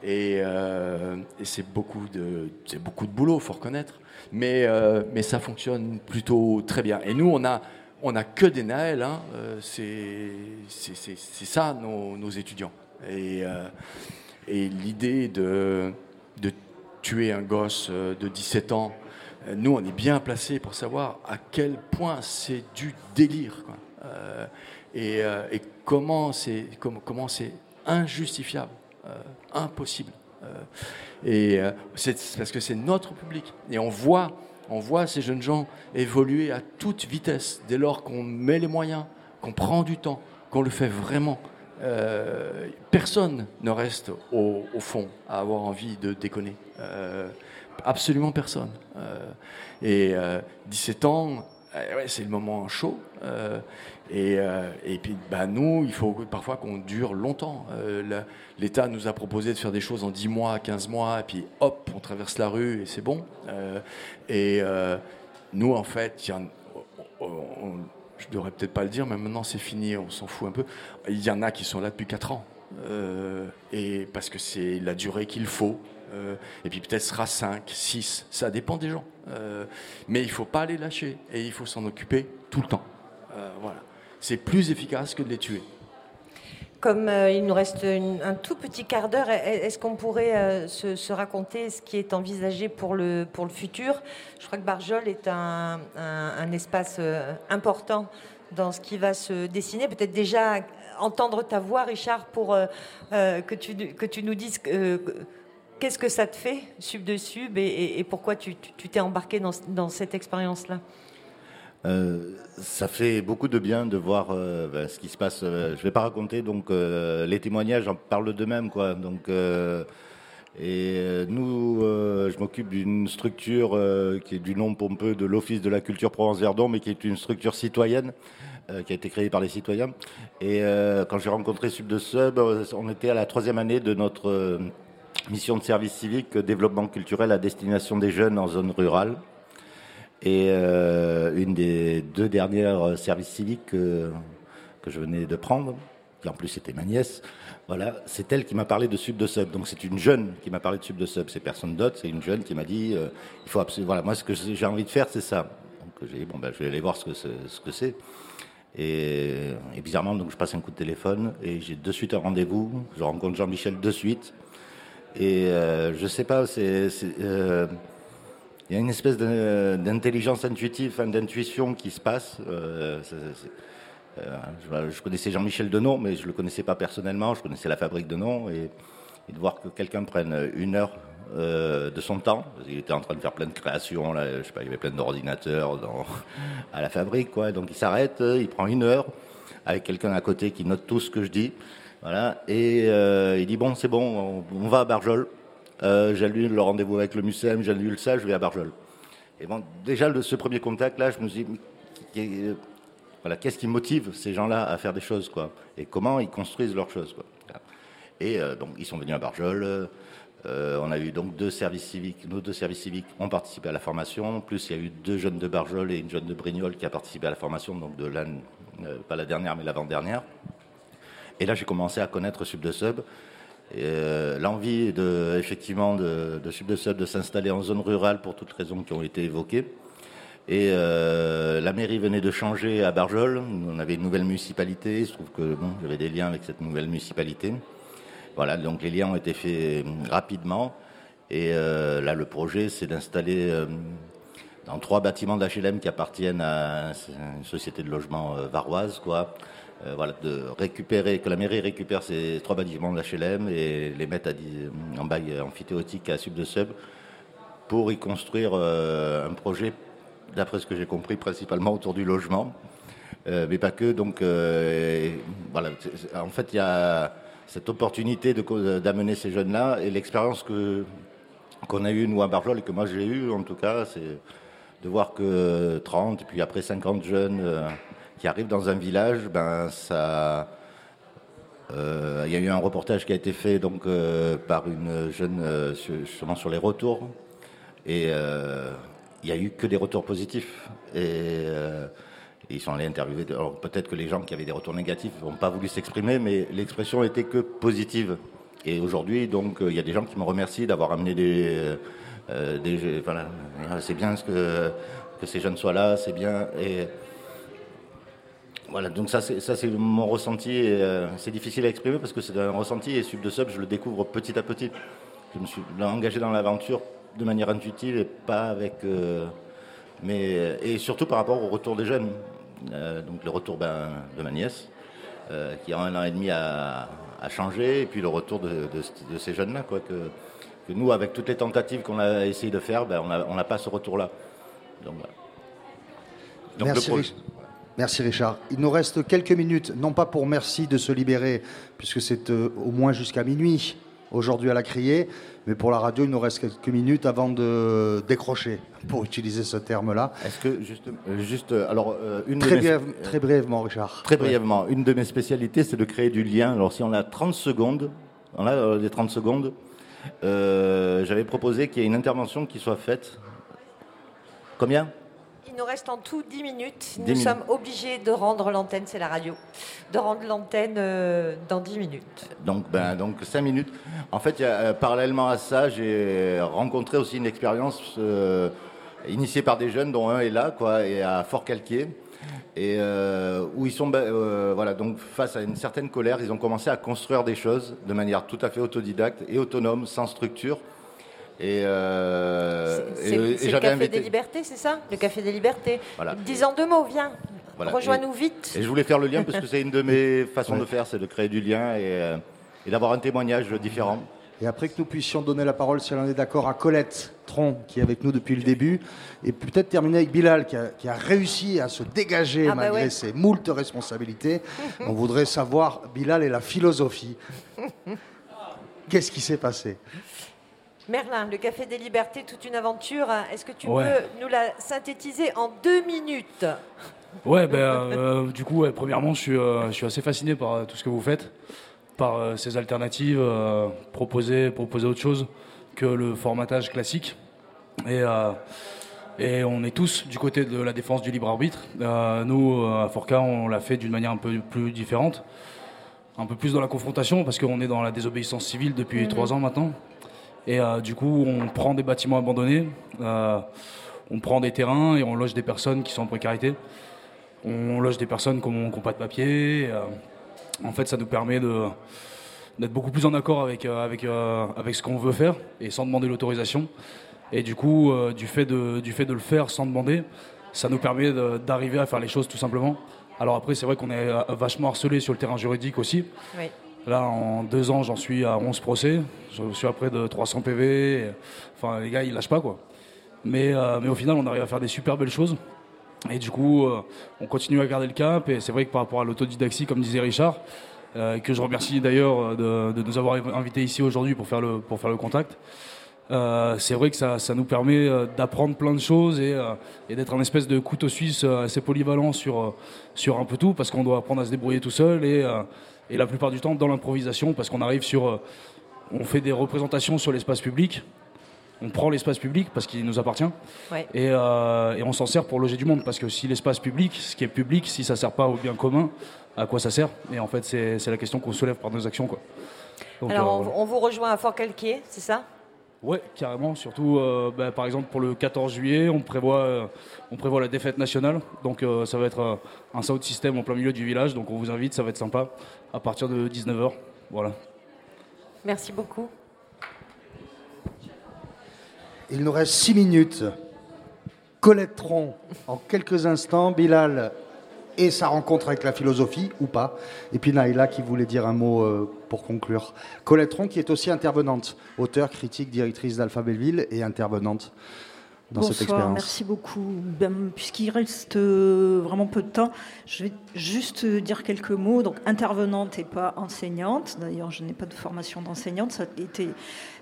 et euh, c'est beaucoup de, beaucoup de boulot, faut reconnaître. Mais, euh, mais ça fonctionne plutôt très bien. Et nous, on a, on a que des Naël. Hein, euh, c'est, ça nos, étudiants. Et, euh, et l'idée de, de tuer un gosse euh, de 17 ans, euh, nous, on est bien placés pour savoir à quel point c'est du délire. Euh, et, comment c'est injustifiable, impossible. Et c'est parce que c'est notre public. Et on voit, on voit ces jeunes gens évoluer à toute vitesse dès lors qu'on met les moyens, qu'on prend du temps, qu'on le fait vraiment. Euh, personne ne reste au, fond à avoir envie de déconner. Euh, absolument personne. Euh, et euh, 17 ans, ouais, c'est le moment chaud. Et, et, puis, bah, nous, il faut parfois qu'on dure longtemps. L'État nous a proposé de faire des choses en 10 mois, 15 mois, et puis hop, on traverse la rue et c'est bon. et nous, en fait, y je devrais peut-être pas le dire, mais maintenant c'est fini, on s'en fout un peu. Il y en a qui sont là depuis 4 ans. et parce que c'est la durée qu'il faut. Euh, et puis peut-être sera 5, 6, ça dépend des gens. Euh, mais il ne faut pas les lâcher et il faut s'en occuper tout le temps. Euh, voilà. C'est plus efficace que de les tuer. Comme il nous reste un tout petit quart d'heure, est-ce qu'on pourrait se, raconter ce qui est envisagé pour le, pour le futur? Je crois que Barjol est un, un espace important dans ce qui va se dessiner. Peut-être déjà entendre ta voix, Richard, pour que, tu, que tu nous dises Qu'est-ce que ça te fait, Sub de Sub, et, pourquoi tu t'es embarqué dans, cette expérience-là? euh, ça fait beaucoup de bien de voir euh, ben, ce qui se passe. Euh, je ne vais pas raconter, donc les témoignages en parlent d'eux-mêmes, quoi. Donc, et nous, je m'occupe d'une structure qui est du nom pompeux de l'Office de la culture Provence-Verdon, mais qui est une structure citoyenne qui a été créée par les citoyens. Et quand j'ai rencontré Sub de Sub, on était à la troisième année de notre mission de service civique, développement culturel à destination des jeunes en zone rurale. Et euh, une des deux dernières services civiques que, je venais de prendre, qui en plus était ma nièce, voilà, c'est elle qui m'a parlé de Sub de Sub. Donc c'est une jeune qui m'a parlé de Sub de Sub. C'est personne d'autre, c'est une jeune qui m'a dit euh, il faut absolument. Voilà, moi ce que j'ai envie de faire, c'est ça. Donc j'ai dit bon ben je vais aller voir ce que c'est. Et, et, bizarrement, donc je passe un coup de téléphone et j'ai de suite un rendez-vous. Je rencontre Jean-Michel de suite. Et euh, je sais pas, c'est. Euh, il y a une espèce d'intelligence intuitive, d'intuition qui se passe. Euh, je, connaissais Jean-Michel Denon, mais je ne le connaissais pas personnellement. Je connaissais la fabrique de noms. Et, de voir que quelqu'un prenne une heure de son temps, il était en train de faire plein de créations, là, je sais pas, il y avait plein d'ordinateurs à la fabrique, quoi. Donc il s'arrête, il prend une heure avec quelqu'un à côté qui note tout ce que je dis. Voilà. Et euh, il dit bon, c'est bon, on, va à Barjol. Euh, j'annule le rendez-vous avec le MUSEM, j'annule ça, je vais à Barjol. Et bon, déjà, de ce premier contact-là, je me suis dit, voilà, qu'est-ce qui motive ces gens-là à faire des choses, quoi? Et comment ils construisent leurs choses, quoi? Et euh, donc, ils sont venus à Barjol. on a eu donc deux services civiques, nos deux services civiques ont participé à la formation. plus, il y a eu deux jeunes de Barjol et une jeune de Brignoles qui a participé à la formation, donc de l'année, pas la dernière, mais l'avant-dernière. Et là, j'ai commencé à connaître Sub de Sub. Euh, l'envie de, effectivement de, de de s'installer en zone rurale pour toutes les raisons qui ont été évoquées. Et euh, la mairie venait de changer à Barjol. On avait une nouvelle municipalité. Il se trouve que bon, j'avais des liens avec cette nouvelle municipalité. Voilà, donc les liens ont été faits rapidement. Et euh, là, le projet, c'est d'installer dans trois bâtiments d'HLM qui appartiennent à une société de logement varoise, quoi, euh, voilà, de récupérer, que la mairie récupère ces trois bâtiments de l'HLM et les mette en bail amphithéotique à Sub de Sub pour y construire euh, un projet, d'après ce que j'ai compris, principalement autour du logement, euh, mais pas que. Donc, en fait, il y a cette opportunité d'amener ces jeunes-là et l'expérience que qu'on a eue, nous, à Barjol, et que moi j'ai eue, en tout cas, c'est de voir que 30, et puis après 50 jeunes qui arrive dans un village, ben ça. Euh, il y a eu un reportage qui a été fait donc euh, par une jeune euh, sur les retours et il n'y a eu que des retours positifs et, ils sont allés interviewer. Alors peut-être que les gens qui avaient des retours négatifs n'ont pas voulu s'exprimer, mais l'expression était que positive. Et aujourd'hui, donc, il y a des gens qui me remercient d'avoir amené des, voilà, c'est bien que, que ces jeunes soient là, c'est bien et voilà, donc ça c'est mon ressenti. Euh, c'est difficile à exprimer parce que c'est un ressenti et Sub de Sub, je le découvre petit à petit. Je me suis engagé dans l'aventure de manière intuitive et pas avec. Euh, mais, et surtout par rapport au retour des jeunes. Euh, donc le retour ben, de ma nièce, qui en un an et demi a, changé, et puis le retour de, ces jeunes-là. Quoi, que, nous, avec toutes les tentatives qu'on a essayé de faire, ben, on n'a pas ce retour-là. Donc, donc Merci. Merci Richard. Il nous reste quelques minutes, non pas pour merci de se libérer, puisque c'est euh, au moins jusqu'à minuit. aujourd'hui à la criée. Mais pour la radio, il nous reste quelques minutes avant de décrocher, pour utiliser ce terme-là. Est-ce que juste, euh, juste euh, alors une de Très, mes- briève- très brièvement, Richard. Très brièvement, une de mes spécialités, c'est de créer du lien. Alors, si on a 30 secondes, on a des 30 secondes, euh, j'avais proposé qu'il y ait une intervention qui soit faite. Combien? Il nous reste en tout 10 minutes. Nous 10 minutes. sommes obligés de rendre l'antenne, c'est la radio, de rendre l'antenne euh, dans 10 minutes. Donc, ben, donc 5 minutes. En fait, il y a, euh, parallèlement à ça, j'ai rencontré aussi une expérience euh, initiée par des jeunes, dont un est là, quoi, et à Fort-Calquier. Et où ils sont, ben, voilà, donc face à une certaine colère, ils ont commencé à construire des choses de manière tout à fait autodidacte et autonome, sans structure. Et, euh, C'est et le Café invité. des Libertés, c'est ça Le Café des Libertés. Voilà. Dis en deux mots, viens. Voilà. Rejoins-nous vite. Et je voulais faire le lien parce que c'est une de mes façons Ouais. de faire, c'est de créer du lien et, euh, et d'avoir un témoignage différent. Et après que nous puissions donner la parole, si elle en est d'accord, à Colette Tron, qui est avec nous depuis le début, et peut-être terminer avec Bilal, qui a, qui a réussi à se dégager Ah bah malgré ouais. ses moultes responsabilités. On voudrait savoir, Bilal et la philosophie. Qu'est-ce qui s'est passé? Merlin, le Café des Libertés, toute une aventure. Est-ce que tu Ouais. peux nous la synthétiser en deux minutes? Ouais, ben, euh, du coup, ouais, premièrement, je suis, euh, je suis assez fasciné par euh, tout ce que vous faites, par ces alternatives, proposer, proposer autre chose que le formatage classique. Et, et on est tous du côté de la défense du libre arbitre. Nous, à Forca, on l'a fait d'une manière un peu plus différente, un peu plus dans la confrontation, parce qu'on est dans la désobéissance civile depuis Mhm. trois ans maintenant. Et euh, du coup, on prend des bâtiments abandonnés, euh, on prend des terrains et on loge des personnes qui sont en précarité. On loge des personnes qui n'ont pas de papier. euh, en fait, ça nous permet d'être beaucoup plus en accord avec, avec, avec ce qu'on veut faire et sans demander l'autorisation. Et du coup, du, fait de, du fait de le faire sans demander, ça nous permet d'arriver à faire les choses tout simplement. Alors après, c'est vrai qu'on est vachement harcelé sur le terrain juridique aussi. Oui. Là, en deux ans, j'en suis à 11 procès. Je suis à près de 300 PV. Enfin, les gars, ils lâchent pas, quoi. Mais, euh, mais au final, on arrive à faire des super belles choses. Et du coup, euh, on continue à garder le cap. Et c'est vrai que par rapport à l'autodidaxie, comme disait Richard, euh, que je remercie d'ailleurs de, nous avoir invités ici aujourd'hui pour, faire le- contact, c'est vrai que ça, nous permet d'apprendre plein de choses et, d'être un espèce de couteau suisse assez polyvalent sur, un peu tout, parce qu'on doit apprendre à se débrouiller tout seul et la plupart du temps dans l'improvisation, parce qu'on arrive sur... euh, on fait des représentations sur l'espace public, on prend l'espace public parce qu'il nous appartient, Ouais. et, euh, et on s'en sert pour loger du monde, parce que si l'espace public, ce qui est public, si ça sert pas au bien commun, à quoi ça sert? Et en fait, c'est la question qu'on soulève par nos actions. Quoi. Donc, Alors, euh, on, vous rejoint à Fort-Calquier, c'est ça? Ouais, carrément. Surtout, euh, bah, par exemple, pour le 14 juillet, on prévoit, euh, on prévoit la défaite nationale. Donc, euh, ça va être un sound system en plein milieu du village. Donc, on vous invite, ça va être sympa, à partir de 19h. Voilà. Merci beaucoup. Il nous reste six minutes. Colette Tron, en quelques instants, Bilal et sa rencontre avec la philosophie, ou pas. Et puis Naïla qui voulait dire un mot euh, pour conclure. Colette Tron qui est aussi intervenante, auteure, critique, directrice d'Alpha Belleville et intervenante dans Bonsoir, cette expérience. merci beaucoup. Ben, Puisqu'il reste euh, vraiment peu de temps, je vais juste dire quelques mots. Donc, intervenante et pas enseignante. D'ailleurs, je n'ai pas de formation d'enseignante. Ça a été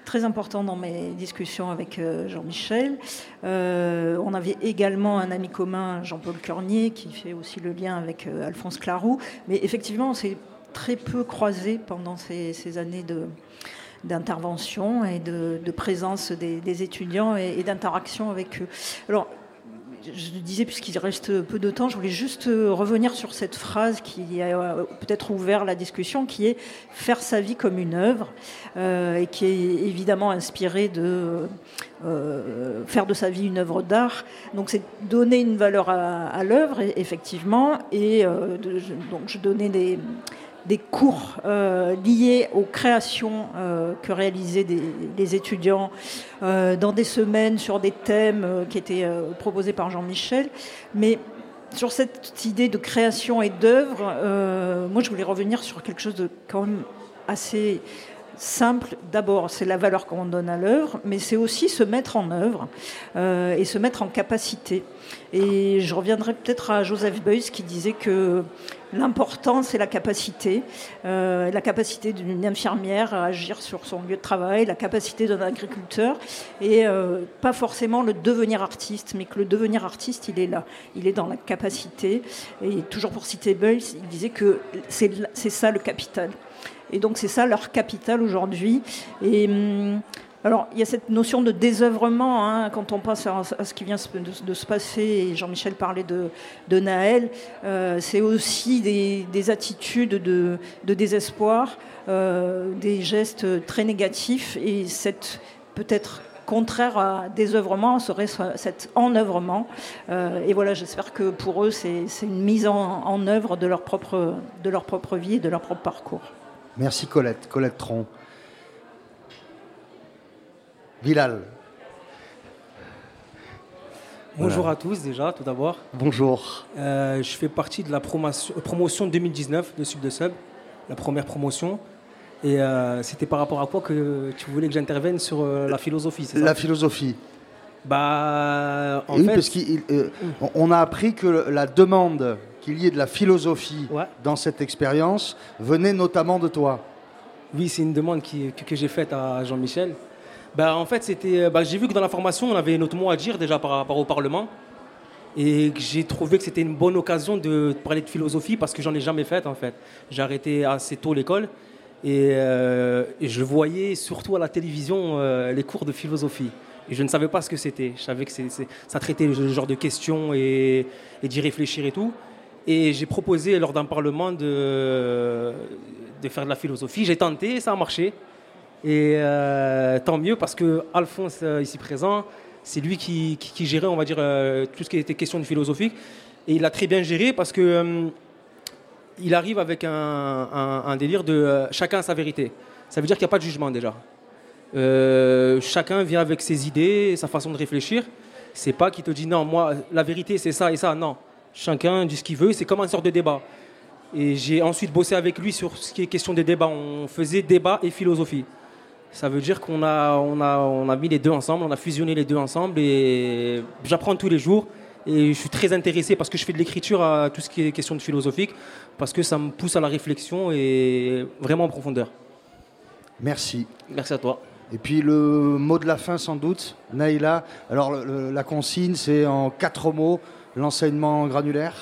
très important dans mes discussions avec euh, Jean-Michel. Euh, on avait également un ami commun, Jean-Paul Cornier, qui fait aussi le lien avec Alphonse Claroux. Mais effectivement, on s'est très peu croisés pendant ces, ces années de d'intervention et de, présence des, étudiants et, d'interaction avec eux. Alors, je disais, puisqu'il reste peu de temps, je voulais juste revenir sur cette phrase qui a euh, peut-être ouvert la discussion, qui est faire sa vie comme une œuvre, euh, et qui est évidemment inspirée de euh, faire de sa vie une œuvre d'art. Donc c'est donner une valeur à, l'œuvre, effectivement, et donc je donnais des des cours euh, liés aux créations euh, que réalisaient des étudiants euh, dans des semaines sur des thèmes qui étaient proposés par Jean-Michel. Mais sur cette idée de création et d'œuvre, moi je voulais revenir sur quelque chose de quand même assez simple. D'abord, c'est la valeur qu'on donne à l'œuvre, mais c'est aussi se mettre en œuvre euh, et se mettre en capacité. Et je reviendrai peut-être à Joseph Beuys qui disait que l'important, c'est la capacité. Euh, la capacité d'une infirmière à agir sur son lieu de travail, la capacité d'un agriculteur, et euh, pas forcément le devenir artiste, mais que le devenir artiste, il est là. Il est dans la capacité. Et toujours pour citer Beuys, il disait que c'est ça le capital. Et donc c'est ça leur capital aujourd'hui. Et hum, alors, il y a cette notion de désœuvrement hein, quand on pense à, ce qui vient de, se passer, Jean-Michel parlait de, de Naël, euh, c'est aussi des, attitudes de, désespoir, euh, des gestes très négatifs, et cette peut-être contraire à désœuvrement serait cet enœuvrement. Euh, et voilà, j'espère que pour eux, c'est une mise en, en œuvre de leur, propre, de leur propre vie et de leur propre parcours. Merci Colette, Colette Tron. Bilal. Bonjour à tous déjà, tout d'abord. Bonjour. Euh, je fais partie de la promotion, promotion 2019 de Sub de Sub, la première promotion. Et euh, c'était par rapport à quoi que tu voulais que j'intervienne sur euh, la philosophie, c'est ça? La philosophie. Bah, en oui, fait, parce qu'on a appris que la demande qu'il y ait de la philosophie dans cette expérience venait notamment de toi. Oui, c'est une demande qui, que, j'ai faite à Jean-Michel. Bah, en fait, c'était, bah, j'ai vu que dans la formation, on avait notre mot à dire déjà par rapport au Parlement. Et j'ai trouvé que c'était une bonne occasion de parler de philosophie parce que j'en ai jamais fait en fait. J'ai arrêté assez tôt l'école et, euh, je voyais surtout à la télévision euh, les cours de philosophie. Et je ne savais pas ce que c'était. Je savais que ça traitait le genre de questions et, et d'y réfléchir et tout. Et j'ai proposé lors d'un parlement de, de faire de la philosophie. J'ai tenté, ça a marché. Et euh, tant mieux parce que Alphonse, euh, ici présent, c'est lui qui, qui, gérait, on va dire, euh, tout ce qui était question de philosophie. Et il a très bien géré parce que il arrive avec un, un, délire de chacun sa vérité. Ça veut dire qu'il n'y a pas de jugement déjà. chacun vient avec ses idées, sa façon de réfléchir. C'est pas qu'il te dit non, moi, la vérité c'est ça et ça. Non. Chacun dit ce qu'il veut, c'est comme une sorte de débat. Et j'ai ensuite bossé avec lui sur ce qui est question des débats. On faisait débat et philosophie. Ça veut dire qu'on a, on a, on a mis les deux ensemble, on a fusionné les deux ensemble et j'apprends tous les jours. Et je suis très intéressé parce que je fais de l'écriture à tout ce qui est question de philosophique, parce que ça me pousse à la réflexion et vraiment en profondeur. Merci. Merci à toi. Et puis le mot de la fin sans doute, Naïla. Alors la consigne c'est en quatre mots l'enseignement granulaire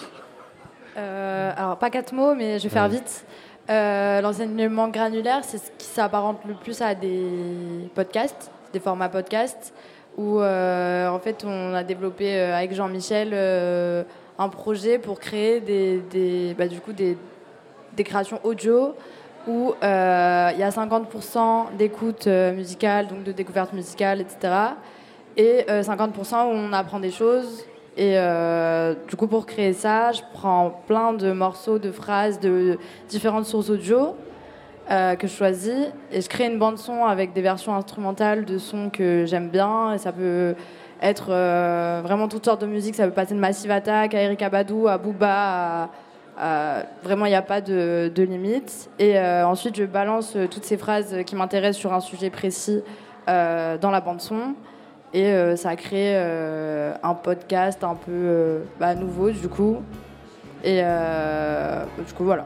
euh, Alors, pas quatre mots, mais je vais faire vite. Euh, l'enseignement granulaire, c'est ce qui s'apparente le plus à des podcasts, des formats podcasts, où euh, en fait on a développé avec Jean-Michel un projet pour créer des, bah, du coup des, des, créations audio où il y a 50% d'écoute musicale, donc de découverte musicale, etc. Et 50% où on apprend des choses et euh, du coup, pour créer ça, je prends plein de morceaux, de phrases de différentes sources audio euh, que je choisis et je crée une bande son avec des versions instrumentales de sons que j'aime bien. Et ça peut être euh, vraiment toutes sortes de musique. Ça peut passer de Massive Attack à Erika Badou, à Booba, vraiment, il n'y a pas de, de limite. Et ensuite, je balance toutes ces phrases qui m'intéressent sur un sujet précis dans la bande son. Et euh, ça a créé euh, un podcast un peu euh, bah, nouveau, du coup. Et du coup, voilà.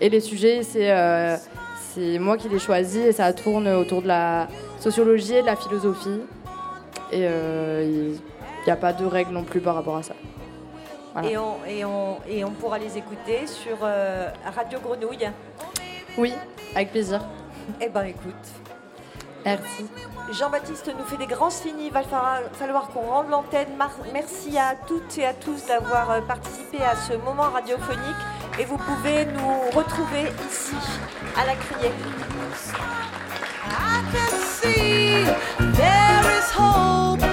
Et les sujets, c'est c'est moi qui les choisis et ça tourne autour de la sociologie et de la philosophie. Et il n'y a pas de règles non plus par rapport à ça. Et, on, et, on, et, on, pourra les écouter sur Radio Grenouille Oui, avec plaisir. Eh ben écoute. Merci. Jean-Baptiste nous fait des grands signes. Il va falloir qu'on rende l'antenne. Merci à toutes et à tous d'avoir euh, participé à ce moment radiophonique. Et vous pouvez nous retrouver ici, à la criée. I can see there is hope.